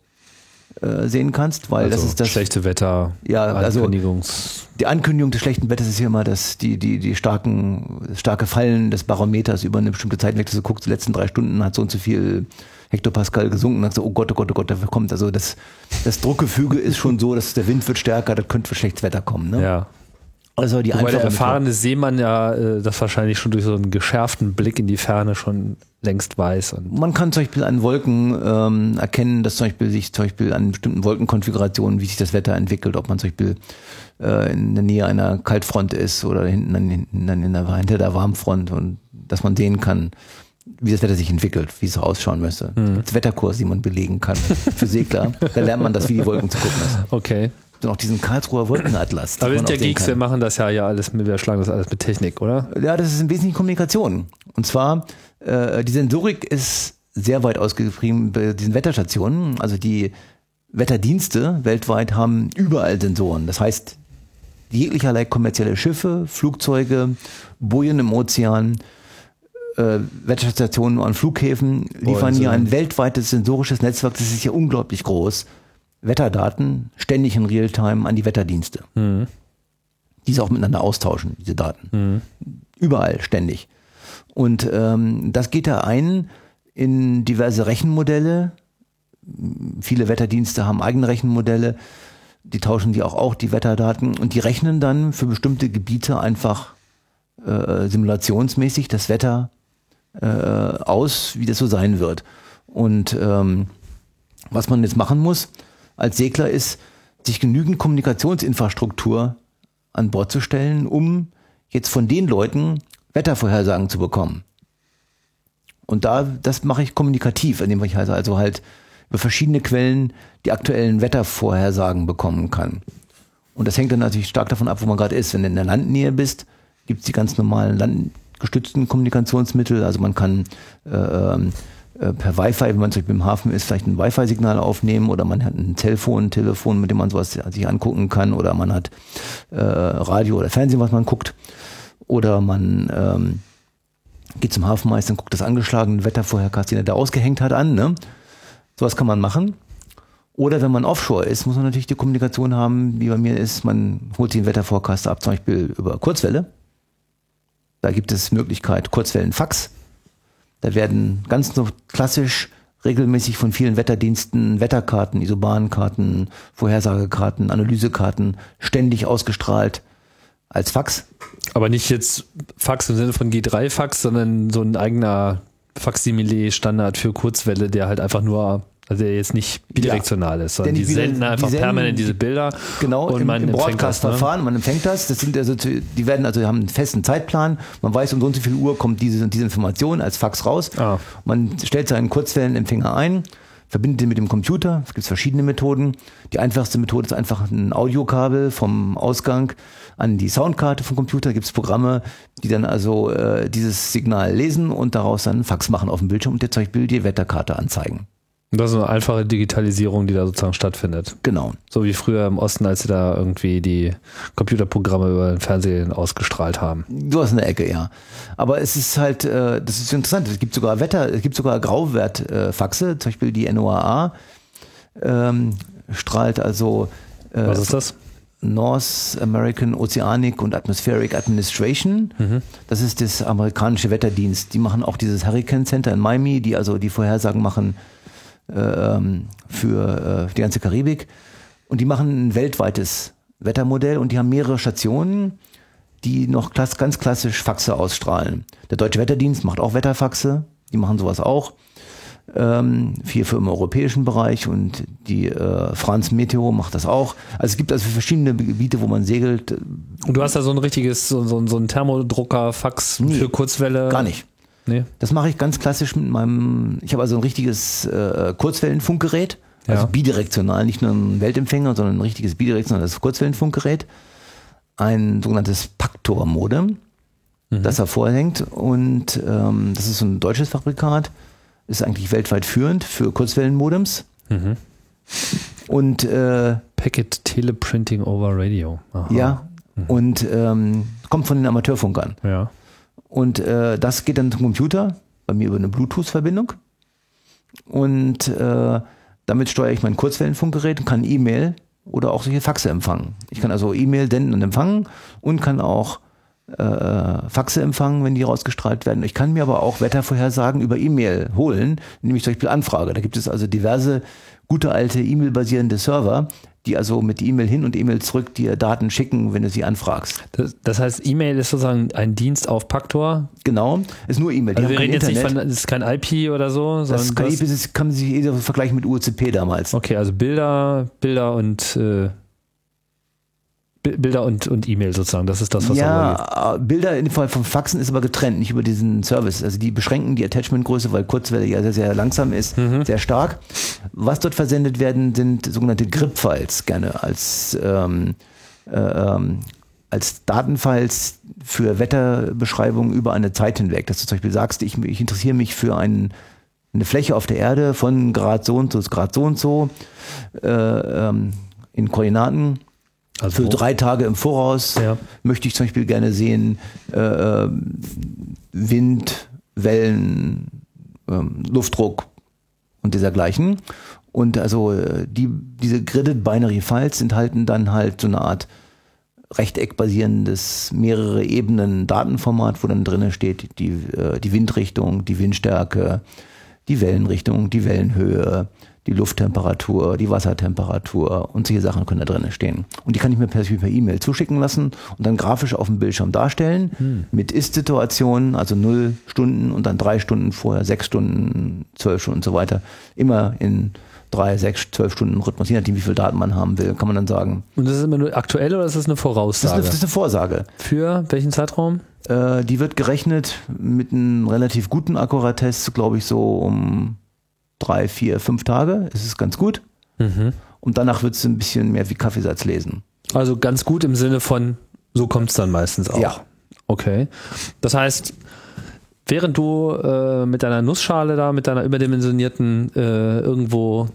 S3: äh, sehen kannst, weil also das ist das
S2: schlechte Wetter.
S3: Ja, also die Ankündigung des schlechten Wetters ist ja immer, dass die die die starken starke Fallen des Barometers über eine bestimmte Zeit weg. Du guckst, die letzten drei Stunden hat so und so viel Hektopascal gesunken und dann so, oh Gott, oh Gott, oh Gott, dafür kommt. Also das, das Druckgefüge ist schon so, dass der Wind wird stärker, das könnte für schlechtes Wetter kommen. Ne?
S2: Ja.
S3: Also die
S2: Wobei der erfahrene Seemann ja äh, das wahrscheinlich schon durch so einen geschärften Blick in die Ferne schon längst weiß.
S3: Man kann zum Beispiel an Wolken ähm, erkennen, dass zum Beispiel sich zum Beispiel an bestimmten Wolkenkonfigurationen, wie sich das Wetter entwickelt, ob man zum Beispiel äh, in der Nähe einer Kaltfront ist oder hinten, dann, hinten dann in der, hinter der Warmfront und dass man sehen kann, wie das Wetter sich entwickelt, wie es ausschauen müsste. Mhm. Als Wetterkurs, den man belegen kann für Segler. da lernt man das, wie die Wolken zu gucken ist.
S2: Okay.
S3: Und auch diesen Karlsruher Wolkenatlas.
S2: Aber wir sind ja Geeks, wir machen das ja ja alles, wir schlagen das alles mit Technik, oder?
S3: Ja, das ist im Wesentlichen Kommunikation. Und zwar, äh, die Sensorik ist sehr weit ausgetrieben bei diesen Wetterstationen. Also die Wetterdienste weltweit haben überall Sensoren. Das heißt, jeglicherlei kommerzielle Schiffe, Flugzeuge, Bojen im Ozean, äh, Wetterstationen an Flughäfen liefern hier ein weltweites sensorisches Netzwerk, das ist ja unglaublich groß. Wetterdaten ständig in Realtime an die Wetterdienste. Mhm. Die sie auch miteinander austauschen, diese Daten. Mhm. Überall, ständig. Und ähm, das geht da ein in diverse Rechenmodelle. Viele Wetterdienste haben eigene Rechenmodelle. Die tauschen die auch, auch die Wetterdaten und die rechnen dann für bestimmte Gebiete einfach äh, simulationsmäßig das Wetter äh, aus, wie das so sein wird. Und ähm, was man jetzt machen muss als Segler ist, sich genügend Kommunikationsinfrastruktur an Bord zu stellen, um jetzt von den Leuten Wettervorhersagen zu bekommen. Und da, das mache ich kommunikativ, indem ich also, also halt über verschiedene Quellen die aktuellen Wettervorhersagen bekommen kann. Und das hängt dann natürlich stark davon ab, wo man gerade ist. Wenn du in der Landnähe bist, gibt es die ganz normalen Land gestützten Kommunikationsmittel. Also man kann äh, ähm, äh, per Wi-Fi, wenn man zum Beispiel im Hafen ist, vielleicht ein Wi-Fi-Signal aufnehmen oder man hat ein Telefon, ein Telefon, mit dem man sowas sich angucken kann oder man hat äh, Radio oder Fernsehen, was man guckt. Oder man ähm, geht zum Hafenmeister und guckt das angeschlagene Wettervorhercast, den er da ausgehängt hat, an. Ne? Sowas kann man machen. Oder wenn man offshore ist, muss man natürlich die Kommunikation haben, wie bei mir ist, man holt den Wettervorcast ab, zum Beispiel über Kurzwelle da gibt es Möglichkeit Kurzwellenfax. Da werden ganz so klassisch regelmäßig von vielen Wetterdiensten Wetterkarten, Isobahnkarten, Vorhersagekarten, Analysekarten ständig ausgestrahlt als Fax.
S2: Aber nicht jetzt Fax im Sinne von G3-Fax, sondern so ein eigener Faximile-Standard für Kurzwelle, der halt einfach nur also der jetzt nicht bidirektional ja. ist, sondern die, die senden einfach die senden, permanent diese Bilder.
S3: Genau, und im, man im Broadcast-Verfahren, ne? man empfängt das. Das sind also, die werden also, haben einen festen Zeitplan. Man weiß, um so und so viel Uhr kommt diese diese Information als Fax raus. Ah. Man stellt seinen Kurzwellenempfänger ein, verbindet den mit dem Computer. Es gibt verschiedene Methoden. Die einfachste Methode ist einfach ein Audiokabel vom Ausgang an die Soundkarte vom Computer. Da gibt es Programme, die dann also äh, dieses Signal lesen und daraus dann Fax machen auf dem Bildschirm und dir zum Beispiel die Wetterkarte anzeigen.
S2: Das ist eine einfache Digitalisierung, die da sozusagen stattfindet.
S3: Genau.
S2: So wie früher im Osten, als sie da irgendwie die Computerprogramme über den Fernsehen ausgestrahlt haben.
S3: Du hast eine Ecke, ja. Aber es ist halt, äh, das ist interessant. Es gibt sogar Wetter, es gibt sogar Grauwertfaxe, zum Beispiel die NOAA ähm, strahlt also.
S2: Äh, Was ist das?
S3: North American Oceanic und Atmospheric Administration. Das ist das amerikanische Wetterdienst. Die machen auch dieses Hurricane Center in Miami, die also die Vorhersagen machen für äh, die ganze Karibik. Und die machen ein weltweites Wettermodell und die haben mehrere Stationen, die noch ganz klassisch Faxe ausstrahlen. Der Deutsche Wetterdienst macht auch Wetterfaxe, die machen sowas auch. Ähm, viel für im europäischen Bereich und die äh, Franz Meteo macht das auch. Also es gibt also verschiedene Gebiete, wo man segelt.
S2: Und du hast da so ein richtiges, so, so, so ein Thermodrucker, Fax
S3: Nee,
S2: für Kurzwelle.
S3: Gar nicht.
S2: Nee.
S3: Das mache ich ganz klassisch mit meinem, ich habe also ein richtiges äh, Kurzwellenfunkgerät, also
S2: Ja.
S3: bidirektional, nicht nur ein Weltempfänger, sondern ein richtiges bidirektionales Kurzwellenfunkgerät, ein sogenanntes Paktor-Modem, das hervorhängt und ähm, das ist ein deutsches Fabrikat, ist eigentlich weltweit führend für Kurzwellenmodems und äh,
S2: Packet Teleprinting over Radio. Aha.
S3: ja und ähm, kommt von den Amateurfunkern.
S2: Ja.
S3: Und äh, das geht dann zum Computer, bei mir über eine Bluetooth-Verbindung. Und äh, damit steuere ich mein Kurzwellenfunkgerät und kann E-Mail oder auch solche Faxe empfangen. Ich kann also E-Mail senden und empfangen und kann auch äh, Faxe empfangen, wenn die rausgestrahlt werden. Ich kann mir aber auch Wettervorhersagen über E-Mail holen, indem ich zum Beispiel anfrage. Da gibt es also diverse gute alte E-Mail-basierende Server, die also mit E-Mail hin und E-Mail zurück dir Daten schicken, wenn du sie anfragst.
S2: Das, das heißt, E-Mail ist sozusagen ein Dienst auf Paktor.
S3: Genau, ist nur E-Mail.
S2: Also wir reden jetzt nicht
S3: Internet.
S2: von, das ist kein IP oder so,
S3: Das
S2: sondern
S3: kann,
S2: das,
S3: das kann man sich eher vergleichen mit UCP damals.
S2: okay, also Bilder, Bilder und äh, Bilder und, und E-Mail sozusagen. Das ist das, was
S3: ja, äh, Bilder in dem Fall vom Faxen ist aber getrennt, nicht über diesen Service. Also die beschränken die Attachmentgröße, weil Kurzwelle ja sehr, sehr langsam ist,
S2: Mhm.
S3: sehr stark. Was dort versendet werden, sind sogenannte GRIP-Files gerne als, ähm, äh, ähm, als Datenfiles für Wetterbeschreibungen über eine Zeit hinweg. Dass du zum Beispiel sagst, ich, ich interessiere mich für einen, eine Fläche auf der Erde von Grad so und so bis Grad so und so äh, ähm, in Koordinaten
S2: Also
S3: für drei Tage im Voraus
S2: Ja.
S3: möchte ich zum Beispiel gerne sehen äh, äh, Wind, Wellen, ähm, Luftdruck und dergleichen. Und also äh, die, diese Gridded Binary Files enthalten dann halt so eine Art rechteckbasierendes, mehrere Ebenen Datenformat, wo dann drinne steht die, äh, die Windrichtung, die Windstärke, die Wellenrichtung, die Wellenhöhe, die Lufttemperatur, die Wassertemperatur und solche Sachen können da drinne stehen. Und die kann ich mir per per E-Mail zuschicken lassen und dann grafisch auf dem Bildschirm darstellen mit Ist-Situationen, also null Stunden und dann drei Stunden vorher, sechs Stunden, zwölf Stunden und so weiter. Immer in drei, sechs, zwölf Stunden Rhythmus, je nachdem, wie viel Daten man haben will, kann man dann sagen.
S2: Und das ist immer nur aktuell oder ist das eine
S3: Das ist
S2: Voraussage?
S3: eine, das ist eine Vorsage.
S2: Für welchen Zeitraum?
S3: Äh, die wird gerechnet mit einem relativ guten Akkuratesse, glaube ich, so um drei, vier, fünf Tage. Es ist ganz gut. Und danach wird es ein bisschen mehr wie Kaffeesatz lesen.
S2: Also ganz gut im Sinne von, so kommt es dann meistens auch.
S3: Ja.
S2: Okay. Das heißt, während du äh, mit deiner Nussschale da, mit deiner überdimensionierten äh, irgendwo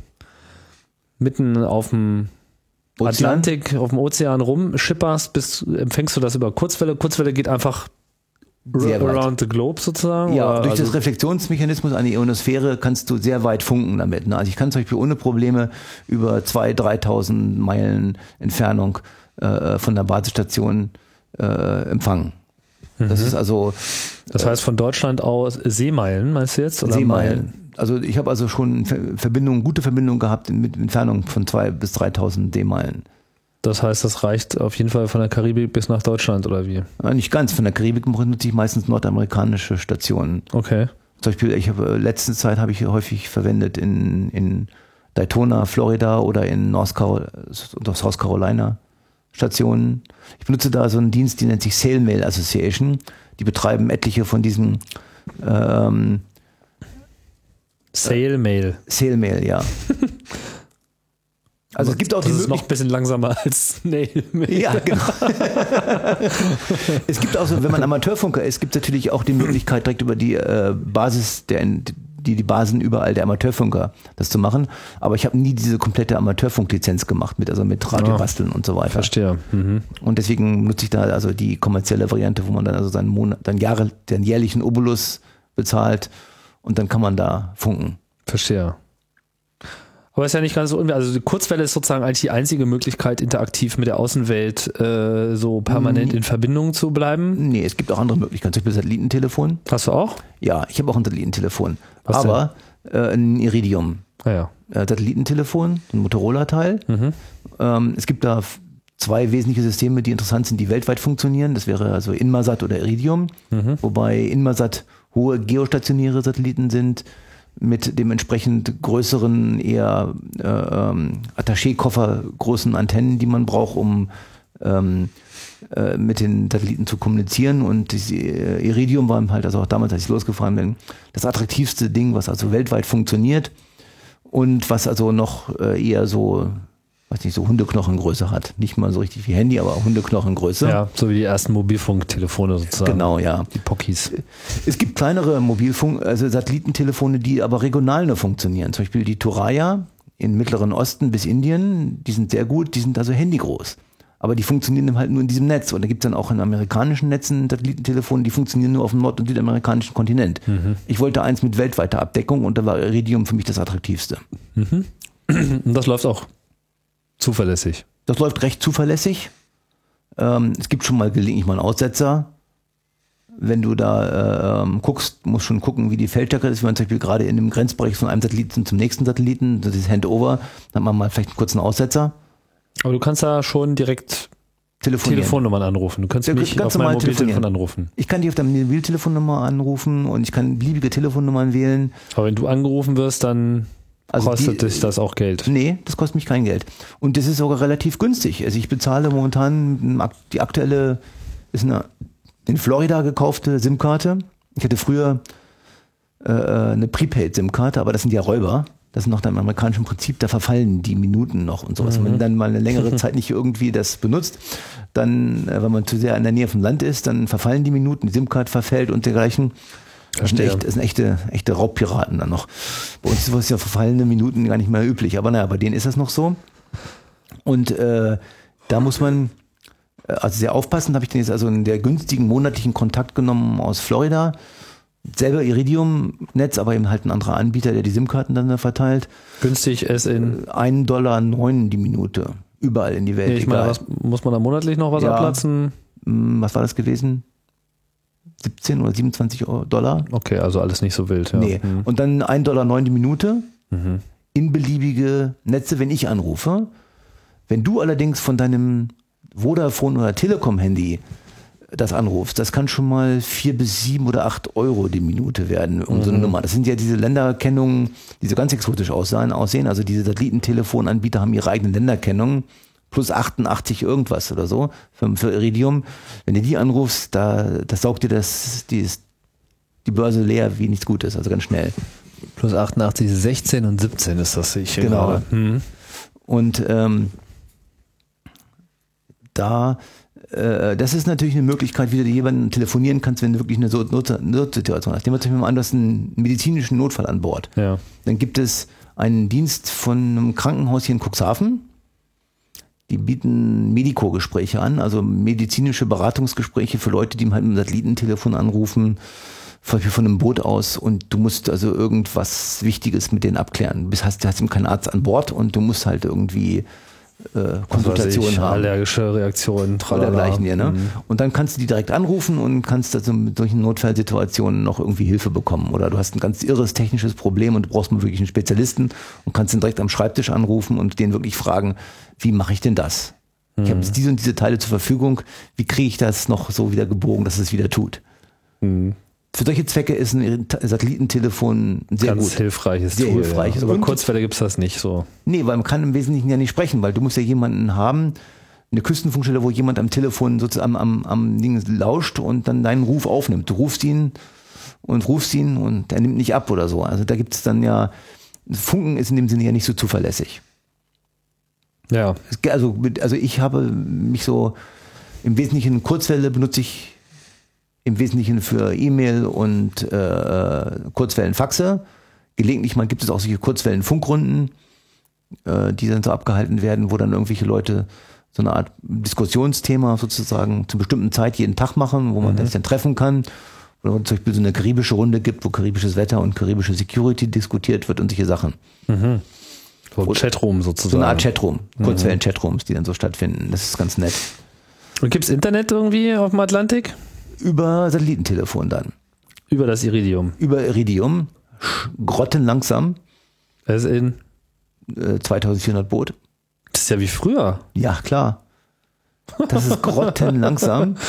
S2: mitten auf dem? Atlantik, auf dem Ozean rumschipperst, bis, empfängst du das über Kurzwelle. Kurzwelle geht einfach
S3: Sehr weit.
S2: around the globe sozusagen.
S3: Ja, durch
S2: also,
S3: das Reflexionsmechanismus an die Ionosphäre kannst du sehr weit funken damit. Ne? Also ich kann zum Beispiel ohne Probleme über 2.000, 3.000 Meilen Entfernung äh, von der Basisstation äh, empfangen. Das ist also
S2: das heißt von Deutschland aus Seemeilen, meinst du jetzt? Oder
S3: Seemeilen. Also ich habe also schon Ver- Verbindungen, gute Verbindungen gehabt mit Entfernung von 2.000 bis 3.000 Seemeilen.
S2: Das heißt, das reicht auf jeden Fall von der Karibik bis nach Deutschland oder wie?
S3: Ja, nicht ganz. Von der Karibik nutze ich meistens nordamerikanische Stationen.
S2: Okay.
S3: Zum Beispiel, ich habe äh, letzte Zeit habe ich häufig verwendet in, in Daytona, Florida oder in North, Carolina Stationen. Ich benutze da so einen Dienst, die nennt sich SailMail Association. Die betreiben etliche von diesen ähm,
S2: Sale Mail.
S3: SailMail, ja. Also es gibt auch
S2: das
S3: die
S2: ist noch ein bisschen langsamer als Snail Mail.
S3: Ja, genau. es gibt auch so, wenn man Amateurfunker ist, gibt es natürlich auch die Möglichkeit, direkt über die äh, Basis der die, die Basen überall der Amateurfunker das zu machen. Aber ich habe nie diese komplette Amateurfunklizenz gemacht, mit, also mit Radiobasteln und so weiter.
S2: Verstehe. Mhm.
S3: Und deswegen nutze ich da also die kommerzielle Variante, wo man dann also seinen Monat, dann Jahre, den jährlichen Obolus bezahlt und dann kann man da funken.
S2: Verstehe. Aber ist ja nicht ganz so unwichtig. Also die Kurzwelle ist sozusagen eigentlich die einzige Möglichkeit, interaktiv mit der Außenwelt äh, so permanent in Verbindung zu bleiben.
S3: Nee, es gibt auch andere Möglichkeiten, zum Beispiel Satellitentelefon.
S2: Hast du auch?
S3: Ja, ich habe auch ein Satellitentelefon.
S2: Was
S3: aber äh, ein Iridium.
S2: Ah, ja.
S3: Äh, Satellitentelefon, ein Motorola-Teil.
S2: Mhm.
S3: Ähm, es gibt da zwei wesentliche Systeme, die interessant sind, die weltweit funktionieren. Das wäre also Inmarsat oder Iridium,
S2: Mhm.
S3: wobei Inmarsat hohe geostationäre Satelliten sind mit dementsprechend größeren, eher äh, ähm, Attaché-Koffer großen Antennen, die man braucht, um ähm, äh, mit den Satelliten zu kommunizieren. Und das, äh, Iridium war halt also auch damals, als ich losgefahren bin, das attraktivste Ding, was also weltweit funktioniert und was also noch äh, eher so, weiß nicht, so Hundeknochengröße hat. Nicht mal so richtig wie Handy, aber Hundeknochengröße.
S2: Ja, so wie die ersten Mobilfunktelefone sozusagen.
S3: Genau, ja.
S2: Die Pockies.
S3: Es gibt kleinere Mobilfunk, also Satellitentelefone, die aber regional nur funktionieren. Zum Beispiel die Turaya im Mittleren Osten bis Indien, die sind sehr gut, die sind also handygroß. Aber die funktionieren halt nur in diesem Netz. Und da gibt es dann auch in amerikanischen Netzen Satellitentelefone, die funktionieren nur auf dem nord- und südamerikanischen Kontinent. Ich wollte eins mit weltweiter Abdeckung und da war Iridium für mich das attraktivste.
S2: Und das läuft auch zuverlässig.
S3: Das läuft recht zuverlässig. Ähm, es gibt schon mal gelegentlich mal einen Aussetzer. Wenn du da äh, ähm, guckst, musst schon gucken, wie die Feldstärke ist. Wenn man zum Beispiel gerade in dem Grenzbereich von einem Satelliten zum nächsten Satelliten, das ist Handover, dann hat man mal vielleicht einen kurzen Aussetzer.
S2: Aber du kannst da schon direkt. Telefonnummern anrufen. Du kannst
S3: Ja,
S2: mich auf mein
S3: normal
S2: Mobiltelefon anrufen.
S3: Ich kann dich auf deine Mobiltelefonnummer anrufen und ich kann beliebige Telefonnummern wählen.
S2: Aber wenn du angerufen wirst, dann
S3: Also
S2: kostet dich das auch Geld.
S3: Nee, das kostet mich kein Geld. Und das ist sogar relativ günstig. Also ich bezahle momentan die aktuelle, ist eine in Florida gekaufte SIM-Karte. Ich hatte früher äh, eine Prepaid-SIM-Karte, aber das sind ja Räuber. Das ist noch im amerikanischen Prinzip, da verfallen die Minuten noch und sowas. Wenn man dann mal eine längere Zeit nicht irgendwie das benutzt, dann, äh, wenn man zu sehr in der Nähe vom Land ist, dann verfallen die Minuten, die SIM-Card verfällt und dergleichen. Das sind, echt, das sind echte, echte Raubpiraten dann noch. Bei uns ist sowas ja verfallene Minuten gar nicht mehr üblich, aber naja, bei denen ist das noch so. Und äh, da muss man äh, also sehr aufpassen, habe ich den jetzt also in der günstigen monatlichen Kontakt genommen aus Florida. Selber Iridium-Netz, aber eben halt ein anderer Anbieter, der die SIM-Karten dann da verteilt.
S2: Günstig ist in.
S3: Einen Dollar neun die Minute. Überall in die Welt.
S2: Nee, ich meine, was, muss man da monatlich noch was
S3: Ja.
S2: abplatzen?
S3: Hm, was war das gewesen? 17 oder 27 Euro- Dollar?
S2: Okay, also alles nicht so wild. Ja.
S3: Nee.
S2: Hm.
S3: Und dann ein Dollar neun die Minute
S2: Mhm.
S3: in beliebige Netze, wenn ich anrufe. Wenn du allerdings von deinem Vodafone oder Telekom-Handy das anrufst, das kann schon mal vier bis sieben oder acht Euro die Minute werden, um so eine Nummer. Das sind ja diese Länderkennungen, die so ganz exotisch aussahen, aussehen. Also diese Satellitentelefonanbieter haben ihre eigenen Länderkennungen. Plus 88 irgendwas oder so für, für Iridium. Wenn du die anrufst, da, das saugt dir das, die, die Börse leer wie nichts Gutes, also ganz schnell.
S2: Plus 88, 16 und 17 ist das, sehe ich hier
S3: Genau.
S2: gerade. Hm.
S3: Und ähm, da, äh, das ist natürlich eine Möglichkeit, wie du jemanden telefonieren kannst, wenn du wirklich eine Notsituation hast. Nehmen wir zum Beispiel mal an, du hast einen medizinischen Notfall an Bord.
S2: Ja.
S3: Dann gibt es einen Dienst von einem Krankenhaus hier in Cuxhaven. Die bieten Medico-Gespräche an, also medizinische Beratungsgespräche für Leute, die halt mit dem Satellitentelefon anrufen, zum Beispiel von einem Boot aus und du musst also irgendwas Wichtiges mit denen abklären. Du hast, hast eben keinen Arzt an Bord und du musst halt irgendwie äh, Konsultationen haben
S2: Allergische Reaktionen,
S3: oder
S2: tralala.
S3: dergleichen, ja, ne?
S2: Mhm.
S3: Und dann kannst du die direkt anrufen und kannst also mit solchen Notfallsituationen noch irgendwie Hilfe bekommen. Oder du hast ein ganz irres technisches Problem und du brauchst mal wirklich einen Spezialisten und kannst ihn direkt am Schreibtisch anrufen und den wirklich fragen, wie mache ich denn das? Ich
S2: Mhm.
S3: habe jetzt diese und diese Teile zur Verfügung, wie kriege ich das noch so wieder gebogen, dass es wieder tut?
S2: Mhm.
S3: Für solche Zwecke ist ein Satellitentelefon sehr
S2: Ganz
S3: gut.
S2: hilfreiches
S3: Sehr
S2: Tool.
S3: hilfreich.
S2: Ja. Aber Kurzwelle gibt es das nicht so.
S3: Nee, weil man kann im Wesentlichen ja nicht sprechen, weil du musst ja jemanden haben, eine Küstenfunkstelle, wo jemand am Telefon sozusagen am, am, am Ding lauscht und dann deinen Ruf aufnimmt. Du rufst ihn und rufst ihn und er nimmt nicht ab oder so. Also da gibt es dann ja, Funken ist in dem Sinne ja nicht so zuverlässig.
S2: Ja.
S3: Es Also, also ich habe mich so im Wesentlichen Kurzwelle benutze ich im Wesentlichen für E-Mail und äh, Kurzwellenfaxe. Gelegentlich mal gibt es auch solche Kurzwellenfunkrunden, äh, die dann so abgehalten werden, wo dann irgendwelche Leute so eine Art Diskussionsthema sozusagen zu bestimmten Zeit jeden Tag machen, wo man sich dann treffen kann. Oder zum Beispiel so eine karibische Runde gibt, wo karibisches Wetter und karibische Security diskutiert wird und solche Sachen.
S2: So ein Chatroom sozusagen.
S3: So eine Art Chatroom, Kurzwellen-Chatrooms, die dann so stattfinden. Das ist ganz nett.
S2: Und gibt's Internet irgendwie auf dem Atlantik?
S3: Über Satellitentelefon dann.
S2: Über das Iridium.
S3: Über Iridium, grottenlangsam,
S2: Das ist, in,
S3: äh, 2400 Boot.
S2: das ist ja wie früher.
S3: Ja, klar. Das ist grottenlangsam.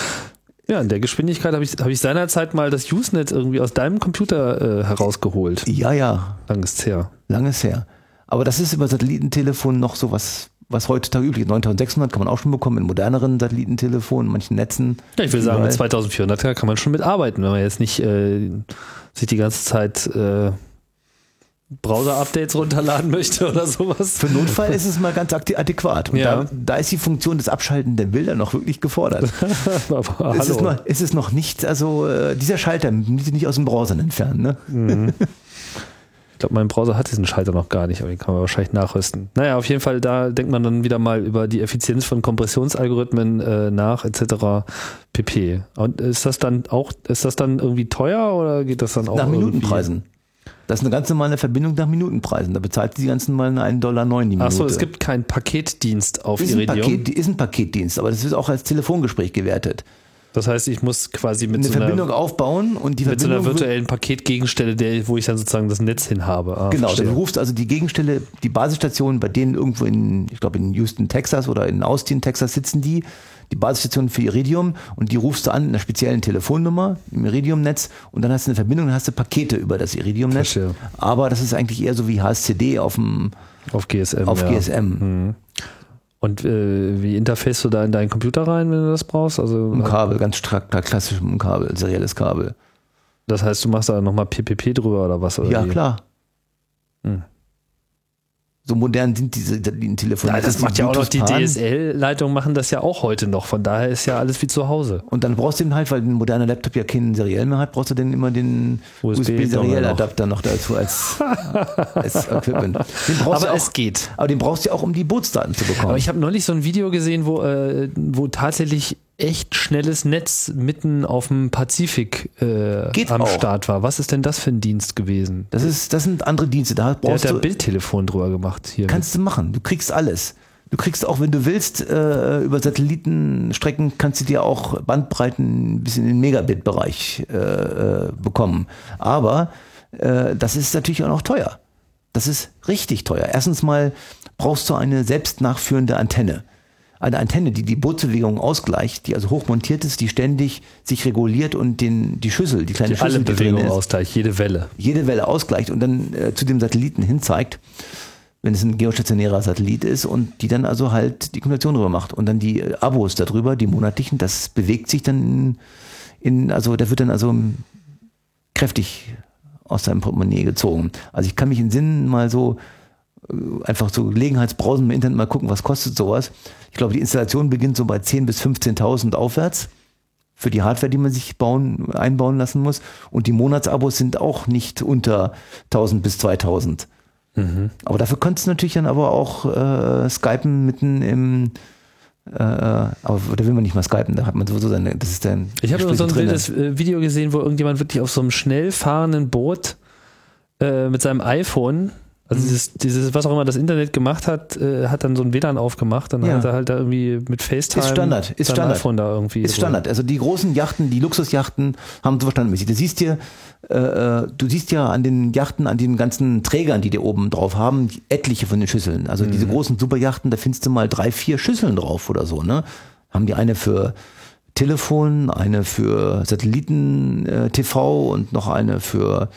S2: Ja, in der Geschwindigkeit habe ich, hab ich seinerzeit mal das Usenet irgendwie aus deinem Computer äh, herausgeholt.
S3: Ja, ja,
S2: Lang ist's her.
S3: langes her. Aber das ist über Satellitentelefon noch so was, was heutzutage üblich ist. 9600 kann man auch schon bekommen in moderneren Satellitentelefonen, manchen Netzen.
S2: Ja, ich will sagen, mit 2400 kann man schon mitarbeiten, wenn man jetzt nicht äh, sich die ganze Zeit äh, Browser-Updates runterladen möchte oder sowas.
S3: Für Notfall ist es mal ganz adäquat. Und
S2: Ja.
S3: da, da ist die Funktion des Abschalten der Bilder noch wirklich gefordert.
S2: Aber
S3: Es ist,
S2: hallo.
S3: noch, es ist noch nicht, also äh, dieser Schalter nicht nicht aus dem Browser entfernen. Ne?
S2: Ich glaube, mein Browser hat diesen Schalter noch gar nicht, aber den kann man wahrscheinlich nachrüsten. Naja, auf jeden Fall, da denkt man dann wieder mal über die Effizienz von Kompressionsalgorithmen äh, nach, etc. pp. Und ist das dann auch, ist das dann irgendwie teuer oder geht das dann auch
S3: Nach
S2: irgendwie-
S3: Minutenpreisen. Das ist eine ganz normale Verbindung nach Minutenpreisen. Da bezahlt sie die ganzen mal 1,09 Dollar die Minute.
S2: Ach so, es gibt keinen Paketdienst auf
S3: ist
S2: Iridium.
S3: Paket, ist ein Paketdienst, aber das ist auch als Telefongespräch gewertet.
S2: Das heißt, ich muss quasi mit
S3: Eine
S2: so einer,
S3: Verbindung aufbauen und die
S2: mit so
S3: Verbindung
S2: einer
S3: wird-
S2: virtuellen Paketgegenstelle, der, wo ich dann sozusagen das Netz hin habe. Ah,
S3: Genau,
S2: verstehe.
S3: du rufst also die Gegenstelle, die Basisstation, bei denen irgendwo in, ich glaube in Houston, Texas oder in Austin, Texas sitzen die, die Basisstation für Iridium und die rufst du an in einer speziellen Telefonnummer im Iridium-Netz und dann hast du eine Verbindung, dann hast du Pakete über das Iridium-Netz. Aber das ist eigentlich eher so wie HSCD auf dem
S2: auf GSM.
S3: auf
S2: ja.
S3: GSM.
S2: Und äh, wie interface du da in deinen Computer rein, wenn du das brauchst? Also
S3: Ein Kabel, ganz stark, klassisch ein Kabel, serielles Kabel.
S2: das heißt, du machst da nochmal PPP drüber oder was? Oder
S3: Ja,
S2: wie?
S3: klar.
S2: Hm.
S3: So modern sind diese Satellitentelefone.
S2: Ja, das
S3: ist
S2: macht ja auch noch die. DSL-Leitungen machen das ja auch heute noch. Von daher ist ja alles wie zu Hause.
S3: Und dann brauchst du den halt, weil ein moderner Laptop ja keinen Seriell mehr hat, brauchst du dann immer den
S2: USB
S3: USB-Seriell-Adapter noch dazu als, als Equipment.
S2: Aber
S3: du
S2: es
S3: auch,
S2: geht.
S3: aber den brauchst du auch, um die Bootsdaten zu bekommen.
S2: Aber ich habe neulich so ein Video gesehen, wo, äh, wo tatsächlich echt schnelles Netz mitten auf dem Pazifik äh,
S3: Geht
S2: am
S3: auch.
S2: Start war. Was ist denn das für ein Dienst gewesen?
S3: das, ist, das sind andere Dienste. Da
S2: Der hat
S3: brauchst
S2: da Bildtelefon drüber gemacht hier.
S3: kannst du machen. Du kriegst alles. Du kriegst auch, wenn du willst, äh, über Satellitenstrecken kannst du dir auch Bandbreiten bis in den Megabit-Bereich äh, äh, bekommen. Aber äh, das ist natürlich auch noch teuer. Das ist richtig teuer. Erstens mal brauchst du eine selbst nachführende Antenne. Eine Antenne, die die Bootsbewegung ausgleicht, die also hochmontiert ist, die ständig sich reguliert und den, die Schüssel, die kleine
S2: die alle
S3: Schüssel, drin
S2: Bewegungen ausgleicht, jede Welle.
S3: jede Welle ausgleicht und dann äh, zu dem Satelliten hinzeigt, wenn es ein geostationärer Satellit ist und die dann also halt die Kommunikation drüber macht und dann die äh, Abos darüber, die monatlichen, das bewegt sich dann in, in also da wird dann also kräftig aus seinem Portemonnaie gezogen. Also ich kann mich in Sinnen mal so einfach so Gelegenheitsbrausen im Internet mal gucken, was kostet sowas. Ich glaube, die Installation beginnt so bei 10.000 bis 15.000 aufwärts für die Hardware, die man sich bauen, einbauen lassen muss. Und die Monatsabos sind auch nicht unter 1000 bis 2000. Aber dafür könntest du natürlich dann aber auch äh, skypen mitten im, äh, aber da will man nicht mal skypen, da hat man sowieso seine, das ist dann.
S2: Ich habe so ein wildes äh, Video gesehen, wo irgendjemand wirklich auf so einem schnell fahrenden Boot äh, mit seinem iPhone, also
S3: Mhm.
S2: dieses, dieses, was auch immer das Internet gemacht hat, äh, hat dann so ein WLAN aufgemacht. Dann
S3: Ja.
S2: hat er halt da irgendwie mit FaceTime
S3: Ist Standard, ist Standard.
S2: iPhone da irgendwie.
S3: Ist
S2: so-
S3: Standard. Also die großen Yachten, die Luxusjachten haben so standardmäßig. Du siehst hier, äh, äh, du siehst ja an den Yachten, an den ganzen Trägern, die die oben drauf haben, etliche von den Schüsseln. Also diese großen Superjachten, da findest du mal drei, vier Schüsseln drauf oder so, ne? Haben die eine für Telefon, eine für Satelliten-TV und noch eine für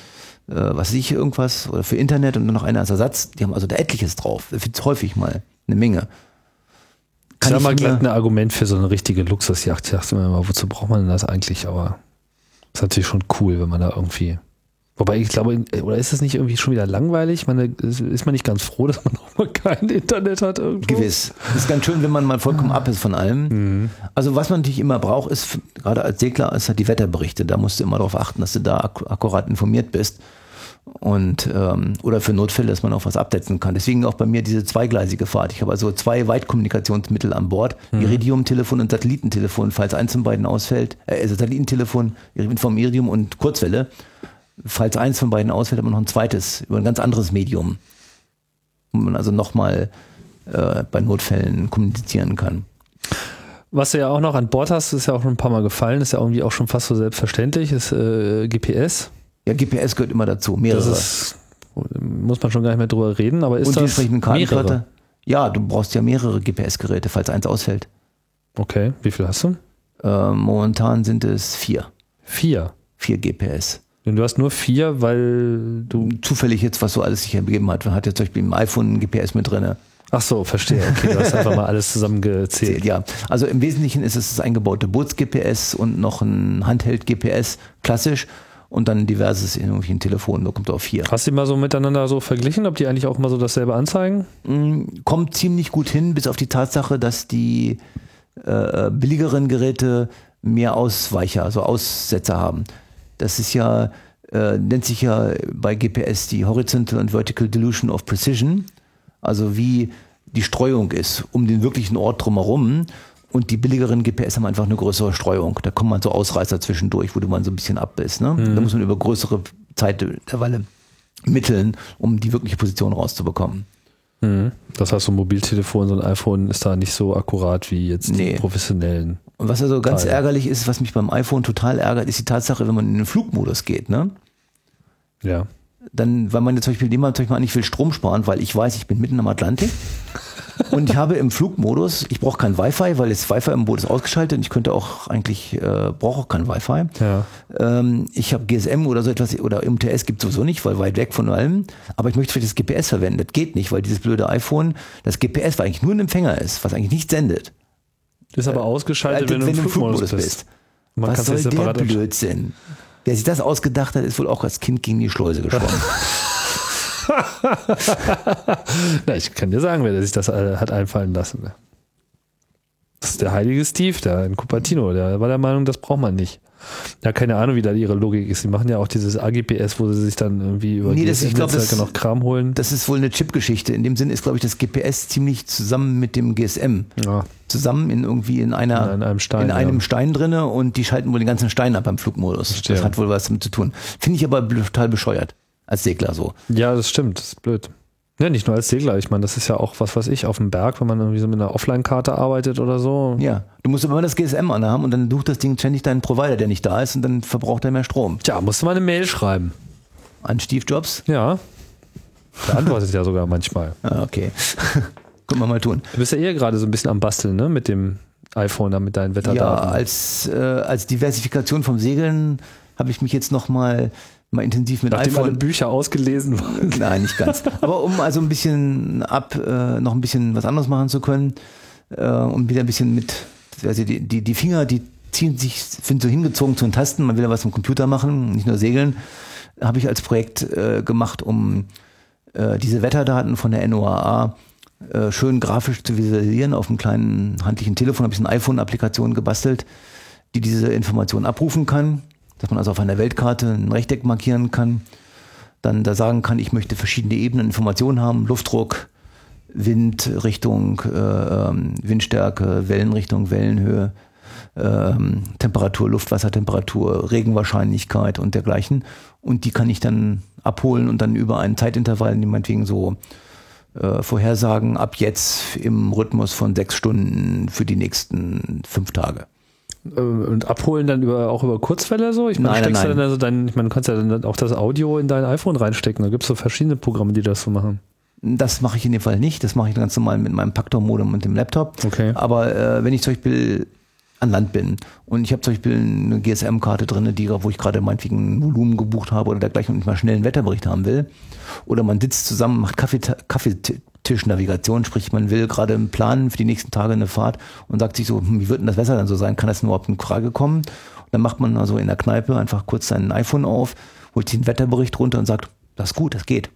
S3: äh, was ich, irgendwas oder für Internet und dann noch eine als Ersatz. Die haben also da etliches drauf. Da findest du häufig mal eine Menge.
S2: Ich sag mal
S3: mir-
S2: glatt ein Argument für so eine richtige Luxusjacht. Ich dachte mir immer, wozu braucht man denn das eigentlich? Aber ist natürlich schon cool, wenn man da irgendwie. Wobei ich glaube, oder ist es nicht irgendwie schon wieder langweilig? Ich meine, ist man nicht ganz froh, dass man auch mal kein Internet hat irgendwo?
S3: Gewiss. Das ist ganz schön, wenn man mal vollkommen ab ist von allem.
S2: Mhm.
S3: Also was man natürlich immer braucht, ist, gerade als Segler, ist halt die Wetterberichte. Da musst du immer darauf achten, dass du da ak akkurat informiert bist. Und ähm, oder für Notfälle, dass man auch was absetzen kann. Deswegen auch bei mir diese zweigleisige Fahrt. Ich habe also zwei Weitkommunikationsmittel an Bord:
S2: Mhm.
S3: Iridium-Telefon und Satellitentelefon. Falls eins von beiden ausfällt, äh, also Satellitentelefon vom Iridium und Kurzwelle. Falls eins von beiden ausfällt, hat man noch ein zweites über ein ganz anderes Medium wo man also nochmal äh, bei Notfällen kommunizieren kann.
S2: Was du ja auch noch an Bord hast, ist ja auch schon ein paar Mal gefallen, ist ja irgendwie auch schon fast so selbstverständlich, ist äh, GPS.
S3: Ja, GPS gehört immer dazu, mehrere.
S2: Ist, muss man schon gar nicht mehr drüber reden, aber ist
S3: Und die
S2: das
S3: entsprechenden Kartenkarte.
S2: mehrere?
S3: Ja, du brauchst ja mehrere GPS-Geräte, falls eins ausfällt.
S2: Okay, wie viel hast du?
S3: Äh, momentan sind es vier.
S2: Vier.
S3: Vier GPS.
S2: Du hast nur vier, weil du.
S3: Zufällig jetzt, was so alles sich ergeben hat. Man hat ja zum Beispiel im iPhone ein GPS mit drinne.
S2: Ach so, verstehe. Okay, du hast einfach mal alles zusammengezählt.
S3: Ja, also im Wesentlichen ist es das eingebaute Boots-GPS und noch ein Handheld-GPS, klassisch. Und dann diverses in irgendwelchen Telefonen, da kommt auf vier.
S2: Hast du die mal so miteinander so verglichen, ob die eigentlich auch mal so dasselbe anzeigen?
S3: Mm, Kommt ziemlich gut hin, bis auf die Tatsache, dass die äh, billigeren Geräte mehr Ausweicher, also Aussetzer haben. Das ist ja, äh, nennt sich ja bei GPS die Horizontal und Vertical Dilution of Precision, also wie die Streuung ist um den wirklichen Ort drumherum. Und die billigeren GPS haben einfach eine größere Streuung. Da kommt man so Ausreißer zwischendurch, wo du man so ein bisschen abbist. Ne? Da muss man über größere Zeit derweile mitteln, um die wirkliche Position rauszubekommen.
S2: Das heißt, so ein Mobiltelefon, so ein iPhone ist da nicht so akkurat wie jetzt die
S3: Nee.
S2: professionellen.
S3: Und was also ganz
S2: Teil.
S3: ärgerlich ist, was mich beim iPhone total ärgert, ist die Tatsache, wenn man in den Flugmodus geht, ne?
S2: Ja.
S3: Dann, weil man jetzt zum Beispiel, wir zum Beispiel an, ich will Strom sparen, weil ich weiß, ich bin mitten am Atlantik. und ich habe im Flugmodus, ich brauche kein Wi-Fi, weil das Wi-Fi im Boot ist ausgeschaltet und ich könnte auch eigentlich, äh, brauche auch kein Wi-Fi.
S2: Ja.
S3: Ähm, ich habe GSM oder so etwas oder MTS gibt sowieso nicht, weil weit weg von allem. Aber ich möchte vielleicht das GPS verwenden. Das geht nicht, weil dieses blöde iPhone, das GPS, weil eigentlich nur ein Empfänger ist, was eigentlich nicht sendet.
S2: Ist aber ausgeschaltet, wenn du im Flugmodus bist. Man
S3: Was
S2: kann
S3: soll der. Blödsinn? Wer sich das ausgedacht hat, ist wohl auch als Kind gegen die Schleuse geschwommen.
S2: Na, ich kann dir sagen, wer sich das äh, hat einfallen lassen. Das ist der heilige Steve, der in Cupertino. Der war der Meinung, das braucht man nicht. Ja, keine Ahnung, wie da ihre Logik ist. Die machen ja auch dieses AGPS, wo sie sich dann irgendwie über
S3: Nee, das- ich glaub, das-
S2: noch Kram holen.
S3: Das ist wohl eine Chip-Geschichte. In dem Sinne ist, glaube ich, das GPS ziemlich zusammen mit dem GSM.
S2: Ja,
S3: Zusammen in irgendwie in einer
S2: in einem Stein.
S3: in einem
S2: ja.
S3: Stein drinne und die schalten wohl den ganzen Stein ab beim Flugmodus.
S2: Verstehe.
S3: Das hat wohl was damit zu tun. Finde ich aber total bescheuert. Als Segler so.
S2: ja, das stimmt. Das ist blöd. Ja, nicht nur als Segler. Ich meine, das ist ja auch was, was ich auf dem Berg, wenn man irgendwie so mit einer Offline-Karte arbeitet oder so.
S3: Ja. Du musst immer das GSM anhaben und dann sucht das Ding ständig deinen Provider, der nicht da ist und dann verbraucht er mehr Strom.
S2: Tja, musst du mal eine Mail schreiben.
S3: An Steve Jobs?
S2: Ja. Der antwortet ja sogar manchmal.
S3: Ah, okay. Können wir mal tun.
S2: Du bist ja eher gerade so ein bisschen am Basteln, ne? Mit dem iPhone, da mit deinen
S3: Ja,
S2: Wetterdaten.
S3: als, äh, als Diversifikation vom Segeln habe ich mich jetzt noch mal, mal intensiv mit
S2: Nachdem alle
S3: iPhone.
S2: Bücher ausgelesen waren.
S3: Nein, nicht ganz. Aber um also ein bisschen ab, äh, noch ein bisschen was anderes machen zu können äh, und wieder ein bisschen mit, also die, die, die Finger, die ziehen sich, sind so hingezogen zu den Tasten, man will ja was am Computer machen, nicht nur segeln, habe ich als Projekt äh, gemacht, um äh, diese Wetterdaten von der NOAA äh, schön grafisch zu visualisieren. Auf einem kleinen handlichen Telefon habe ich eine iPhone-Applikation gebastelt, die diese Informationen abrufen kann, dass man also auf einer Weltkarte ein Rechteck markieren kann, dann da sagen kann, ich möchte verschiedene Ebenen Informationen haben, Luftdruck, Windrichtung, äh, ähm, Windstärke, Wellenrichtung, Wellenhöhe, ähm, Temperatur, Luftwassertemperatur, Regenwahrscheinlichkeit und dergleichen. Und die kann ich dann abholen und dann über einen Zeitintervall, meinetwegen so äh, vorhersagen, ab jetzt im Rhythmus von sechs Stunden für die nächsten fünf Tage.
S2: Äh, Und abholen dann über, auch über Kurzwelle so? Ich meine,
S3: Nein,
S2: steckst
S3: nein,
S2: dann also dein, ich meine, du kannst ja dann auch das Audio in dein iPhone reinstecken. Da gibt es so verschiedene Programme, die das so machen.
S3: Das mache ich in dem Fall nicht. Das mache ich ganz normal mit meinem Paktor-Modem und dem Laptop.
S2: Okay.
S3: Aber äh, wenn ich zum Beispiel an Land bin und ich habe zum Beispiel eine GSM-Karte drin, die, wo ich gerade meinetwegen ein Volumen gebucht habe oder dergleichen und ich mal schnell einen Wetterbericht haben will, oder man sitzt zusammen, macht Kaffee, Kaffeetischnavigation, sprich man will gerade einen Plan für die nächsten Tage eine Fahrt und sagt sich so, hm, wie wird denn das Wetter dann so sein? Kann das überhaupt in Frage kommen? Und dann macht man also in der Kneipe einfach kurz sein iPhone auf, holt sich einen Wetterbericht runter und sagt, das ist gut, das geht.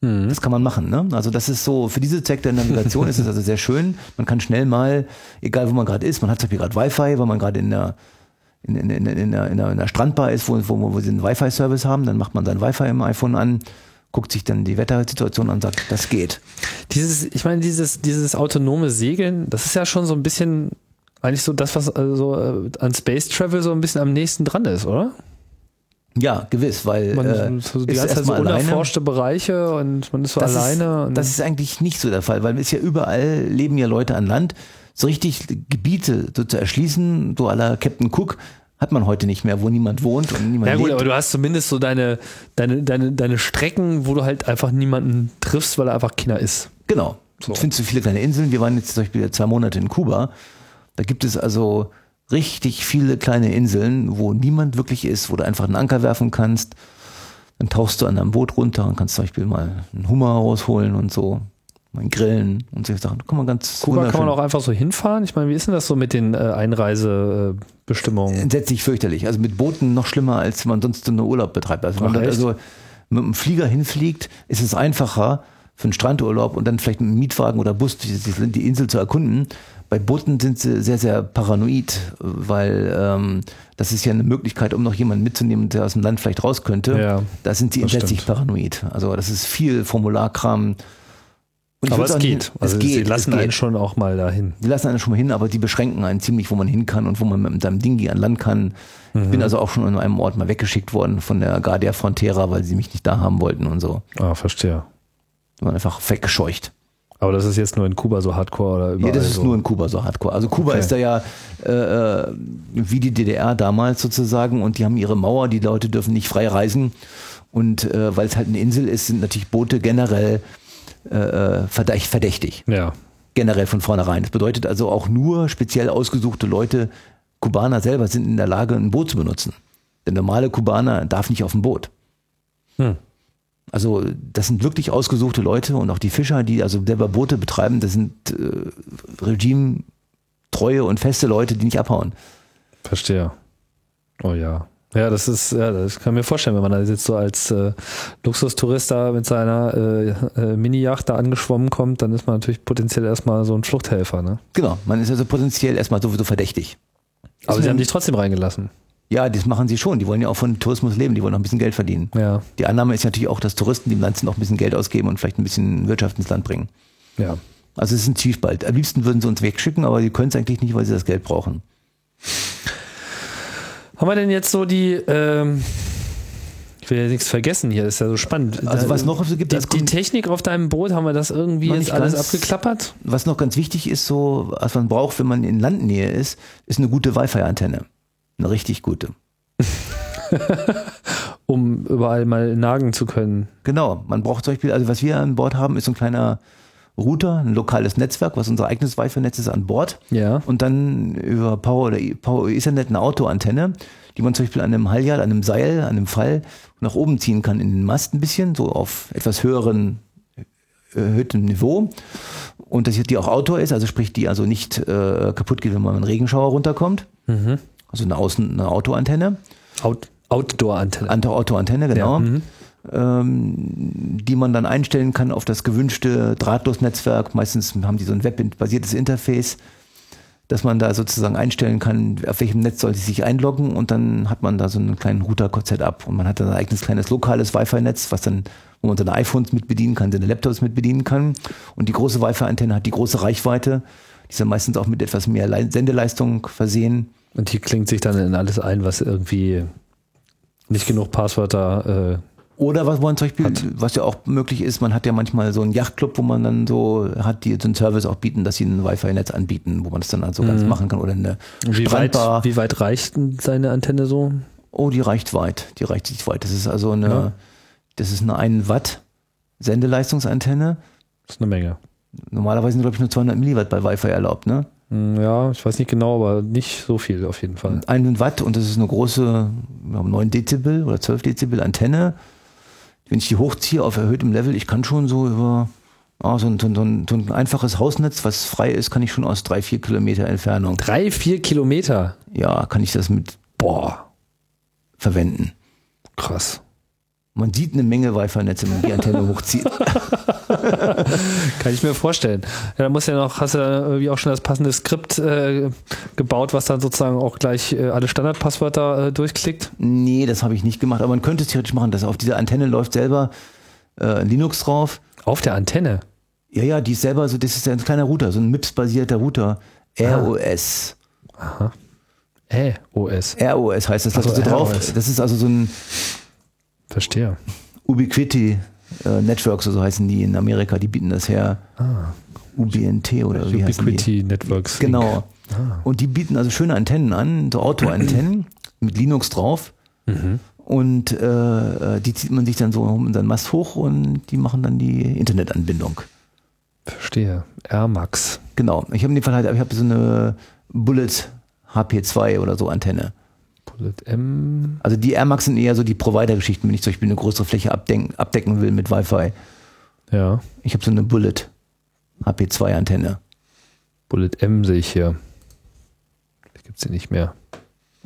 S2: Mhm.
S3: Das kann man machen. Ne? Also das ist so, für diese Zweck der Navigation ist es also sehr schön. Man kann schnell mal, egal wo man gerade ist, man hat zum Beispiel gerade Wi-Fi, weil man gerade in der in, in, in, in, der, in, der, in der Strandbar ist, wo, wo, wo sie einen Wi-Fi-Service haben, dann macht man sein Wi-Fi im iPhone an, guckt sich dann die Wettersituation an und sagt, das geht.
S2: Dieses, ich meine, dieses, dieses autonome Segeln, das ist ja schon so ein bisschen eigentlich so das, was also an Space Travel so ein bisschen am nächsten dran ist, oder?
S3: Ja, gewiss, weil
S2: Man
S3: äh,
S2: ist so die ganze Zeit so
S3: erstmal alleine.
S2: unerforschte Bereiche und man ist so
S3: das
S2: alleine.
S3: Ist, das ist eigentlich nicht so der Fall, weil es ja überall leben ja Leute an Land. So richtig Gebiete so zu erschließen, so aller Captain Cook, hat man heute nicht mehr, wo niemand wohnt und niemand
S2: ja gut,
S3: lebt.
S2: aber du hast zumindest so deine, deine, deine, deine Strecken, wo du halt einfach niemanden triffst, weil er einfach Kinder ist.
S3: Genau.
S2: So.
S3: Du findest so viele kleine Inseln. Wir waren jetzt zum Beispiel zwei Monate in Kuba. Da gibt es also richtig viele kleine Inseln, wo niemand wirklich ist, wo du einfach einen Anker werfen kannst. Dann tauchst du an einem Boot runter und kannst zum Beispiel mal einen Hummer rausholen und so. Mal grillen und solche Sachen. Kann man ganz
S2: Kuba kann man auch einfach so hinfahren. Ich meine, wie ist denn das so mit den äh, Einreisebestimmungen?
S3: entsetzlich fürchterlich. Also mit Booten noch schlimmer, als man sonst einen Urlaub betreibt. Also wenn man also mit einem Flieger hinfliegt, ist es einfacher für einen Strandurlaub und dann vielleicht mit einem Mietwagen oder Bus die, Insel zu erkunden. Bei Booten sind sie sehr, sehr paranoid, weil ähm, das ist ja eine Möglichkeit, um noch jemanden mitzunehmen, der aus dem Land vielleicht raus könnte.
S2: Ja,
S3: da sind sie entsetzlich
S2: stimmt.
S3: paranoid. Also das ist viel Formularkram. Und
S2: Aber es geht. Also
S3: es geht.
S2: sie
S3: es
S2: lassen
S3: geht.
S2: einen schon auch mal dahin.
S3: Die lassen einen schon mal hin, aber die beschränken einen ziemlich, wo man hin kann und wo man mit seinem Dingi an Land kann. Ich bin also auch schon an einem Ort mal weggeschickt worden von der Guardia Frontera, weil sie mich nicht da haben wollten und so.
S2: Ah, verstehe.
S3: Die waren einfach weggescheucht.
S2: Aber das ist jetzt nur in Kuba so hardcore oder überall
S3: Ja, das ist
S2: so.
S3: nur in Kuba so hardcore. Also Kuba
S2: Okay.
S3: ist da ja äh, äh, wie die DDR damals sozusagen und die haben ihre Mauer, die Leute dürfen nicht frei reisen. Und äh, weil es halt eine Insel ist, sind natürlich Boote generell äh, äh, verdächt- verdächtig.
S2: Ja,
S3: generell von vornherein. Das bedeutet also auch nur speziell ausgesuchte Leute, Kubaner selber sind in der Lage, ein Boot zu benutzen. Der normale Kubaner darf nicht auf ein Boot.
S2: Hm.
S3: Also das sind wirklich ausgesuchte Leute und auch die Fischer, die also selber Boote betreiben, das sind äh, regimetreue und feste Leute, die nicht abhauen.
S2: verstehe. Oh ja. Ja, das ist, ja, das kann ich mir vorstellen, wenn man da jetzt so als äh, Luxustourist da mit seiner äh, äh, Mini-Yacht da angeschwommen kommt, dann ist man natürlich potenziell erstmal so ein Fluchthelfer, ne?
S3: Genau, man ist also potenziell erstmal sowieso verdächtig.
S2: Aber
S3: Ist
S2: sie haben dich trotzdem reingelassen.
S3: Ja, das machen sie schon. Die wollen ja auch von Tourismus leben, die wollen auch ein bisschen Geld verdienen.
S2: Ja,
S3: Die Annahme ist natürlich auch, dass Touristen, die im Land sind, auch ein bisschen Geld ausgeben und vielleicht ein bisschen Wirtschaft ins Land bringen.
S2: ja.
S3: Also es ist ein Zwiespalt. Am liebsten würden sie uns wegschicken, aber die können es eigentlich nicht, weil sie das Geld brauchen.
S2: Haben wir denn jetzt so die, ähm, ich will ja nichts vergessen hier, das ist ja so spannend.
S3: Also was noch gibt,
S2: die, die Technik auf deinem Boot, haben wir das irgendwie jetzt
S3: nicht
S2: alles
S3: ganz.
S2: abgeklappert?
S3: Was noch ganz wichtig ist, so, was man braucht, wenn man in Landnähe ist, ist eine gute Wi-Fi-Antenne. Eine richtig gute.
S2: Um überall mal nagen zu können.
S3: Genau. Man braucht zum Beispiel, also was wir an Bord haben, ist so ein kleiner Router, ein lokales Netzwerk, was unser eigenes Wi-Fi-Netz ist an Bord.
S2: Ja.
S3: Und dann über Power oder E- Power Ethernet eine Autoantenne, die man zum Beispiel an einem Halliard, an einem Seil, an einem Fall nach oben ziehen kann in den Mast ein bisschen, so auf etwas höheren erhöhtem Niveau. Und dass die auch Outdoor ist, also sprich, die also nicht äh, kaputt geht, wenn man einen Regenschauer runterkommt.
S2: Mhm.
S3: Also eine Außen, eine Autoantenne.
S2: Out Outdoor-Antenne.
S3: Ante- Autoantenne, genau.
S2: Ja, mhm.
S3: Die man dann einstellen kann auf das gewünschte Drahtlosnetzwerk. Meistens haben die so ein webbasiertes Interface, dass man da sozusagen einstellen kann, auf welchem Netz soll sie sich einloggen und dann hat man da so einen kleinen Router-Setup und man hat dann ein eigenes kleines lokales Wi-Fi-Netz, was dann, wo man seine iPhones mit bedienen kann, seine Laptops mit bedienen kann und die große Wi-Fi-Antenne hat die große Reichweite, die ist dann meistens auch mit etwas mehr Lei- Sendeleistung versehen.
S2: Und die klingt sich dann in alles ein, was irgendwie nicht genug Passwörter. Äh,
S3: Oder was man zum Beispiel,
S2: Hat.
S3: was ja auch möglich ist, man hat ja manchmal so einen Yachtclub, wo man dann so hat, die so einen Service auch bieten, dass sie ein Wi-Fi-Netz anbieten, wo man das dann also ganz machen kann. Oder eine
S2: wie, weit, wie weit reicht denn seine Antenne so?
S3: Oh, die reicht weit. Die reicht sich weit. Das ist also eine,
S2: Ja.
S3: das ist eine 1 Watt Sendeleistungsantenne.
S2: Das ist eine Menge.
S3: Normalerweise sind, glaube ich, nur 200 Milliwatt bei Wi-Fi erlaubt, ne?
S2: Hm, Ja, ich weiß nicht genau, aber nicht so viel auf jeden Fall.
S3: 1 Watt und das ist eine große, wir haben 9 Dezibel oder 12 Dezibel Antenne. Wenn ich die hochziehe auf erhöhtem Level, ich kann schon so über ah, so, ein, so, ein, so, ein, so ein einfaches Hausnetz, was frei ist, kann ich schon aus drei, vier Kilometer Entfernung.
S2: Drei, vier Kilometer.
S3: Ja, kann ich das mit
S2: Boah,
S3: verwenden.
S2: krass.
S3: Man sieht eine Menge Wi-Fi-Netze, wenn man die Antenne hochzieht.
S2: Kann ich mir vorstellen. Ja, da muss ja noch, hast du ja irgendwie auch schon das passende Skript äh, gebaut, was dann sozusagen auch gleich äh, alle Standardpasswörter äh, durchklickt.
S3: Nee, das habe ich nicht gemacht, aber man könnte es theoretisch machen, dass auf dieser Antenne läuft selber äh, Linux drauf.
S2: Auf der Antenne.
S3: Ja, ja, die ist selber so, das ist ja ein kleiner Router, so ein MIPS-basierter Router. ROS.
S2: Äh, OS.
S3: ROS heißt das.
S2: Ach so,
S3: also drauf.
S2: ROS.
S3: Das ist also so ein
S2: Verstehe.
S3: Ubiquiti äh, Networks, so heißen die in Amerika, die bieten das her.
S2: Ah,
S3: UBNT oder wie heißen die?
S2: Ubiquiti Networks.
S3: Genau.
S2: Ah.
S3: Und die bieten also schöne Antennen an, so Autoantennen mit Linux drauf.
S2: Mhm.
S3: Und äh, die zieht man sich dann so um seinen Mast hoch und die machen dann die Internetanbindung.
S2: Verstehe. Air Max.
S3: Genau. Ich habe in dem Fall halt, ich habe so eine Bullet HP2 oder so Antenne.
S2: Bullet M.
S3: Also die Air Max sind eher so die Provider-Geschichten, wenn ich zum Beispiel eine größere Fläche abdecken, abdecken will mit Wi-Fi.
S2: Ja.
S3: Ich habe so eine Bullet HP2 Antenne.
S2: Bullet M sehe ich hier. Gibt es die nicht mehr.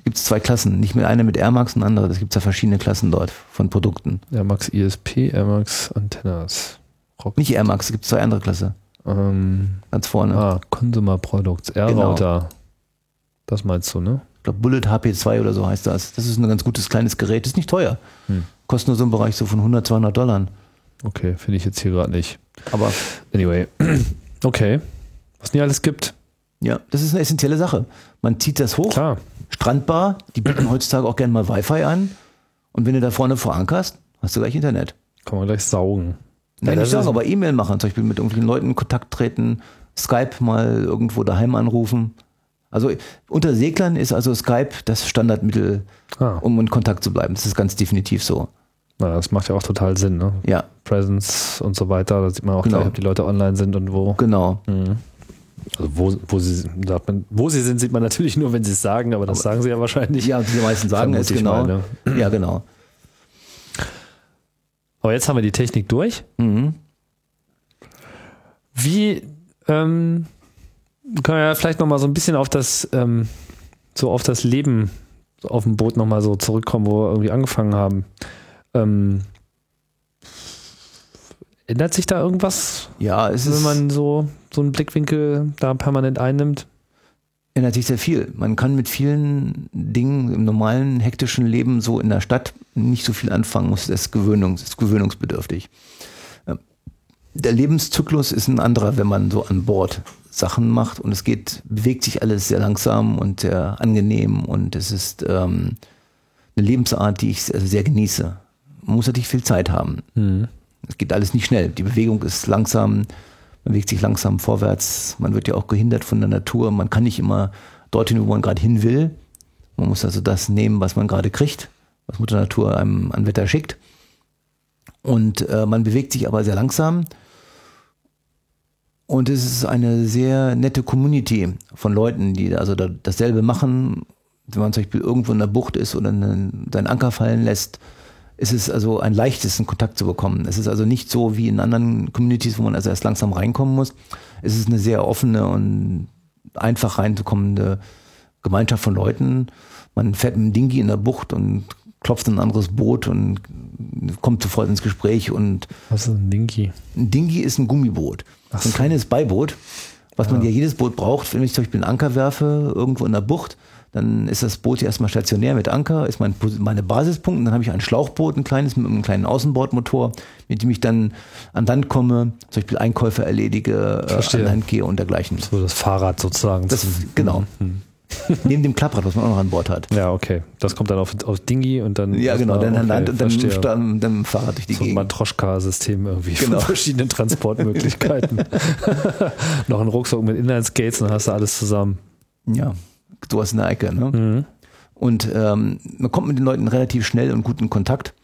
S3: Gibt es zwei Klassen, nicht mehr eine mit Air Max und andere. Es gibt ja verschiedene Klassen dort von Produkten.
S2: Air Max ISP, Air Max Antennas. Rock.
S3: Nicht Air Max, es gibt zwei andere Klasse.
S2: Ähm,
S3: Ganz vorne.
S2: ah, Consumer Products. R-Router. Das meinst du, ne?
S3: Ich glaube, Bullet HP2 oder so heißt das. Das ist ein ganz gutes kleines Gerät. Ist nicht teuer.
S2: Hm.
S3: Kostet nur so im Bereich so von 100, 200 Dollar.
S2: Okay, finde ich jetzt hier gerade nicht.
S3: Aber
S2: Anyway. Okay. Was nie alles gibt.
S3: ja, das ist eine essentielle Sache. Man zieht das hoch.
S2: Klar.
S3: Strandbar, die bieten heutzutage auch gerne mal Wi-Fi an. Und wenn du da vorne vorankerst, hast du gleich Internet.
S2: Kann man gleich saugen.
S3: Nein, nicht
S2: ist-
S3: aber E-Mail machen, zum Beispiel mit irgendwelchen Leuten in Kontakt treten, Skype mal irgendwo daheim anrufen. Also unter Seglern ist also Skype das Standardmittel,
S2: Ah,
S3: um in Kontakt zu bleiben. Das ist ganz definitiv so.
S2: na, das macht ja auch total Sinn, ne?
S3: Ja,
S2: Presence und so weiter. Da sieht man auch
S3: Genau.
S2: gleich, ob die Leute online sind und wo.
S3: genau.
S2: Mhm. Also wo, wo, sie, man, wo sie sind, sieht man natürlich nur, wenn sie es sagen, aber das sagen sie ja wahrscheinlich.
S3: Ja, die meisten sagen es genau.
S2: mal, ne?
S3: Ja, genau.
S2: Aber jetzt haben wir die Technik durch.
S3: Mhm.
S2: Wie ähm, können wir ja vielleicht noch mal so ein bisschen auf das ähm, so auf das Leben auf dem Boot noch mal so zurückkommen, wo wir irgendwie angefangen haben. Ähm, ändert sich da irgendwas,
S3: Ja, es
S2: wenn
S3: ist,
S2: man so so einen Blickwinkel da permanent einnimmt?
S3: ändert sich sehr viel. Man kann mit vielen Dingen im normalen, hektischen Leben so in der Stadt nicht so viel anfangen. Das ist, Gewöhnungs, ist gewöhnungsbedürftig. Ja. Der Lebenszyklus ist ein anderer, wenn man so an Bord Sachen macht und es geht, bewegt sich alles sehr langsam und sehr angenehm und es ist ähm, eine Lebensart, die ich sehr, sehr genieße. Man muss natürlich viel Zeit haben.
S2: Mhm.
S3: Es geht alles nicht schnell. Die Bewegung ist langsam, man bewegt sich langsam vorwärts. Man wird ja auch gehindert von der Natur. Man kann nicht immer dorthin, wo man gerade hin will. Man muss also das nehmen, was man gerade kriegt, was Mutter Natur einem an Wetter schickt. Und äh, man bewegt sich aber sehr langsam. Und es ist eine sehr nette Community von Leuten, die also da, dasselbe machen. Wenn man zum Beispiel irgendwo in der Bucht ist oder einen, seinen Anker fallen lässt, ist es also ein leichtes, in Kontakt zu bekommen. Es ist also nicht so wie in anderen Communities, wo man also erst langsam reinkommen muss. Es ist eine sehr offene und einfach reinzukommende Gemeinschaft von Leuten. Man fährt mit dem Dingi in der Bucht und klopft in ein anderes Boot und kommt sofort ins Gespräch. Und
S2: Was ist ein Dinky?
S3: ein Dingi ist ein Gummiboot.
S2: Ach
S3: So ein kleines Beiboot, was man ja jedes Boot braucht. Wenn ich zum Beispiel einen Anker werfe, irgendwo in der Bucht, dann ist das Boot ja erstmal stationär mit Anker, ist mein, meine Basispunkt. Und dann habe ich ein Schlauchboot, ein kleines mit einem kleinen Außenbordmotor, mit dem ich dann an Land komme, zum Beispiel Einkäufe erledige, äh, an Land gehe und dergleichen.
S2: So das Fahrrad sozusagen.
S3: Das, genau.
S2: Mhm.
S3: Neben dem Klapprad, was man auch noch an Bord hat.
S2: Ja, okay. Das kommt dann auf, auf Dingy und dann.
S3: Ja, genau, dann an
S2: okay,
S3: dann,
S2: verstehe.
S3: dann, dann Fahrrad durch die
S2: so ein
S3: Gegend.
S2: Matroschka-System irgendwie
S3: Genau.
S2: von verschiedenen Transportmöglichkeiten. Noch ein Rucksack mit Inlineskates und dann hast du alles zusammen.
S3: Ja, sowas in der Ecke. Ne?
S2: Mhm.
S3: Und ähm, man kommt mit den Leuten relativ schnell und gut in Kontakt.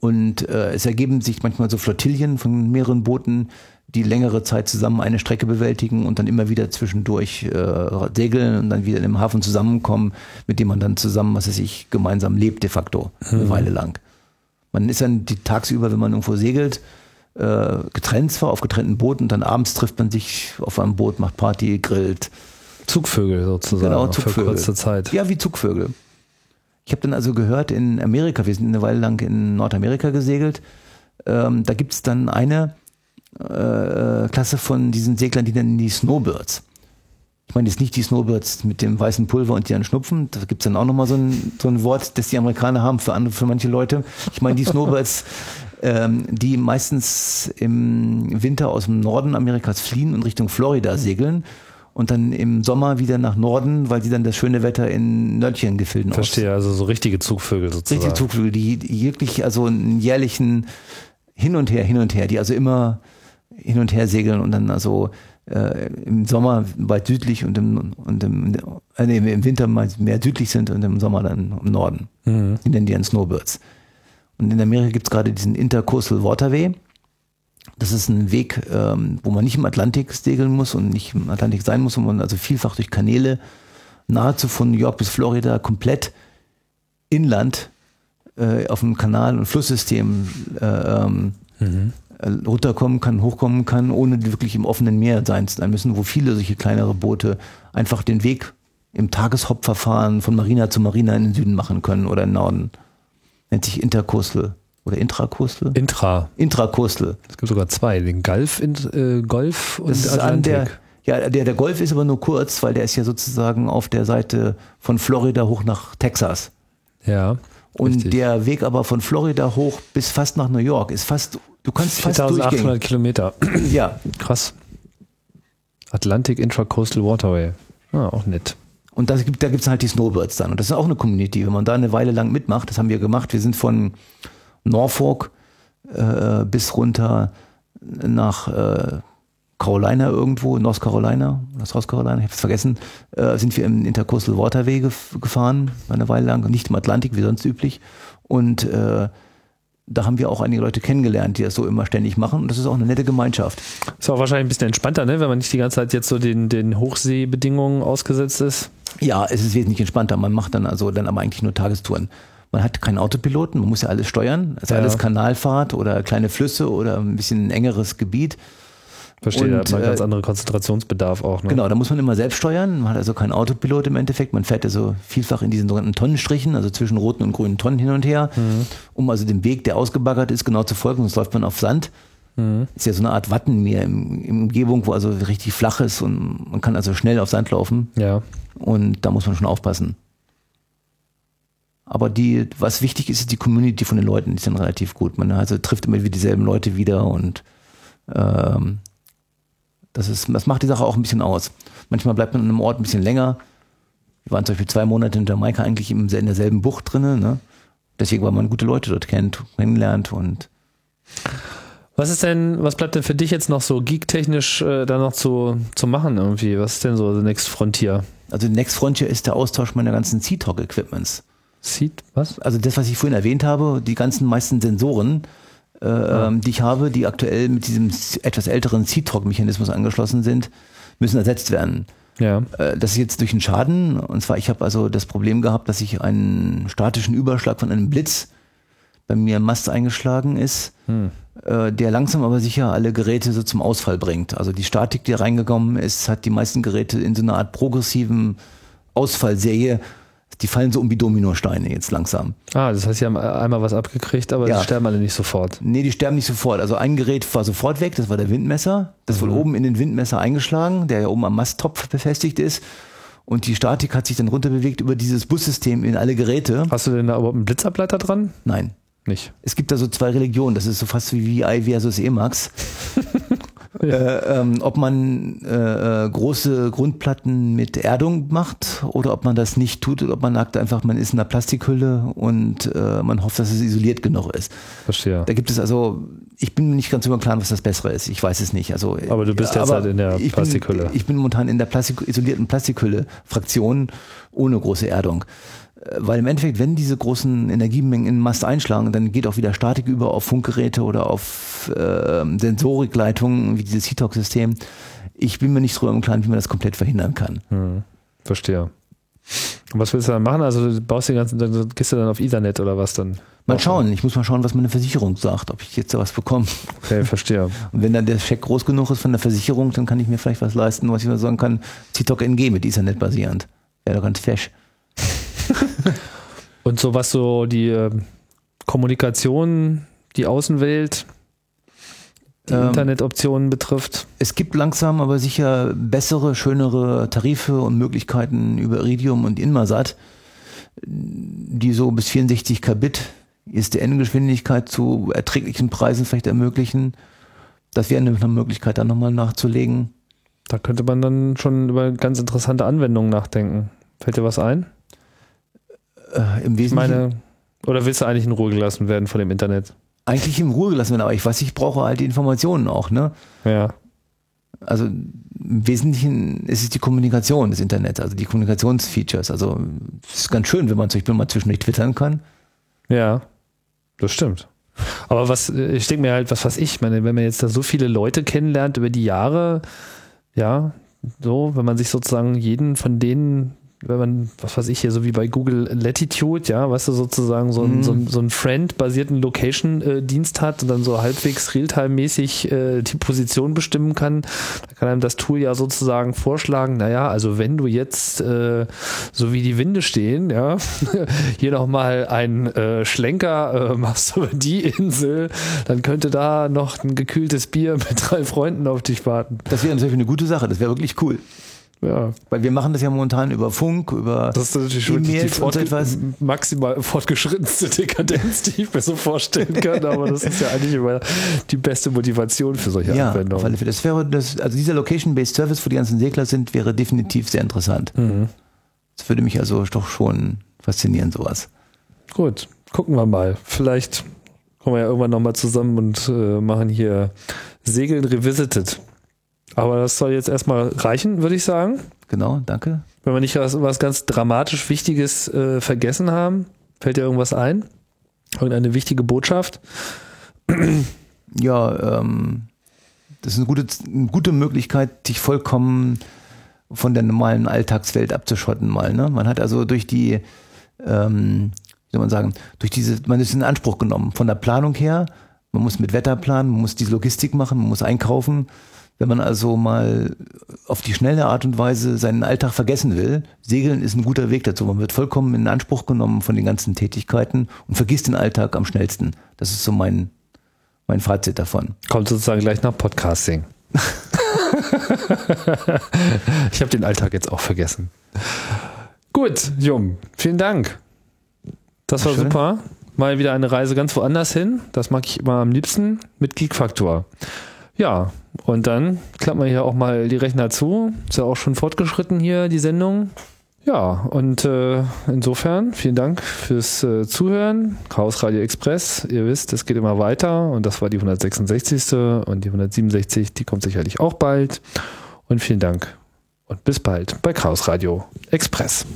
S3: Und äh, es ergeben sich manchmal so Flottillen von mehreren Booten, die längere Zeit zusammen eine Strecke bewältigen und dann immer wieder zwischendurch äh, segeln und dann wieder in einem Hafen zusammenkommen, mit dem man dann zusammen, was weiß ich, gemeinsam lebt de facto, eine Weile lang. Man ist dann die tagsüber, wenn man irgendwo segelt, äh, getrennt zwar auf getrennten Booten, dann abends trifft man sich auf einem Boot, macht Party, grillt,
S2: Zugvögel sozusagen.
S3: Genau,
S2: Für
S3: Zugvögel.
S2: kurze Zeit.
S3: Ja, wie Zugvögel. Ich habe dann also gehört, in Amerika, wir sind eine Weile lang in Nordamerika gesegelt, ähm, da gibt es dann eine äh, Klasse von diesen Seglern, die nennen die Snowbirds. Ich meine jetzt nicht die Snowbirds mit dem weißen Pulver und ihren Schnupfen, da gibt es dann auch nochmal so ein, so ein Wort, das die Amerikaner haben für, andere, für manche Leute. Ich meine die Snowbirds, ähm, die meistens im Winter aus dem Norden Amerikas fliehen und Richtung Florida segeln und dann im Sommer wieder nach Norden, weil sie dann das schöne Wetter in Nördchengefilden
S2: Verstehe, also so richtige Zugvögel sozusagen.
S3: Richtige Zugvögel, die, die wirklich also einen jährlichen Hin und Her, hin und her, die also immer hin und her segeln und dann also äh, im Sommer weit südlich und im, und im, äh, nee, im Winter mal mehr südlich sind und im Sommer dann im Norden.
S2: Mhm.
S3: Die nennen die dann Snowbirds. Und in Amerika gibt es gerade diesen Intercoastal Waterway. Das ist ein Weg, ähm, wo man nicht im Atlantik segeln muss und nicht im Atlantik sein muss, wo man also vielfach durch Kanäle nahezu von New York bis Florida komplett inland äh, auf dem Kanal- und Flusssystem äh, ähm,
S2: Mhm.
S3: Äh, runterkommen kann, hochkommen kann, ohne wirklich im offenen Meer sein zu sein müssen, wo viele solche kleinere Boote einfach den Weg im Tageshauptverfahren von Marina zu Marina in den Süden machen können oder im Norden. Nennt sich Intercoastal oder Intracoastal?
S2: Intra.
S3: Intracoastal.
S2: Es gibt sogar zwei, den Golf, äh, Golf und
S3: Das ist an
S2: Atlantik.
S3: der, ja, der, der Golf ist aber nur kurz, weil der ist ja sozusagen auf der Seite von Florida hoch nach Texas.
S2: ja.
S3: Und
S2: Richtig.
S3: der Weg aber von Florida hoch bis fast nach New York ist fast, du kannst fast durchgehen.
S2: 4800 Kilometer.
S3: Ja,
S2: Krass. Atlantic Intracoastal Waterway. Ah, auch nett.
S3: Und das gibt, da gibt es halt die Snowbirds dann. Und das ist auch eine Community. Wenn man da eine Weile lang mitmacht, das haben wir gemacht. Wir sind von Norfolk äh, bis runter nach äh, Carolina irgendwo, North Carolina, oder South Carolina, ich habe es vergessen, äh, sind wir im Intercoastal Waterway gef gefahren, eine Weile lang, nicht im Atlantik wie sonst üblich. Und äh, da haben wir auch einige Leute kennengelernt, die das so immer ständig machen. Und das ist auch eine nette Gemeinschaft.
S2: Ist auch wahrscheinlich ein bisschen entspannter, ne? wenn man nicht die ganze Zeit jetzt so den, den Hochseebedingungen ausgesetzt ist.
S3: Ja, es ist wesentlich entspannter. Man macht dann also dann aber eigentlich nur Tagestouren. Man hat keinen Autopiloten, man muss ja alles steuern. Es ist
S2: Ja.
S3: alles Kanalfahrt oder kleine Flüsse oder ein bisschen engeres Gebiet.
S2: Verstehe, da hat man
S3: äh,
S2: ganz andere Konzentrationsbedarf auch. Ne?
S3: Genau, da muss man immer selbst steuern. Man hat also keinen Autopilot im Endeffekt. Man fährt also vielfach in diesen sogenannten Tonnenstrichen, also zwischen roten und grünen Tonnen hin und her, um also dem Weg, der ausgebaggert ist, genau zu folgen. Sonst läuft man auf Sand. Ist ja so eine Art Wattenmeer im, im Umgebung, wo also richtig flach ist und man kann also schnell auf Sand laufen.
S2: Ja.
S3: Und da muss man schon aufpassen. Aber die, was wichtig ist, ist die Community von den Leuten, die ist dann relativ gut. Man also trifft immer wieder dieselben Leute wieder und ähm, das, ist, das macht die Sache auch ein bisschen aus. Manchmal bleibt man an einem Ort ein bisschen länger. Wir waren zum Beispiel zwei Monate in Jamaika eigentlich in derselben Bucht drinne. Ne? Deswegen, weil man gute Leute dort kennt, kennenlernt und
S2: Was ist denn, was bleibt denn für dich jetzt noch so geektechnisch äh, da noch zu, zu machen irgendwie? Was ist denn so the next frontier?
S3: also die Next Frontier ist der Austausch meiner ganzen Sea-Talk-Equipments.
S2: Seed, was?
S3: also das, was ich vorhin erwähnt habe, die ganzen meisten Sensoren, äh, ähm, die ich habe, die aktuell mit diesem etwas älteren Seatalk-Mechanismus angeschlossen sind, müssen ersetzt werden.
S2: Ja.
S3: Äh, das ist jetzt durch einen Schaden. Und zwar, ich habe also das Problem gehabt, dass ich einen statischen Überschlag von einem Blitz bei mir im Mast eingeschlagen ist,
S2: Hm.
S3: äh, der langsam aber sicher alle Geräte so zum Ausfall bringt. Also die Statik, die reingekommen ist, hat die meisten Geräte in so einer Art progressiven Ausfallserie. Die fallen so um wie Dominosteine jetzt langsam.
S2: Ah, das heißt, sie haben einmal was abgekriegt, aber
S3: Ja.
S2: sie sterben alle nicht sofort.
S3: Nee, die sterben nicht sofort. Also ein Gerät war sofort weg, das war der Windmesser. Das wurde oben in den Windmesser eingeschlagen, der ja oben am Masttopf befestigt ist. Und die Statik hat sich dann runterbewegt über dieses Bussystem in alle Geräte.
S2: Hast du denn da überhaupt einen Blitzableiter dran?
S3: Nein.
S2: Nicht.
S3: Es gibt da so zwei Religionen. Das ist so fast wie VI versus Emacs. äh, ähm, ob man äh, äh, große Grundplatten mit Erdung macht oder ob man das nicht tut oder ob man sagt einfach, man ist in einer Plastikhülle und äh, man hofft, dass es isoliert genug ist.
S2: Verstehe.
S3: Da gibt es also, ich bin mir nicht ganz über Plan, was das Bessere ist. Ich weiß es nicht. Also,
S2: Aber du bist derzeit in der
S3: ich
S2: Plastikhülle.
S3: Bin, ich bin momentan in der Plastik, isolierten Plastikhülle-Fraktion ohne große Erdung. Äh, Weil im Endeffekt, wenn diese großen Energiemengen in den Mast einschlagen, dann geht auch wieder Statik über auf Funkgeräte oder auf äh, Sensorikleitungen wie dieses Heatalk-System. Ich bin mir nicht drüber im Klaren, wie man das komplett verhindern kann.
S2: Hm. Verstehe. Und was willst du dann machen? Also du baust den ganzen, dann gehst du dann auf Ethernet oder was dann?
S3: Mal schauen, ich muss mal schauen, was meine Versicherung sagt, ob ich jetzt da was bekomme.
S2: Okay, verstehe.
S3: Und wenn dann der Scheck groß genug ist von der Versicherung, dann kann ich mir vielleicht was leisten, was ich mal sagen kann, Zitok NG mit Ethernet basierend. Wäre doch ganz fesch.
S2: Und so was so die ähm, Kommunikation, die Außenwelt, die
S3: Ähm,
S2: Internetoptionen betrifft.
S3: Es gibt langsam aber sicher bessere, schönere Tarife und Möglichkeiten über Iridium und Inmarsat, die so bis 64 Kbit ISDN-Geschwindigkeit zu erträglichen Preisen vielleicht ermöglichen. Das wäre eine Möglichkeit, da nochmal nachzulegen.
S2: Da könnte man dann schon über ganz interessante Anwendungen nachdenken. Fällt dir was ein?
S3: Äh, Im
S2: Ich
S3: Wesentlichen
S2: meine, oder willst du eigentlich in Ruhe gelassen werden von dem Internet?
S3: eigentlich in Ruhe gelassen werden, aber ich weiß, ich brauche halt die Informationen auch, ne?
S2: Ja.
S3: Also im Wesentlichen ist es die Kommunikation des Internets, also die Kommunikationsfeatures. Also es ist ganz schön, wenn man zum Beispiel mal zwischendurch twittern kann.
S2: Ja, das stimmt. Aber was, äh, ich denke mir halt, was weiß ich, meine, wenn man jetzt da so viele Leute kennenlernt über die Jahre, ja, so, wenn man sich sozusagen jeden von denen, wenn man, was weiß ich hier, so wie bei Google Latitude, ja, weißt du, sozusagen so, ein,
S3: Mhm.
S2: so, ein, so einen Friend-basierten Location-Dienst hat und dann so halbwegs Realtime-mäßig äh, die Position bestimmen kann, da kann einem das Tool ja sozusagen vorschlagen, naja, also wenn du jetzt äh, so wie die Winde stehen, ja, hier nochmal einen äh, Schlenker äh, machst über die Insel, dann könnte da noch ein gekühltes Bier mit drei Freunden auf dich warten.
S3: Das wäre natürlich eine gute Sache, das wäre wirklich cool.
S2: Ja,
S3: Weil wir machen das ja momentan über Funk, über
S2: das ist natürlich wirklich die
S3: so
S2: fortge
S3: etwas.
S2: maximal fortgeschrittenste Dekadenz, die ich mir so vorstellen kann, aber das ist ja eigentlich immer die beste Motivation für solche
S3: Ja,
S2: Anwendungen.
S3: alle Fälle. Das wäre das, also dieser Location-Based Service, wo die ganzen Segler sind, wäre definitiv sehr interessant.
S2: Mhm.
S3: Das würde mich also doch schon faszinieren, sowas.
S2: Gut, gucken wir mal. Vielleicht kommen wir ja irgendwann nochmal zusammen und äh, machen hier Segeln Revisited. Aber das soll jetzt erstmal reichen, würde ich sagen.
S3: Genau, danke.
S2: Wenn wir nicht was, was ganz dramatisch Wichtiges äh, vergessen haben, fällt dir irgendwas ein? Irgendeine wichtige Botschaft?
S3: Ja, ähm, das ist eine gute, eine gute Möglichkeit, dich vollkommen von der normalen Alltagswelt abzuschotten mal. Ne? Man hat also durch die, ähm, wie soll man sagen, durch diese, man ist in Anspruch genommen von der Planung her. Man muss mit Wetter planen, man muss diese Logistik machen, man muss einkaufen. Wenn man also mal auf die schnelle Art und Weise seinen Alltag vergessen will, Segeln ist ein guter Weg dazu. Man wird vollkommen in Anspruch genommen von den ganzen Tätigkeiten und vergisst den Alltag am schnellsten. Das ist so mein, mein Fazit davon.
S2: Kommt sozusagen gleich nach Podcasting. ich habe den Alltag jetzt auch vergessen. Gut, Jum, vielen Dank. Das war
S3: Schön.
S2: super. Mal wieder eine Reise ganz woanders hin. Das mag ich immer am liebsten mit Geek-Faktor. Ja, und dann klappen wir hier auch mal die Rechner zu. Ist ja auch schon fortgeschritten hier, die Sendung. Ja, und äh, insofern vielen Dank fürs äh, Zuhören. Chaos Radio Express, ihr wisst, es geht immer weiter und das war die 166. und die 167, die kommt sicherlich auch bald. Und vielen Dank und bis bald bei Chaos Radio Express.